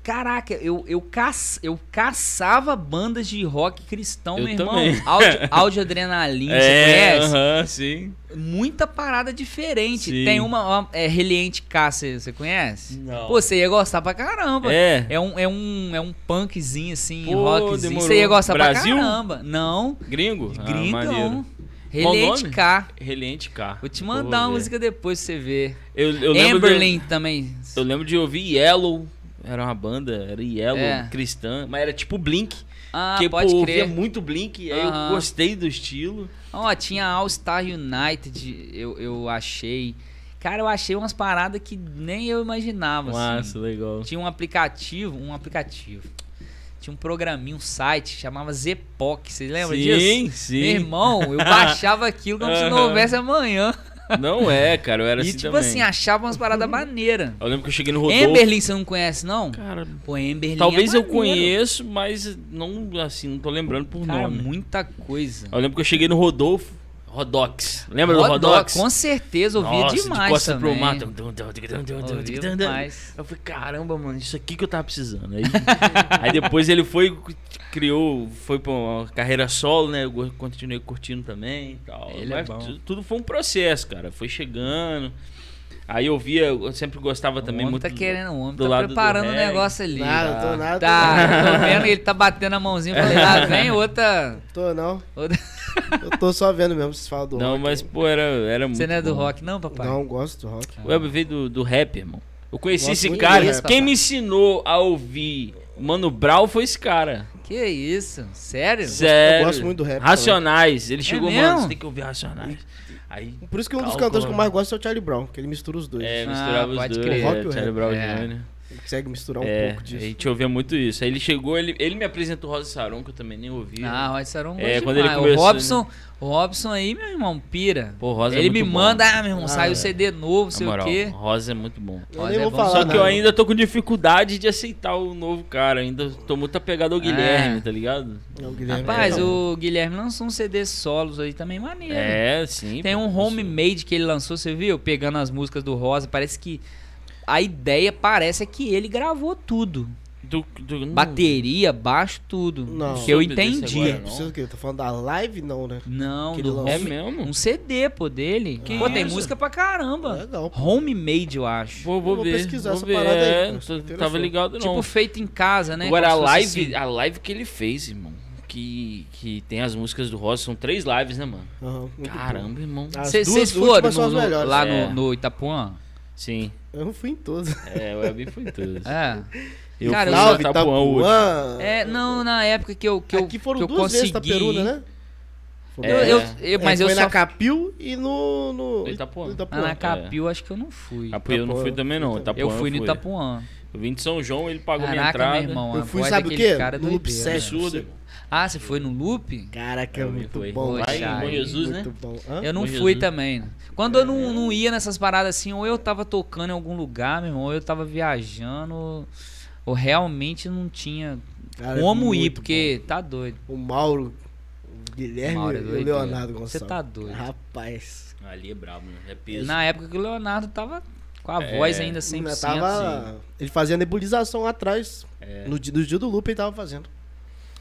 S3: Caraca, eu, eu, caç, eu caçava bandas de rock cristão,
S2: Eu
S3: meu irmão. Áudio, áudio adrenalina, você
S2: É,
S3: conhece?
S2: aham, sim.
S3: Muita parada diferente.
S2: Sim.
S3: Tem uma, uma é, Reliente K, você você conhece?
S2: Não.
S3: Pô, você ia gostar pra caramba.
S2: É.
S3: É um, é um, é um punkzinho, assim,
S2: Pô,
S3: rockzinho.
S2: demorou.
S3: Você ia gostar
S2: Brasil?
S3: pra caramba. Não,
S2: Gringo? Ah,
S3: gringão.
S2: maneiro.
S3: Reliente? K.
S2: Reliente K.
S3: Vou te
S2: Vou
S3: mandar uma
S2: ver.
S3: música depois pra você ver.
S2: Eu, eu lembro de,
S3: Amberlin também.
S2: eu lembro de ouvir Yellow. Era uma banda, era Yellow,
S3: É.
S2: cristã. Mas era tipo Blink.
S3: Ah,
S2: que
S3: pode
S2: pô,
S3: crer.
S2: muito Blink. Aí eu gostei do estilo.
S3: Ó, tinha All Star United, eu, eu achei. Cara, eu achei umas paradas que nem eu imaginava. assim.
S2: Massa, legal.
S3: Tinha um aplicativo, um aplicativo. Tinha um programinha, um site, chamava Zepoc. Você lembra
S2: sim,
S3: disso?
S2: sim.
S3: Meu irmão, eu baixava aquilo como se não houvesse amanhã.
S2: Não é, cara. Eu era
S3: e
S2: assim
S3: tipo
S2: também.
S3: assim, achava umas paradas maneiras.
S2: Eu lembro que eu cheguei no Rodolfo.
S3: Emberlin você não conhece, não?
S2: Cara,
S3: Pô, Emberlin
S2: talvez
S3: é
S2: eu conheço, mas não, assim, não tô lembrando por
S3: Cara,
S2: nome.
S3: muita coisa.
S2: Eu lembro que eu cheguei no Rodolfo. Rodox. Lembra do
S3: Rodox,
S2: Rodox?
S3: Com certeza, ouvia
S2: Nossa,
S3: demais
S2: de costas
S3: também.
S2: pro mato.
S3: Demais.
S2: Eu falei, caramba, mano, isso aqui que eu tava precisando. Aí, aí depois ele foi, criou, foi pra uma carreira solo, né? Eu continuei curtindo também e tal.
S3: Ele é
S2: Mas
S3: bom.
S2: tu- tudo foi um processo, cara. Foi chegando. Aí eu via, eu sempre gostava também
S3: o homem
S2: muito.
S3: tá
S2: do-
S3: querendo, o homem
S2: do
S3: tá
S2: lado do
S3: preparando o
S2: reggae.
S3: negócio ali.
S1: Nada, tô nada.
S3: Tá, tô vendo que ele tá batendo a mãozinha. Falei, lá vem outra.
S1: Tô não.
S3: outra-
S1: Eu tô só vendo mesmo vocês falam do
S2: Não,
S1: rock.
S2: mas, pô, era, era muito.
S3: Você não é do
S2: bom.
S3: rock, não, papai?
S1: Não, gosto do rock.
S2: O Elber veio do, do rap, irmão. Eu conheci
S1: Gosto
S2: esse cara. Quem
S3: papai.
S2: me ensinou a ouvir Mano Brown foi esse cara.
S3: Que isso? Sério?
S2: Sério.
S1: eu gosto muito do rap
S2: Racionais. Ele chegou,
S3: mesmo?
S2: mano, você tem que ouvir Racionais. Aí,
S1: Por isso que um dos cantores que eu mais gosto é o Charlie Brown, que ele mistura os dois.
S2: é,
S3: Ah,
S2: misturava os
S3: pode
S2: dois.
S3: crer.
S1: O rock e
S2: É,
S1: o
S2: Charlie
S1: rap.
S2: Brown
S3: É.
S2: Jr.
S1: Ele consegue misturar um
S2: É,
S1: pouco disso.
S2: a gente ouvia muito isso. Aí ele chegou, ele, ele me apresentou Rosa Saron, que eu também nem ouvia.
S3: Ah, Roy Saron
S2: É,
S3: gosta
S2: quando ele começou,
S3: O Robson, o Robson aí, meu irmão, pira.
S2: Pô, Rosa é
S3: ele me
S2: muito bom.
S3: manda, ah, meu irmão,
S1: Ah,
S3: saiu
S1: é.
S3: CD novo, sei
S2: moral,
S3: o quê.
S2: Rosa é muito bom.
S1: Eu
S3: Rosa
S1: nem
S3: é
S1: vou
S3: bom.
S1: falar
S2: Só que
S1: nada.
S2: eu ainda tô com dificuldade de aceitar o novo cara. Ainda tô muito apegado ao Guilherme,
S3: É.
S2: tá ligado?
S1: Não, o Guilherme
S3: Rapaz,
S1: é
S3: o Guilherme lançou um CD solos aí também maneiro.
S2: É, sim.
S3: Tem
S2: pô,
S3: um homemade que ele lançou, você viu? Pegando as músicas do Rosa, parece que a ideia parece é que ele gravou tudo.
S2: Do, do, não-
S3: Bateria, baixo, tudo.
S1: Não.
S3: que eu entendi.
S2: agora, não.
S1: Quê? Tá falando da live? Não, né?
S3: Não,
S1: Que
S3: do.
S2: É
S3: home,
S2: mesmo?
S3: um CD, pô, dele.
S2: Que
S3: pô, tem
S2: isso?
S3: música pra caramba.
S1: Legal. pô.
S3: Homemade, eu acho.
S2: Vou, vou,
S1: Vou
S2: ver.
S1: pesquisar
S2: vou
S1: essa
S2: ver.
S1: parada aí,
S2: É, tava ligado não.
S3: Tipo, feito em casa, né?
S2: Agora a live,
S3: assim.
S2: a live que ele fez, irmão. Que, que tem as músicas do Rosa, são três lives, né, mano?
S1: Aham, muito bom.
S2: Caramba, irmão.
S3: Vocês foram lá
S2: É.
S3: no, no Itapuã?
S2: Sim.
S1: Eu não fui em todos.
S2: É, o Elbi foi tudo.
S3: É.
S2: Eu
S3: Cara,
S2: fui
S3: eu
S1: Salve,
S2: Itapuã.
S1: Itapuã.
S3: É, não, na época que eu, que eu,
S1: Aqui foram
S3: que eu
S1: duas
S3: consegui...
S1: vezes Itaperuna, né? Foi
S3: Eu,
S2: É.
S3: eu, eu-
S1: É,
S3: mas eu
S1: foi
S3: só...
S1: na Capil e no... no...
S2: No Itapuã.
S1: no
S3: Ah, na Capil, acho que eu não fui.
S2: Itapuã eu não fui também, não. Itapuã
S3: eu fui no. Itapuã.
S2: Eu vim de São João, ele pagou minha
S3: Caraca,
S2: entrada.
S3: meu irmão.
S1: Eu fui, sabe o quê?
S3: Cara é
S1: No Loop
S3: doideira.
S1: 7.
S2: Absurdo.
S3: Ah, você foi no Loop?
S1: Caraca, é
S2: Eu
S1: muito
S2: fui.
S1: bom.
S3: Poxa,
S2: Lá em Jesus, né?
S3: Eu não
S2: Bom
S3: fui
S2: Jesus.
S3: também. Quando eu não, não ia nessas paradas assim, ou eu tava tocando em algum lugar, meu irmão, ou eu tava viajando, ou, ou realmente não tinha
S1: Cara, é
S3: como ir, porque tá doido.
S1: bom. O Mauro, o Guilherme
S3: Mauro é
S1: e o. Leonardo Gonçalves.
S3: Você tá doido.
S1: Rapaz.
S2: Ali é brabo, né? É peso.
S3: Na época que o Leonardo tava com a
S2: É,
S3: voz ainda
S1: Ainda
S3: 100%.
S1: tava... Ele fazia nebulização atrás.
S2: É.
S1: No, dia- no dia do loop ele tava fazendo.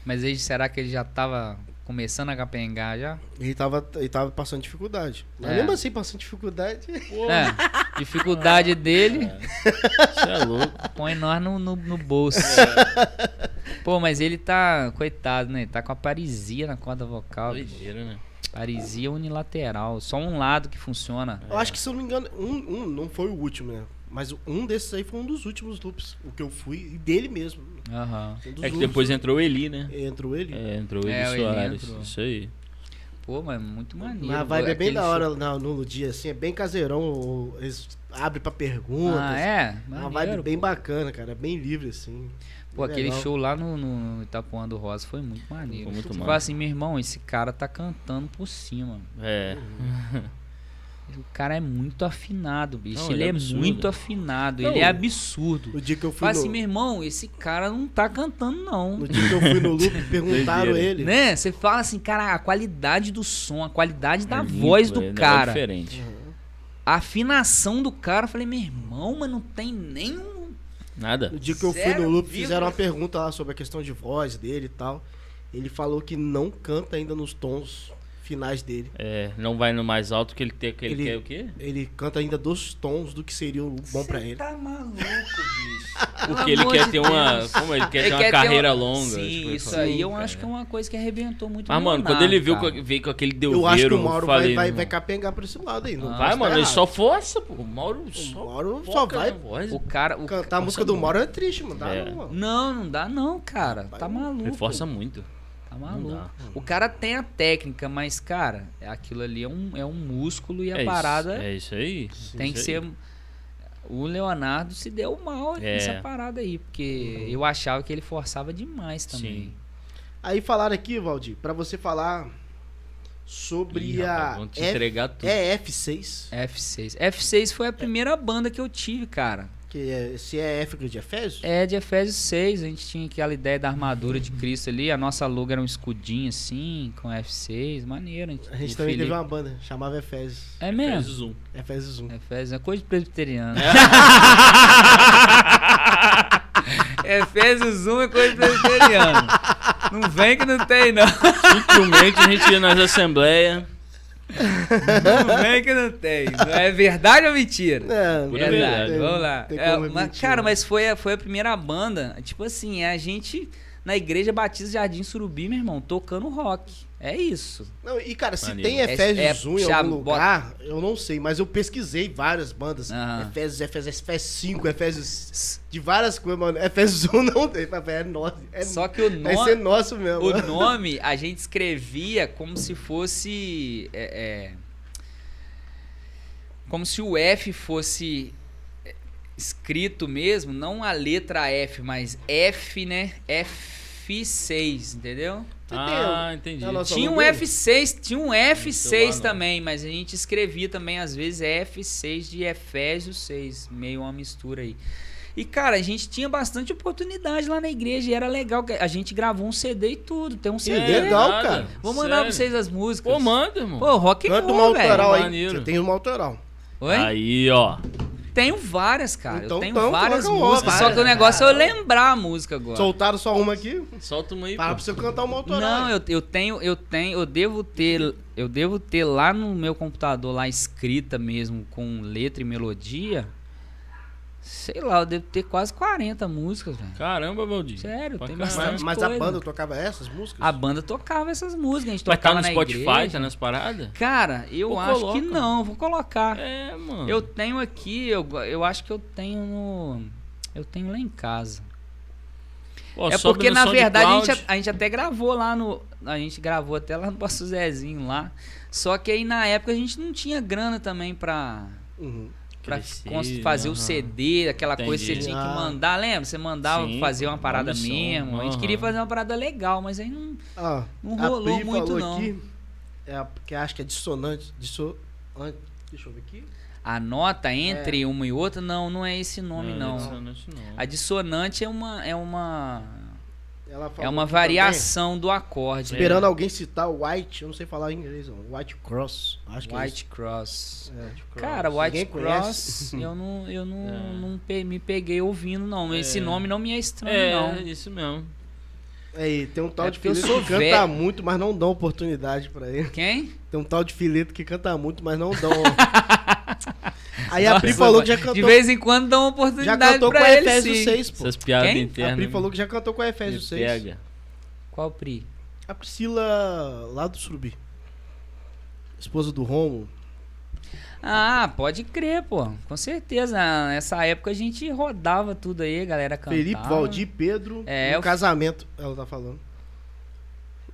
S3: Mas aí, será que ele já tava começando a capengar já?
S1: Ele tava, ele tava passando dificuldade. Mas
S3: É.
S1: mesmo assim, passando dificuldade.
S3: É, dificuldade dele,
S2: Você é louco.
S3: põe nós no, no, no bolso. Pô, mas ele tá, coitado, né? Ele tá com a parisia na corda vocal.
S2: Doideira, né?
S3: Parisia unilateral. Só um lado que funciona.
S1: Eu acho que, se eu não me engano, um, um não foi o último, né? Mas um desses aí foi um dos últimos loops. O que eu fui, e dele mesmo.
S3: Aham.
S1: Um
S2: É que
S1: loops.
S2: depois entrou o Eli, né?
S1: Entrou ele.
S2: É, entrou o Eli
S3: É,
S2: Soares.
S3: entrou.
S2: Isso aí.
S3: Pô, mas muito maneiro.
S1: Mas a vibe é bem da hora no, no dia, assim, é bem caseirão. Eles abrem pra perguntas.
S3: Ah, é?
S1: É uma
S3: Maneiro,
S1: vibe bem
S3: pô.
S1: bacana, cara. Bem livre, assim.
S3: Pô,
S1: Bem
S3: aquele
S1: legal.
S3: show lá no, no Itapuã do Rosa foi muito maneiro.
S2: Foi muito
S3: Tipo
S2: massa.
S3: assim, meu irmão, esse cara tá cantando por cima.
S2: É.
S3: O cara é muito afinado, bicho.
S2: Não,
S3: ele,
S2: ele é
S3: é
S2: absurdo.
S3: muito afinado.
S1: Não,
S3: ele é absurdo.
S1: No dia que eu fui
S3: Fala
S1: no,
S3: assim, meu irmão, esse cara não tá cantando, não.
S1: no dia que eu fui no loop, perguntaram ele.
S3: Né? Você fala assim, cara, a qualidade do som, a qualidade da
S2: É
S3: voz do
S2: é, não, É
S3: cara,
S2: diferente.
S3: a afinação do cara. Eu falei, meu irmão, mas não tem nenhum.
S2: Nada.
S1: No dia que eu fui
S3: Zero
S1: no loop,
S3: vírgula.
S1: fizeram uma pergunta lá sobre a questão de voz dele e tal. Ele falou que não canta ainda nos tons finais dele.
S2: É, não vai no mais alto que ele, tem, que ele,
S1: Ele-
S2: quer o quê?
S1: Ele canta ainda dos tons do que seria o bom pra
S3: Cê
S1: ele.
S3: tá maluco, bicho.
S2: Porque ele quer
S3: de
S2: ter uma. Como ele quer
S3: Ele
S2: ter uma
S3: quer ter
S2: carreira
S3: uma-
S2: longa.
S3: Sim,
S2: tipo,
S3: isso
S2: fala.
S3: aí eu
S2: Cara.
S3: acho que é uma coisa que arrebentou muito
S2: Mas, mano, quando ele viu,
S3: cara.
S2: com- veio com aquele
S1: Eu
S2: deuveiro,
S1: acho que o Mauro vai,
S2: falei,
S1: vai,
S2: irmão,
S1: vai capengar pra esse lado aí. Não
S3: Ah,
S2: Vai, mano, ele só força, pô. O Mauro só.
S1: O Mauro só vai
S2: voz.
S3: O cara... O...
S1: cantar a música do Mauro é triste,
S2: É.
S1: não, mano.
S3: Não, não dá não, cara. Tá maluco.
S2: Ele força muito.
S3: Tá maluco.
S2: dá.
S3: O cara tem a técnica, mas, cara, aquilo ali é um, é um músculo e a
S2: é
S3: parada
S2: Isso, é isso aí.
S3: tem que
S2: isso
S3: ser.
S2: aí.
S3: O Leonardo se deu mal
S2: É.
S3: nessa parada aí, porque eu achava que ele forçava demais também.
S2: Sim.
S1: Aí falaram aqui, Valdir, pra você falar sobre
S2: Ih, rapaz,
S1: a
S2: vão te
S1: F-
S2: entregar tudo.
S1: EF6,
S3: F6. F6 foi a primeira banda que eu tive, cara.
S1: Que é, se é F de Efésios.
S3: É de Efésios 6, a gente tinha aquela ideia da armadura de Cristo ali, a nossa logo era um escudinho assim, com F6, maneiro.
S1: A gente
S3: o
S1: também
S3: Felipe-
S1: teve uma banda, chamava Efésios.
S3: É mesmo?
S2: Fez um.
S1: Efésios 1.
S3: Efésios é coisa de presbiteriano. Efésios 1 é coisa de presbiteriano. Não vem que não tem, não.
S2: Simplesmente a gente ia nas assembleias.
S3: Não vem que não tem. Não é verdade ou mentira?
S1: É,
S2: Pura
S3: Verdade,
S2: verdade.
S3: vamos lá.
S1: Tem
S3: É, mas, cara,
S1: né?
S3: mas foi a, foi a primeira banda. Tipo assim, é a gente na Igreja Batista Jardim Surubi, meu irmão, tocando rock. É isso.
S1: Não, e cara, se
S2: Maneiro.
S1: tem Efésios
S3: É- é-
S1: 1 em
S3: já
S1: algum
S3: bota-
S1: lugar, eu não sei, mas eu pesquisei várias bandas.
S3: Aham.
S1: Efésios, Efésios, Efésios 5, Efésios. De várias coisas, mano. Efésios 1 não tem, papai. É nosso. É,
S3: Só que o
S1: vai ser
S3: nome,
S1: nosso mesmo.
S3: o nome a gente escrevia como se fosse. é, é, como se o F fosse é, escrito mesmo, não a letra F, mas F, né? F6, entendeu?
S2: Ah, entendi.
S1: É a nossa
S3: Tinha um
S1: logo aí?
S3: F6, tinha um
S2: sei
S3: F6
S2: lá, não.
S3: também, mas a gente escrevia também às vezes F6 de Efésios 6, meio uma mistura aí. E cara, a gente tinha bastante oportunidade lá na igreja e era legal, que a gente gravou um CD e tudo, tem um CD.
S1: legal,
S2: nada.
S1: cara.
S3: Vou mandar pra
S2: Sério.
S3: vocês as músicas.
S2: Pô, manda, irmão.
S3: Pô, rock and
S1: Canta uma
S3: roll,
S1: autoral
S3: velho.
S1: Você tem uma autoral.
S3: Oi?
S2: Aí, ó.
S3: Tenho várias, cara.
S1: Então,
S3: eu tenho
S1: então,
S3: várias
S1: uma,
S3: músicas, só que o negócio é eu lembrar a música agora.
S1: Soltaram só uma aqui.
S2: Solta uma aí,
S1: Para
S2: pô.
S1: pra você cantar uma autoral.
S3: Não, eu, eu tenho, eu tenho, eu devo ter, eu devo ter lá no meu computador lá escrita mesmo com letra e melodia. Sei lá, eu devo ter quase 40 músicas, velho.
S2: Caramba, Valdir.
S3: Sério,
S2: Pra
S3: tem bastante
S1: Mas a
S3: coisa.
S1: banda tocava essas músicas?
S3: A banda tocava essas músicas, a gente
S2: Vai estar
S3: tocava
S2: no
S3: na
S2: Spotify,
S3: igreja.
S2: tá nas paradas?
S3: Cara, eu
S2: Pô,
S3: acho
S2: coloca.
S3: que não, vou colocar.
S2: É, mano.
S3: Eu tenho aqui, eu, eu acho que eu tenho no eu tenho lá em casa.
S2: Pô,
S3: é porque na verdade a gente, a gente até gravou lá no. A gente gravou até lá no Passo Zezinho lá. Só que aí na época a gente não tinha grana também pra,
S1: Uhum.
S3: Pra fazer o
S2: aham.
S3: CD, aquela coisa que você
S2: Entendi.
S3: tinha que
S1: Ah.
S3: mandar. Lembra? Você mandava
S2: Sim,
S3: fazer uma parada mesmo. A gente queria fazer uma parada legal, mas aí não.
S1: Ah,
S3: Não rolou muito,
S1: falou
S3: não.
S1: aqui, é a, que acho que é dissonante. Disso, an- deixa eu ver aqui.
S3: A nota entre uma e outra, não, não é esse nome, não.
S2: dissonante não.
S3: A dissonante é uma. É uma.
S1: Ela
S3: É uma variação do acorde.
S1: também, esperando alguém citar o White, eu não sei falar em inglês, não. White Cross. Acho que é
S3: White Cross.
S1: isso. É, White Cross.
S3: Cara, White
S1: Ninguém
S3: Cross,
S1: conhece.
S3: eu não, eu não,
S2: É.
S3: não pe- me peguei ouvindo, não. Esse
S2: É.
S3: nome não me é estranho,
S2: É,
S3: não.
S2: isso mesmo.
S1: Aí, tem um tal
S3: É
S1: de fileto que canta
S3: velho.
S1: muito, mas não dão oportunidade pra ele.
S3: Quem?
S1: Tem um tal de fileto que canta muito, mas não dão. Aí a Pri
S3: Nossa,
S1: falou que já
S3: De
S1: cantou,
S3: vez em quando dá uma
S1: já
S3: oportunidade
S1: cantou com a
S3: sim.
S1: 6, pô.
S2: Essas piadas
S3: Quem?
S2: internas.
S1: A Pri
S2: me-
S1: falou que já cantou com a Efésios
S2: me
S1: 6.
S2: pega.
S3: Qual Pri?
S1: A Priscila lá do Surubi. Esposa do Romo.
S3: Ah, pode crer, pô. Com certeza. Nessa época a gente rodava tudo aí, galera cantava.
S1: Felipe, Valdir, Pedro.
S3: É,
S1: no
S3: eu-
S1: casamento, ela tá falando.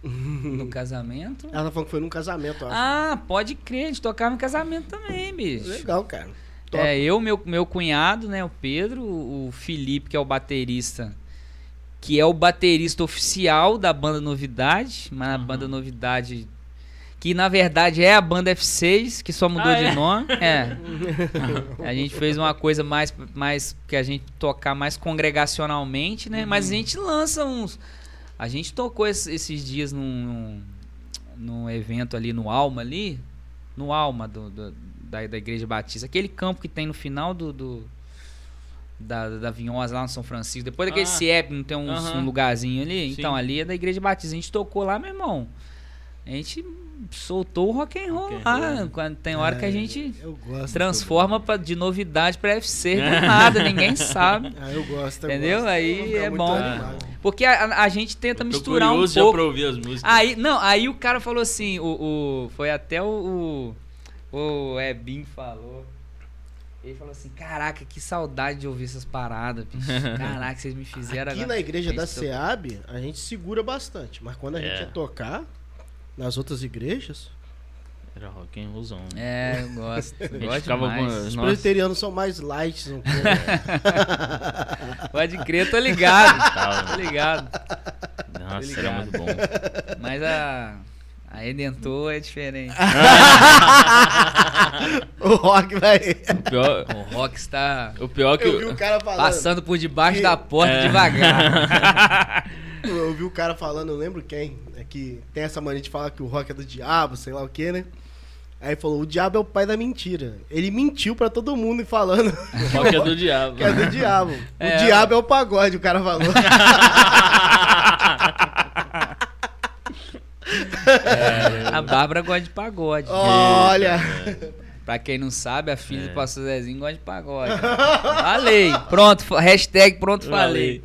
S3: No casamento.
S1: Ela tá falando que foi num casamento, eu acho.
S3: Ah, pode crer, a gente tocava em casamento também, bicho.
S1: Legal, cara. Top.
S3: É, eu, meu, meu cunhado, né, o Pedro, o Felipe, que é o baterista, que é o baterista oficial da banda Novidade, mas a
S2: Uhum.
S3: banda Novidade, que na verdade é a banda F6, que só mudou
S2: Ah,
S3: de
S2: é?
S3: nome. É. a gente fez uma coisa mais, mais que a gente tocar mais congregacionalmente, né? Mas a
S2: Uhum.
S3: gente lança uns. A gente tocou es- esses dias num, num, num evento ali no Alma ali. No Alma do, do- da, da Igreja Batista. Aquele campo que tem no final do. do, da, da Vinhosa lá no São Francisco. Depois daquele
S2: Ah.
S3: CIEP, não tem um,
S2: Aham.
S3: um lugarzinho ali?
S2: Sim.
S3: Então, ali é da Igreja Batista. A gente tocou lá, meu irmão. A gente soltou o rock and roll
S2: Rock and
S3: lá.
S2: roll.
S3: Quando tem hora que a
S1: É,
S3: gente
S1: eu gosto
S3: transforma pra, de novidade pra FC do nada, ninguém sabe.
S1: Ah, eu gosto. eu
S3: Entendeu?
S1: gosto.
S3: Aí é
S1: muito
S3: bom.
S1: animado.
S3: Porque a, a- gente tenta
S2: Tô
S3: misturar um
S2: curioso já
S3: pouco.
S2: pra ouvir as músicas.
S3: Aí, não, aí o cara falou assim, o, o- foi até o, o, o Ebin falou. Ele falou assim, caraca, que saudade de ouvir essas paradas, bicho. Caraca, vocês me fizeram
S1: Aqui
S3: agora.
S1: na igreja da
S3: Isso.
S1: SEAB, a gente segura bastante. Mas quando a
S2: É.
S1: gente tocar nas outras igrejas,
S2: Era rock and rollzão. né?
S3: É, eu gosto.
S2: Gente
S3: gosto
S2: ficava
S3: demais.
S2: com.
S1: os
S2: Nossa,
S1: presbiterianos são mais light. Um pouco.
S3: Pode crer, tô ligado.
S2: Tava.
S3: tô ligado.
S2: nossa
S3: Tô
S2: era
S3: ligado.
S2: muito bom.
S3: Mas a. A Redentor é diferente.
S1: o rock vai.
S2: O pior,
S3: O Rock está
S2: o pior que.
S1: Eu vi o cara falando.
S3: passando por debaixo
S1: que-
S3: da porta
S2: É.
S3: devagar.
S1: Eu vi o cara falando, eu lembro quem, é que tem essa mania de falar que o rock é do diabo, sei lá o que, né? Aí ele falou, o diabo é o pai da mentira. Ele mentiu pra todo mundo e falando
S2: O rock é do diabo.
S1: que é do diabo.
S3: É.
S1: O diabo é o pagode, o cara falou.
S3: A Bárbara gosta de pagode.
S1: Olha!
S3: Pra quem não sabe, a
S2: É.
S3: filha do pastor Zezinho gosta de pagode. falei. Pronto, hashtag pronto, falei.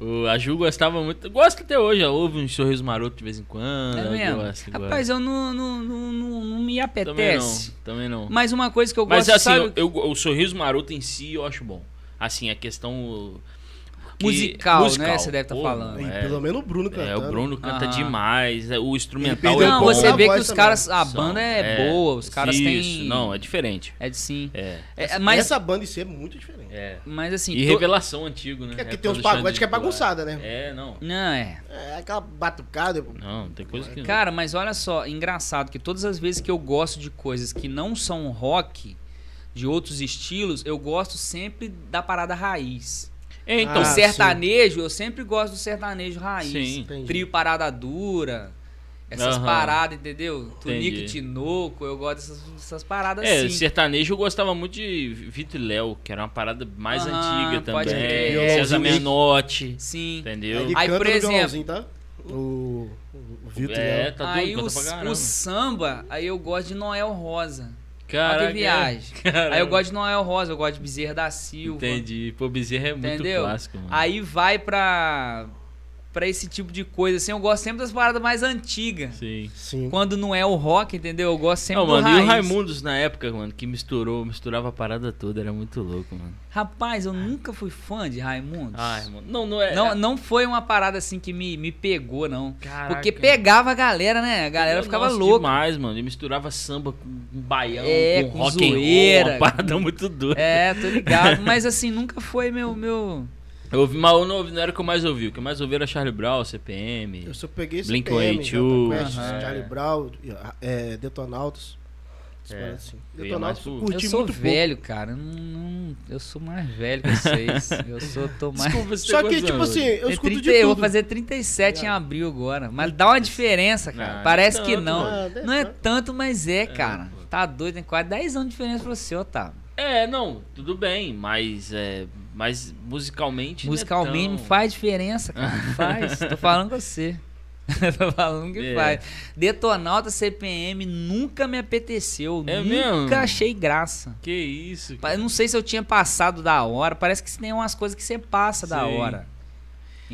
S2: O, a Ju gostava muito. Gosta até hoje, ouve um sorriso maroto de vez em quando.
S3: É mesmo?
S2: gosta, gosta.
S3: Rapaz, eu não, não, não, não, me
S2: também não.
S3: apetece.
S2: Também não.
S3: Mas uma coisa que eu
S2: Mas
S3: gosto,
S2: assim,
S3: sabe?
S2: eu, eu- o sorriso maroto em si eu acho bom. Assim, a questão. Que-
S3: Musical, né, você deve tá
S2: Pô,
S3: falando.
S1: E
S2: É,
S1: pelo menos o Bruno cantando.
S2: é, o Bruno canta
S3: Aham.
S2: demais. é, O instrumental é
S3: não,
S2: bom.
S3: você vê que os
S1: também.
S3: caras. A
S2: São-
S3: banda é, boa, os caras
S2: isso,
S3: têm.
S2: Não, é diferente.
S3: É de sim.
S2: É.
S3: É, mas,
S1: Essa banda em si é muito diferente.
S2: é.
S3: mas assim.
S2: E revelação antigo, né?
S1: É porque
S2: É
S1: tem uns pagodes que é bagunçada, né?
S2: É, não.
S3: Não, é.
S1: É aquela batucada.
S2: Não, tem coisa que.
S3: Cara, mas olha só, engraçado que todas as vezes que eu gosto de coisas que não são rock, de outros estilos, eu gosto sempre da parada raiz.
S2: É, então.
S3: o
S1: Ah,
S3: sertanejo, eu sempre gosto do sertanejo raiz.
S2: Sim.
S3: Trio Parada Dura. Essas
S2: Aham.
S3: paradas, entendeu? Tunique. Tinoco, eu gosto dessas, dessas paradas
S2: É,
S3: assim.
S2: sertanejo eu gostava muito de Vitor e Léo, que era uma parada mais
S3: Aham,
S2: antiga
S3: pode
S2: também.
S3: crer.
S2: César. Menotti,
S3: Sim.
S2: entendeu?
S1: Ele
S3: Aí,
S1: canta
S3: por exemplo-
S1: tá? O, o Vitor
S2: É,
S1: Léo.
S2: tá
S3: aí
S2: doido,
S3: o, o samba, aí eu gosto de Noel Rosa.
S2: Caraca,
S3: que viagem.
S2: caramba.
S3: Aí eu gosto de Noel Rosa, eu gosto de Bezerra da Silva.
S2: Entendi. Pô, Bezerra é muito
S3: Entendeu?
S2: clássico, mano.
S3: Aí vai pra, pra esse tipo de coisa, assim, eu gosto sempre das paradas mais antigas.
S2: Sim.
S1: Sim.
S3: Quando não é o rock, entendeu? Eu gosto sempre
S2: Não,
S3: do
S2: mano, e
S3: raiz.
S2: o Raimundos na época, mano, que misturou, misturava a parada toda, era muito louco, mano.
S3: Rapaz, eu nunca fui fã de Raimundos.
S2: Ai, mano. Não, não é.
S3: Não, não foi uma parada assim que me, me pegou, não.
S2: Caraca.
S3: Porque pegava a galera, né? A galera ficava
S2: Nossa,
S3: louca.
S2: demais, mano. Ele misturava samba com um baião,
S3: É,
S2: com
S3: com
S2: rock and roll,
S3: zoeira.
S2: uma parada muito doida.
S3: É, tô ligado. Mas assim, nunca foi meu. meu...
S2: Eu ouvi, mas eu não, ouvi- não era o que eu mais ouvi. O que eu mais ouvi era Charlie Brown, CPM.
S1: Eu só peguei esse
S2: Blink-182,
S1: PM, Jota Quest,
S2: aham.
S1: Charlie Brown, é, Detonautas.
S2: É,
S1: assim.
S2: pro-
S1: eu
S3: Eu sou
S1: muito
S3: velho, cara. Eu, não- eu sou mais velho que vocês. Eu sou tô mais.
S2: Desculpa, você
S1: Só que, tipo assim, eu
S3: É
S1: escuto
S3: 30
S1: de
S3: Eu vou
S1: tudo.
S3: fazer 37 em abril agora. Mas dá uma diferença, cara.
S2: Não,
S3: Parece
S2: não
S3: que não. Não é tanto, mas é, cara. Tá doido, tem quase 10 anos de diferença pra você, Otávio.
S2: É, não, tudo bem, mas é. Mas musicalmente. não é
S3: Musicalmente
S2: tão-
S3: faz diferença, cara. Faz. Tô falando com você. Tô falando que
S2: É.
S3: faz. Detonauta CPM nunca me apeteceu.
S2: É
S3: nunca
S2: mesmo?
S3: achei graça.
S2: Que isso.
S3: Eu não sei se eu tinha passado da hora. Parece que tem umas coisas que você passa da
S2: Sim.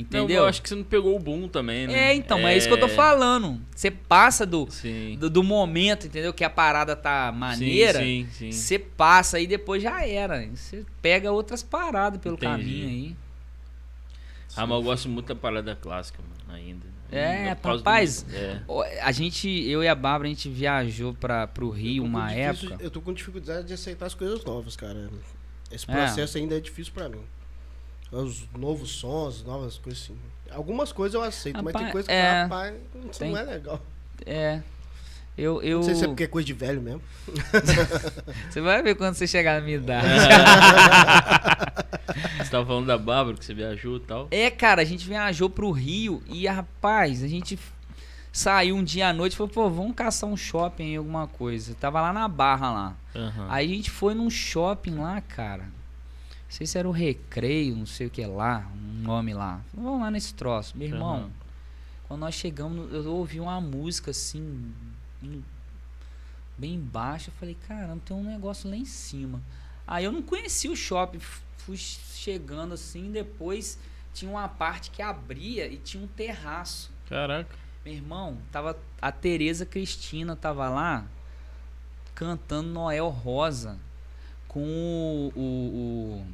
S3: Hora.
S2: Não,
S3: Entendeu?
S2: eu acho que você não pegou o boom também, né?
S3: É, então, mas é isso que eu tô falando. Você passa do, do, do momento, entendeu? Que a parada tá maneira.
S2: Sim, sim, sim.
S3: Você passa e depois já era. Você pega outras paradas pelo
S2: Entendi.
S3: caminho aí.
S2: Ah, mas eu gosto muito da parada clássica, mano, ainda.
S3: É,
S2: causa do-
S3: rapaz,
S2: É.
S3: A gente, eu e a Bárbara, a gente viajou pra, pro Rio uma
S1: difícil-
S3: época.
S1: Eu tô com dificuldade de aceitar as coisas novas, cara. Esse
S3: É.
S1: processo ainda é difícil pra mim. Os novos sons, novas coisas assim. Algumas coisas eu aceito, mas tem
S3: Rapaz,
S1: coisas que,
S3: é.
S1: rapaz, isso
S3: Tem-
S1: não é legal.
S3: É. Eu, eu...
S1: Não sei se é porque é coisa de velho mesmo.
S3: Você vai ver quando você chegar na minha idade.
S2: Você tava falando da Bárbara, que você viajou e tal.
S3: É, cara, a gente viajou pro Rio e, rapaz, a gente saiu um dia à noite e falou, pô, vamos caçar um shopping aí, alguma coisa. Tava lá na Barra lá.
S2: Aham.
S3: Aí a gente foi num shopping lá, cara. Sei se era o Recreio, não sei o que lá, um nome lá. Vamos lá nesse troço. Meu irmão,
S2: Aham.
S3: quando nós chegamos, eu ouvi uma música assim, bem baixa. Eu falei, caramba, tem um negócio lá em cima. Aí eu não conhecia o shopping, fui chegando assim, depois tinha uma parte que abria e tinha um terraço.
S2: Caraca.
S3: Meu irmão, tava a Tereza Cristina tava lá cantando Noel Rosa com o, o- o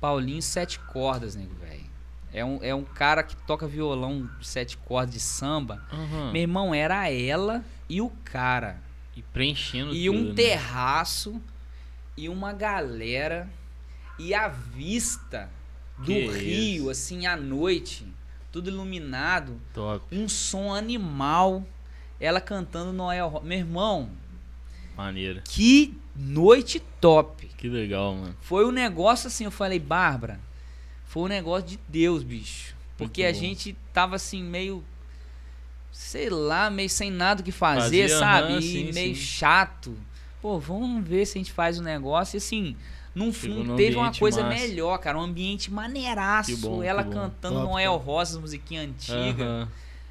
S3: Paulinho Sete Cordas, nego, velho. É um, é um cara que toca violão sete cordas de samba.
S2: Aham.
S3: Meu irmão, era ela e o cara.
S2: E preenchendo
S3: E
S2: tudo,
S3: um
S2: né?
S3: terraço e uma galera e a vista do
S2: Que
S3: rio,
S2: isso.
S3: assim, à noite, tudo iluminado
S2: Top.
S3: um som animal. Ela cantando Noel. Meu irmão,
S2: Maneiro.
S3: que noite top.
S2: Que legal, mano.
S3: Foi um negócio assim, eu falei, Bárbara, foi um negócio de Deus, bicho. Porque
S2: Muito
S3: a
S2: bom.
S3: gente tava assim, meio. Sei lá, meio sem nada o que fazer,
S2: Fazia,
S3: sabe?
S2: aham,
S3: e
S2: sim,
S3: meio
S2: sim.
S3: chato. Pô, vamos ver se a gente faz o negócio. E assim,
S2: Chegou num
S3: teve uma coisa
S2: massa.
S3: melhor, cara. Um ambiente maneiraço.
S2: Que bom,
S3: Ela
S2: que bom.
S3: cantando
S1: Top,
S3: Noel. Rosas, musiquinha antiga.
S2: Aham.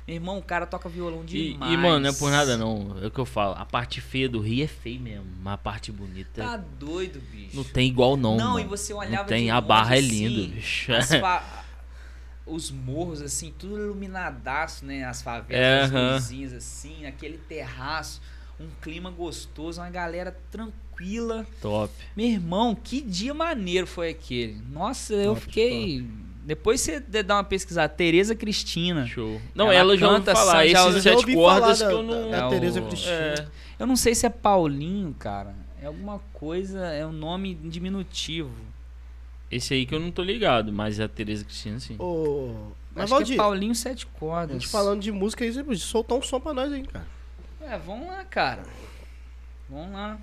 S3: Meu irmão, o cara toca violão
S2: E,
S3: demais.
S2: e, mano, não é por nada não. É o que eu falo. A parte feia do Rio é feia mesmo. Mas a parte bonita
S3: Tá doido, bicho.
S2: não tem igual não.
S3: Não,
S2: mano.
S3: e você olhava
S2: Não tem. A barra é
S3: longe,
S2: linda,
S3: assim,
S2: bicho.
S3: Os morros, assim, tudo iluminadaço, né? As
S2: É,
S3: favelas,
S2: aham.
S3: as luzinhas, assim, aquele terraço, um clima gostoso, uma galera tranquila.
S2: Top.
S3: Meu irmão, que dia maneiro foi aquele. Nossa, eu
S1: Top,
S3: fiquei. Depois você dá uma pesquisada, Tereza Cristina.
S2: Show. Não,
S3: Ela
S2: ela, já
S3: canta
S2: falar.
S3: essa- já
S2: Esses
S3: ouvi-
S1: já
S2: sete
S1: ouvi
S2: cordas
S1: falar
S2: que eu
S1: da-
S2: não.
S1: da
S3: É
S1: Tereza Cristina.
S2: É.
S3: Eu não sei se é Paulinho, cara. É alguma coisa, é um nome diminutivo.
S2: Esse aí que eu não tô ligado, mas a Tereza Cristina, sim.
S1: Ô, mas
S3: Acho que é
S1: Valdir,
S3: Paulinho Sete
S1: a
S3: Cordas.
S1: gente falando de música aí, você soltar um som pra nós aí, cara.
S3: É, vamos lá, cara. Vamos lá.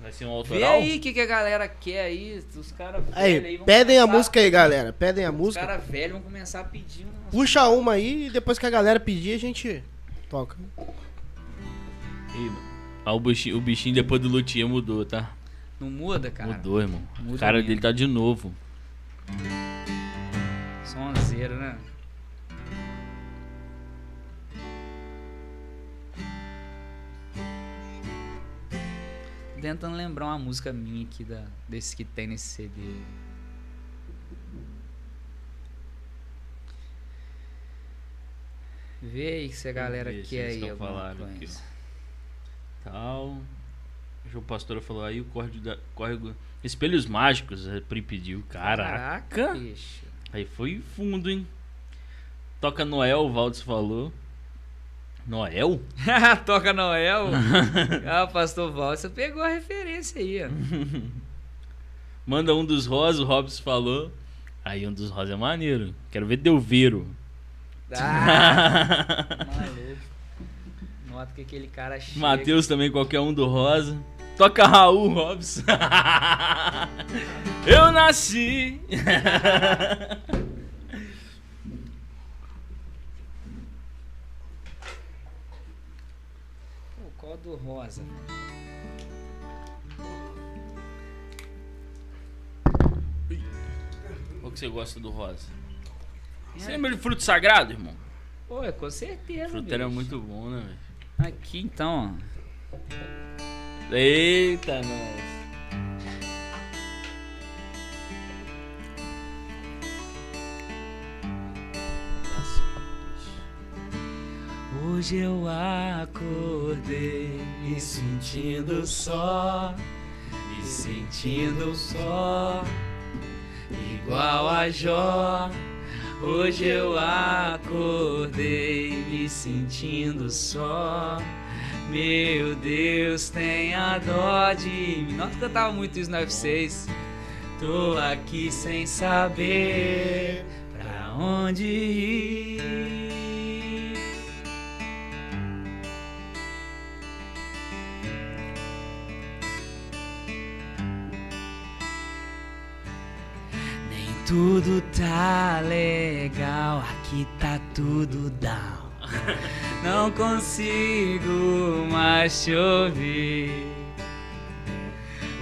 S2: Vai ser um
S3: Vê
S2: autoral?
S3: aí o que, que a galera quer aí. Os caras
S1: Aí,
S3: vão
S1: pedem a
S3: começar-
S1: música aí, galera. Pedem a
S3: Os
S1: música.
S3: caras velhos vão começar a pedir umas...
S1: Puxa uma aí e depois que a galera pedir, a gente toca.
S2: Mano. Ah, o bichinho, o bichinho depois do Luthier mudou, tá?
S3: Não muda, cara.
S2: Mudou, irmão.
S3: Muda
S2: o cara
S3: mesmo.
S2: dele tá de novo.
S3: Sonzeiro, né? Tentando lembrar uma música minha aqui da, desse que tem nesse CD. Vê aí se a galera
S2: ver
S3: quer
S2: eles
S3: aí alguma
S2: aqui,
S3: coisa.
S2: Tal. O João Pastora falou aí o córrego da. Córrego... Espelhos mágicos, é, Pri pediu. Caraca!
S3: bicho.
S2: Aí foi fundo, hein? Toca Noel, o Valdes falou. Noel?
S3: Toca Noel. ah, Pastor Val, você pegou a referência aí, ó.
S2: Manda um dos Rosa, o Robson falou. Aí um dos Rosa é maneiro. Quero ver Delveiro.
S3: Ah, maluco. Nota que aquele cara chega.
S2: Matheus também, qualquer um do Rosa. Toca Raul Robson. Eu nasci.
S3: Do Rosa?
S2: Qual que você gosta do Rosa? Você lembra de fruto sagrado, irmão?
S3: Pô, é com certeza.
S2: Fruto
S3: bicho.
S2: era muito bom, né, velho?
S3: Aqui então, ó.
S2: Eita, nós.
S3: Hoje eu acordei me sentindo só, me sentindo só, igual a Jó. Hoje eu acordei me sentindo só. Meu Deus, tenha dó de mim. Não cantava muito isso no F6. Tô aqui sem saber pra onde ir. Tudo tá legal, aqui tá tudo down. Não consigo mais te ouvir.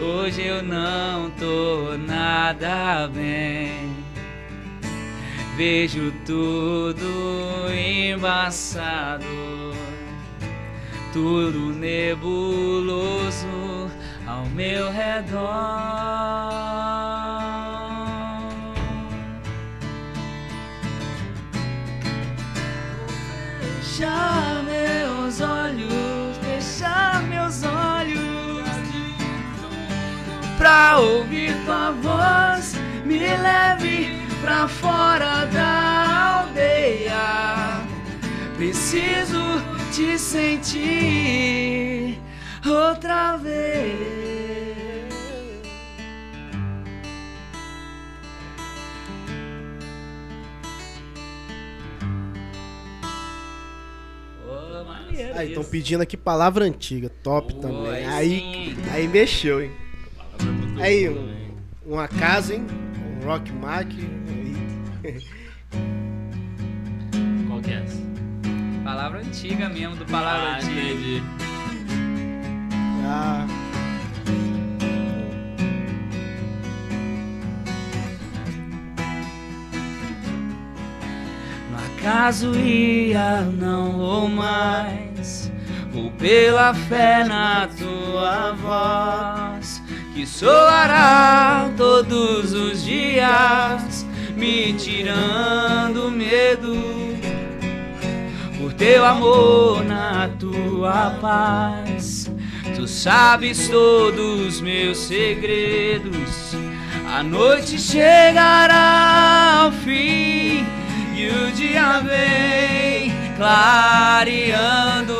S3: Hoje eu não tô nada bem. Vejo tudo embaçado, tudo nebuloso ao meu redor. Fechar meus olhos, fechar meus olhos pra ouvir tua voz, me leve pra fora da aldeia. Preciso te sentir outra vez. Maneiro
S1: Aí, estão
S3: isso.
S1: pedindo aqui palavra antiga, top
S3: Pô,
S1: também.
S3: aí
S1: Aí,
S3: sim.
S1: aí mexeu, hein? Aí,
S2: boa,
S1: um- casa, hein? Um rock mac. aí.
S2: Qual que é essa?
S3: Palavra antiga mesmo, do palavra
S2: ah,
S3: antiga.
S2: entendi.
S1: Ah,
S3: No acaso ia, não vou mais. Vou pela fé na tua voz, que soará todos os dias, me tirando medo. Por teu amor na tua paz, tu sabes todos meus segredos. A noite chegará ao fim e o dia vem clareando.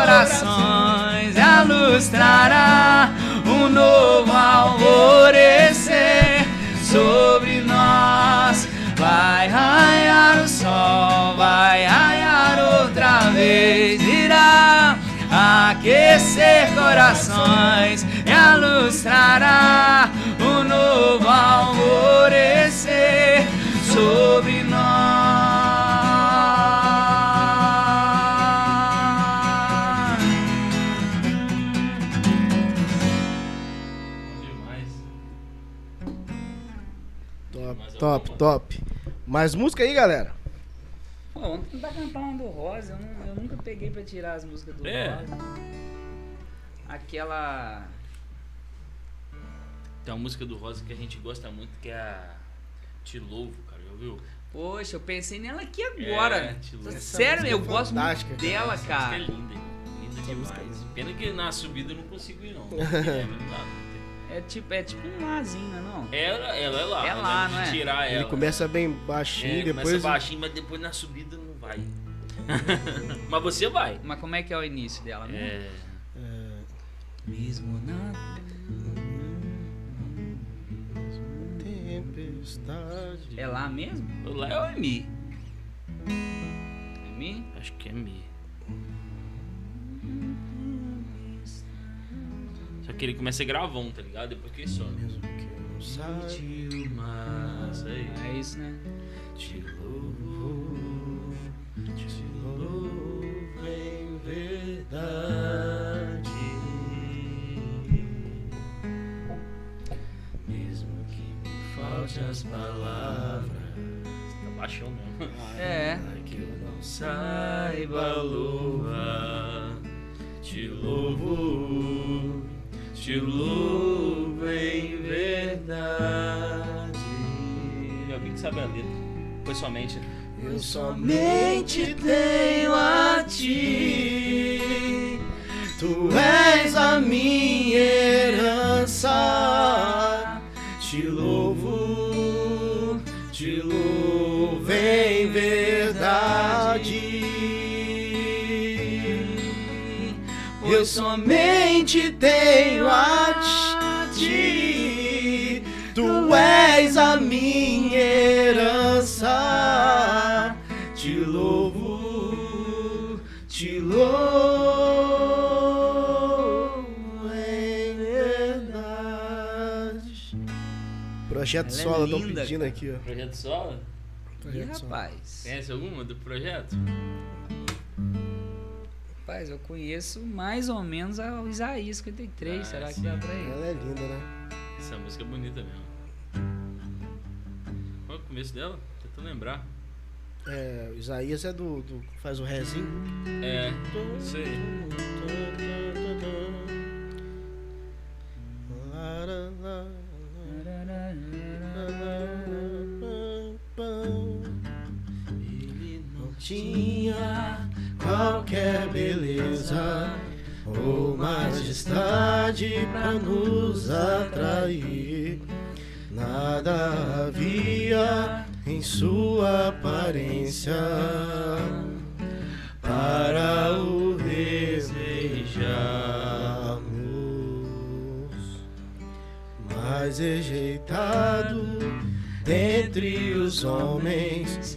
S3: Corações a luz trará um novo alvorecer sobre nós. Vai raiar o sol, vai raiar outra vez, irá aquecer corações e a luz trará um novo alvorecer sobre
S1: top, top. Mais música aí, galera?
S3: Pô, ontem não tá cantando do Rosa, eu, não- eu nunca peguei pra tirar as músicas do
S2: É.
S3: Rosa. Aquela.
S2: Tem uma música do Rosa que a gente gosta muito, que é a Te Louvo, cara, já ouviu?
S3: Poxa, eu pensei nela aqui agora.
S2: É, te louvo.
S1: Essa
S3: Sério, eu
S1: é
S3: gosto muito
S1: fantástica, cara.
S3: dela,
S2: Essa
S3: cara.
S2: música é linda, linda
S1: música é
S2: demais.
S1: linda.
S2: Pena que na subida eu não consigo ir, não. É, não dá, tem.
S3: É tipo, é tipo um lazinho, né, não?
S2: Ela, ela é lá.
S3: É
S2: né,
S3: lá,
S2: de
S3: não é?
S2: Tirar ela.
S1: Ele começa bem baixinho,
S2: É,
S1: depois.
S2: começa baixinho, mas depois na subida não vai. mas você vai.
S3: Mas como é que é o início dela? mesmo?
S2: É.
S1: É,
S3: Mesmo na.
S1: tempestade.
S3: É lá mesmo?
S2: Lá é o Mi.
S3: É mim?
S2: Acho que é Mi. Só que ele começa a gravão, tá ligado? Depois que ele some.
S1: Mesmo que eu não saiba.
S2: Te mas aí.
S3: É isso, né?
S2: Te louvo, te
S1: louvo em verdade.
S2: Mesmo que me falte as palavras. Tá baixão mesmo.
S3: É.
S2: Que eu não saiba louvar. Te louvo, te louvo em verdade. Alguém que sabe a letra. Foi somente.
S1: Eu somente tenho a ti. Tu és a minha herança. Te louvo, te louvo em verdade. Eu somente tenho a ti. Tu és a minha herança. Te louvo, te louvo em verdade. Projeto
S3: Ela é
S1: Sola, estão
S3: linda,
S1: pedindo
S3: cara.
S1: aqui, ó.
S2: Projeto Sola?
S1: Projeto Sola.
S3: rapaz.
S2: Conhece alguma do projeto?
S3: Rapaz, eu conheço mais ou menos o Isaías 53.
S2: Ah,
S3: Será que
S2: sim.
S3: dá pra ir?
S1: Ela é linda, né?
S2: Essa música é bonita mesmo. Qual é o começo dela? Tentando lembrar.
S1: É, o Isaías é do, do. faz o rezinho.
S2: É, isso
S1: qualquer beleza ou majestade pra nos atrair. Nada havia em sua aparência para o desejarmos, mas rejeitado dentre os homens,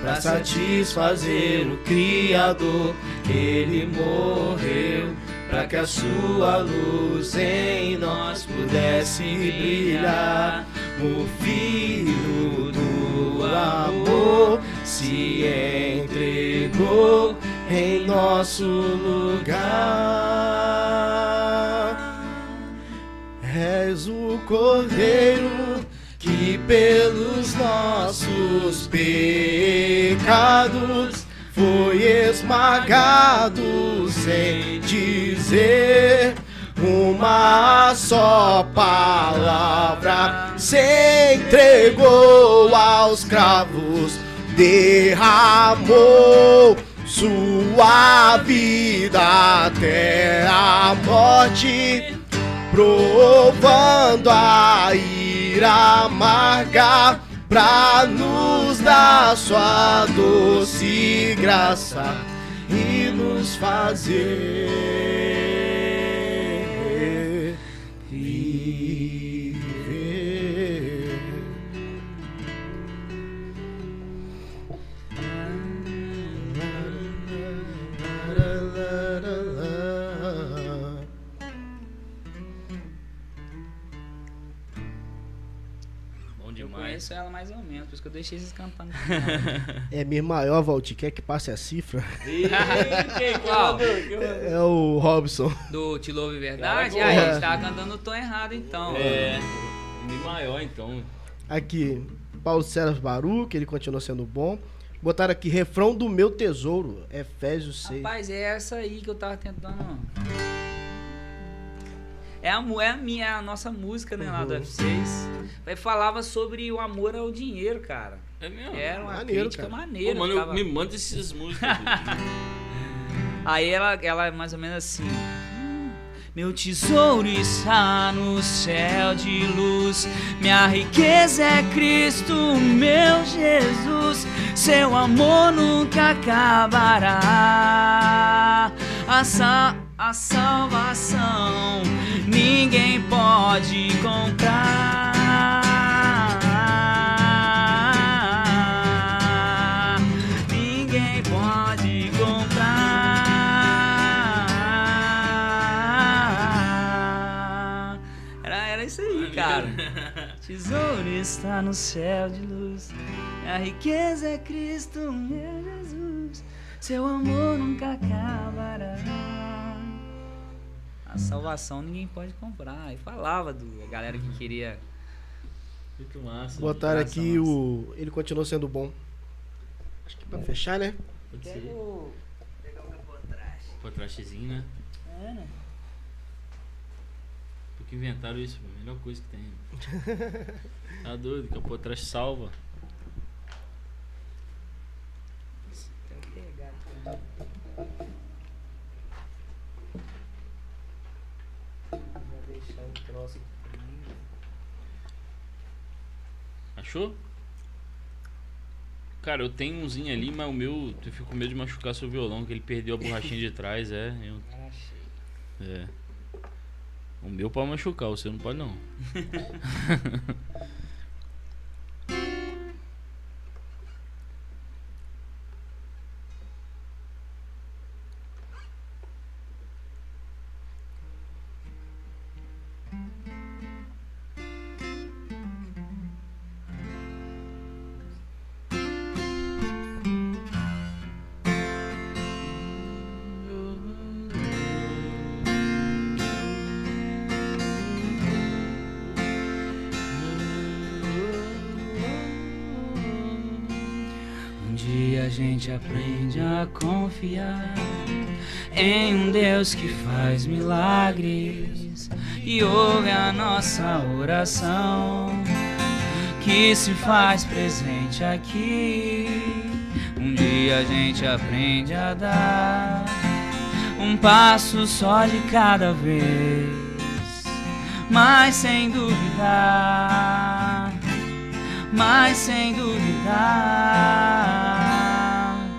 S1: para satisfazer o Criador. Ele morreu para que a sua luz em nós pudesse brilhar. O Filho do amor se entregou em nosso lugar. És o Cordeiro que pelos nossos pecados foi esmagado sem dizer uma só palavra. Se entregou aos cravos, derramou sua vida até a morte provando a ira amarga pra nos dar sua doce graça e nos fazer viver.
S3: Conheço ela mais ou menos, por isso que eu deixei vocês cantando.
S1: É minha maior, Valti, quer que passe a cifra?
S2: Ih, quem que
S3: Qual?
S2: mandou?
S1: É o Robson.
S3: Do Te Louve Verdade?
S2: Cara,
S3: Aí, a
S1: é.
S3: gente tava cantando o tom errado então.
S2: É, Mi maior então.
S1: Aqui, Paulo César Baruch, ele continua sendo bom. Botaram aqui, refrão do meu tesouro, Efésios 6.
S3: Rapaz, é essa aí que eu tava tentando. É a, é a minha, é a nossa música, né, lá do
S1: Uhum.
S3: F6. Aí falava sobre o amor ao dinheiro, cara.
S2: É mesmo?
S3: Era uma
S1: Maneiro,
S3: crítica
S1: cara.
S3: maneira.
S2: Pô, mano,
S3: ficava-
S2: me manda essas músicas. bicho.
S3: Aí ela, ela é mais ou menos assim. "Hum, Meu tesouro está no céu de luz, minha riqueza é Cristo, meu Jesus, seu amor nunca acabará. A, sa a salvação pode comprar. Ninguém pode comprar. Era, era isso aí, cara. Tesouro está no céu de luz. A riqueza é Cristo, meu Jesus. Seu amor nunca acabará. A salvação ninguém pode comprar. E falava do a galera que queria.
S2: Muito massa.
S1: Botaram aqui
S3: massa.
S1: o. Ele continua sendo bom. Acho que pra fechar, né?
S2: Pode ser.
S3: Pegar o capotraste.
S2: Contrastezinho, né?
S3: É, né?
S2: Porque inventaram isso, a melhor coisa que tem. Tá doido, capotraste salva.
S3: Tem
S2: Achou? Cara, eu tenho umzinho ali, mas o meu. Eu fico com medo de machucar seu violão, que ele perdeu a borrachinha de trás, é. eu- é. O meu pode machucar, o seu não pode não.
S3: aprende a confiar em um Deus que faz milagres e ouve a nossa oração que se faz presente aqui. Um dia a gente aprende a dar um passo só de cada vez, mas sem duvidar mas sem duvidar,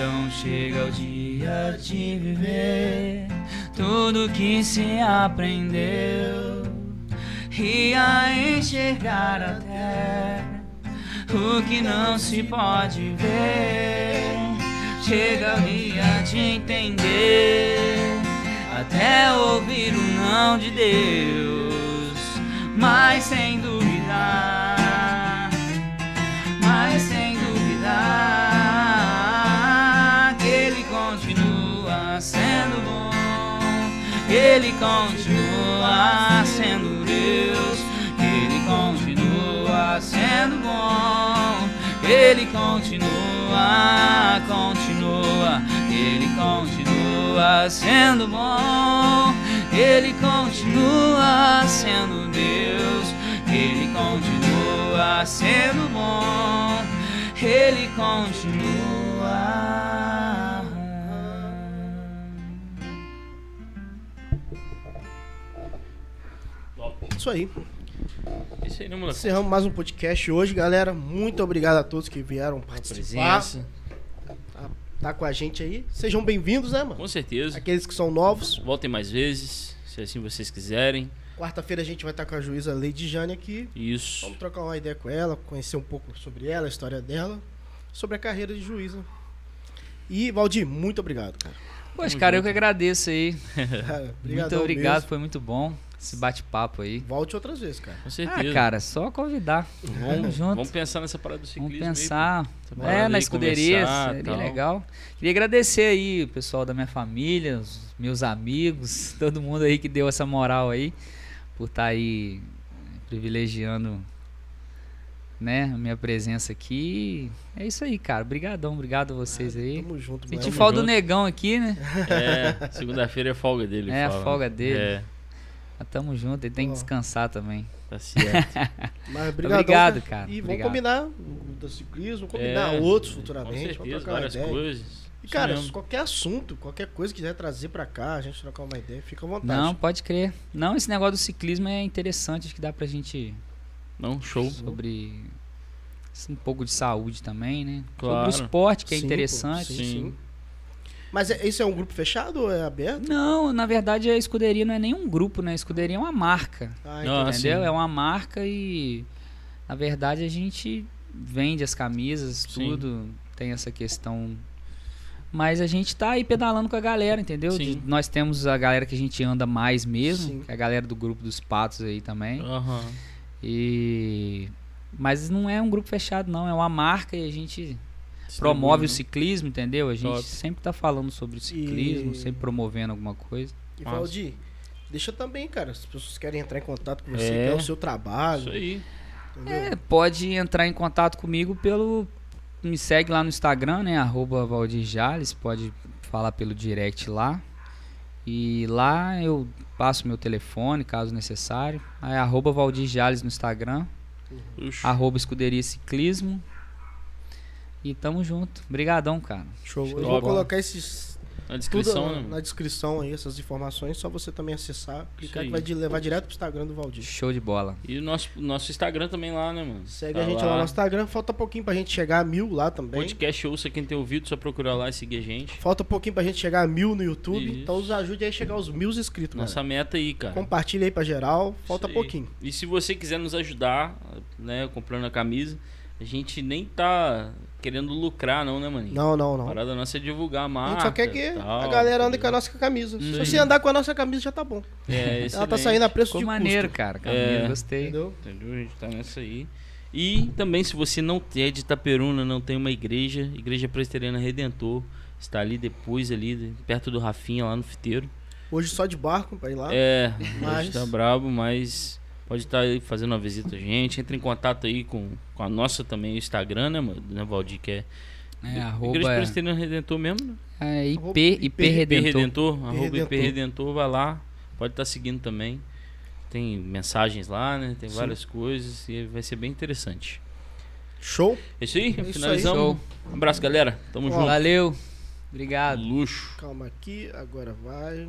S3: Então chega o dia de viver tudo que se aprendeu e a enxergar até o que não se pode ver. Chega o dia de entender até ouvir o não de Deus, mas sem duvidar, mas Ele continua sendo Deus, Ele continua sendo bom, Ele continua, continua, Ele continua sendo bom, Ele continua sendo Deus, Ele continua sendo bom, Ele continua.
S1: Isso aí.
S2: Isso aí, né, moleque?
S1: Encerramos mais um podcast hoje, galera. Muito obrigado a todos que vieram participar.
S2: presença.
S1: Tá com a gente aí. Sejam bem-vindos, né, mano?
S2: Com certeza.
S1: Aqueles que são novos.
S2: Voltem mais vezes, se assim vocês quiserem.
S1: Quarta-feira a gente vai estar com a juíza Lady Jane aqui.
S2: Isso.
S1: Vamos trocar uma ideia com ela, conhecer um pouco sobre ela, a história dela, sobre a carreira de juíza. E, Valdir, muito obrigado, cara.
S2: Tamo
S3: cara, eu que agradeço aí. Muito obrigado,
S1: mesmo.
S3: foi muito bom esse bate-papo aí.
S1: Volte outras vezes, cara.
S2: Com certeza.
S3: Ah, cara, só convidar.
S2: vamos,
S3: Tamo junto.
S2: vamos pensar nessa parada do ciclismo
S3: Vamos
S2: aí,
S3: pensar.
S2: Parada
S3: É, na
S2: aí,
S3: escuderia, seria
S2: tal.
S3: legal. Queria agradecer aí o pessoal da minha família, os meus amigos, todo mundo aí que deu essa moral aí, por estar aí privilegiando né, a minha presença aqui. É isso aí, cara. Obrigadão, obrigado a vocês aí.
S1: Tamo junto,
S3: Senti falta do negão aqui, né?
S2: É, segunda-feira é folga dele.
S3: É, a folga dele.
S2: É,
S3: Mas tamo junto, ele tem que descansar também.
S2: tá certo.
S1: Mas
S3: Obrigado, cara.
S1: E vamos
S3: Obrigado.
S1: combinar o do ciclismo, combinar
S2: É,
S1: outros
S2: Com
S1: futuramente. vamos
S2: certeza,
S1: trocar uma
S2: várias
S1: ideia.
S2: coisas.
S1: E,
S2: Isso
S1: cara,
S2: mesmo.
S1: qualquer assunto, qualquer coisa que quiser trazer pra cá, a gente trocar uma ideia, fica à vontade.
S3: Não, pode crer. Não, esse negócio do ciclismo é interessante, acho que dá pra gente
S2: Não, show.
S3: sobre um pouco de saúde também, né?
S2: Claro.
S3: Sobre o esporte, que é
S1: Sim, pô,
S3: interessante.
S1: sim,
S2: Sim.
S1: sim. Mas é- isso é um grupo fechado ou é aberto?
S3: Não, na verdade a escuderia não é nem um grupo, né? A escuderia é uma marca,
S1: Ah,
S2: Não,
S1: entendi.
S3: entendeu?
S2: sim.
S3: É uma marca e na verdade a gente vende as camisas,
S2: Sim.
S3: tudo, tem essa questão. Mas a gente tá aí pedalando com a galera, entendeu?
S2: Sim.
S3: De- nós temos a galera que a gente anda mais mesmo, é a galera do grupo dos patos aí também.
S2: Aham.
S3: E mas não é um grupo fechado não, é uma marca e a gente promove o ciclismo, entendeu? A gente
S2: Top.
S3: sempre tá falando sobre o ciclismo,
S1: E-
S3: sempre promovendo alguma coisa.
S1: E. Valdir, deixa também, cara. Se as pessoas querem entrar em contato com você,
S2: É.
S1: quer o seu trabalho.
S2: Isso aí.
S1: Entendeu?
S3: É, pode entrar em contato comigo pelo. Me segue lá no Instagram, né? Arroba Valdir Jales, pode falar pelo direct lá. E lá eu passo meu telefone, caso necessário. Aí arroba Valdir Jales no Instagram,
S2: Puxa.
S3: arroba Escuderia Ciclismo. E tamo junto. Brigadão, cara.
S1: Show.
S3: Show
S1: Eu vou colocar esses
S2: Na
S1: tudo
S2: descrição,
S1: na,
S2: né?
S1: na descrição aí, essas informações, só você também acessar, clicar
S2: aí.
S1: que vai te levar direto pro Instagram do Valdir.
S3: Show de bola.
S2: E o nosso, nosso Instagram também lá, né, mano?
S1: Segue
S2: Tá
S1: a gente lá no Instagram, falta pouquinho pra gente chegar a mil lá também.
S2: Podcast ouça quem tem ouvido, só procurar lá e seguir a gente.
S1: Falta pouquinho pra gente chegar a mil no YouTube,
S2: Isso.
S1: então nos ajude aí a chegar aos mil inscritos,
S2: Nossa
S1: galera.
S2: meta aí, cara.
S1: Compartilha aí pra geral, falta pouquinho.
S2: E se você quiser nos ajudar, né, comprando a camisa, a gente nem tá querendo lucrar, não, né, maninho?
S1: Não, não,
S2: A
S1: não.
S2: parada nossa é divulgar a
S1: A
S2: marca.
S1: gente só quer que
S2: tal,
S1: a galera ande com a nossa camisa.
S2: Isso
S1: Se você andar com a nossa camisa já tá bom.
S2: É,
S1: Ela tá saindo a preço
S3: Ficou
S1: de
S3: maneiro,
S1: custo.
S3: cara. Camisa,
S2: É.
S3: gostei.
S1: Entendeu?
S2: Entendeu? A gente tá nessa aí. E também, se você não é de Itaperuna, não tem uma igreja, Igreja Presbiteriana Redentor, está ali depois, ali, perto do Rafinha, lá no Fiteiro.
S1: Hoje só de barco pra ir lá.
S2: É,
S1: Mas-
S2: hoje tá brabo, mas pode estar aí fazendo uma visita a gente. Entre em contato aí com, com a nossa também, o Instagram, né, mano? Né, Valdir, que é,
S3: É,
S2: Igreja
S3: arroba
S2: Presbiteriana Redentor mesmo, né?
S3: é, IP,
S1: IP
S3: IP Redentor.
S2: Redentor, arroba IP
S1: Redentor.
S2: Redentor, vai lá, pode estar seguindo também. Tem mensagens lá, né? Tem
S1: Sim.
S2: várias coisas e vai ser bem interessante.
S1: Show?
S2: É isso aí,
S1: É
S2: finalizamos. Um abraço, galera. Tamo
S1: Ó,
S2: junto.
S3: Valeu. Obrigado.
S2: Luxo.
S1: Calma aqui, agora vai.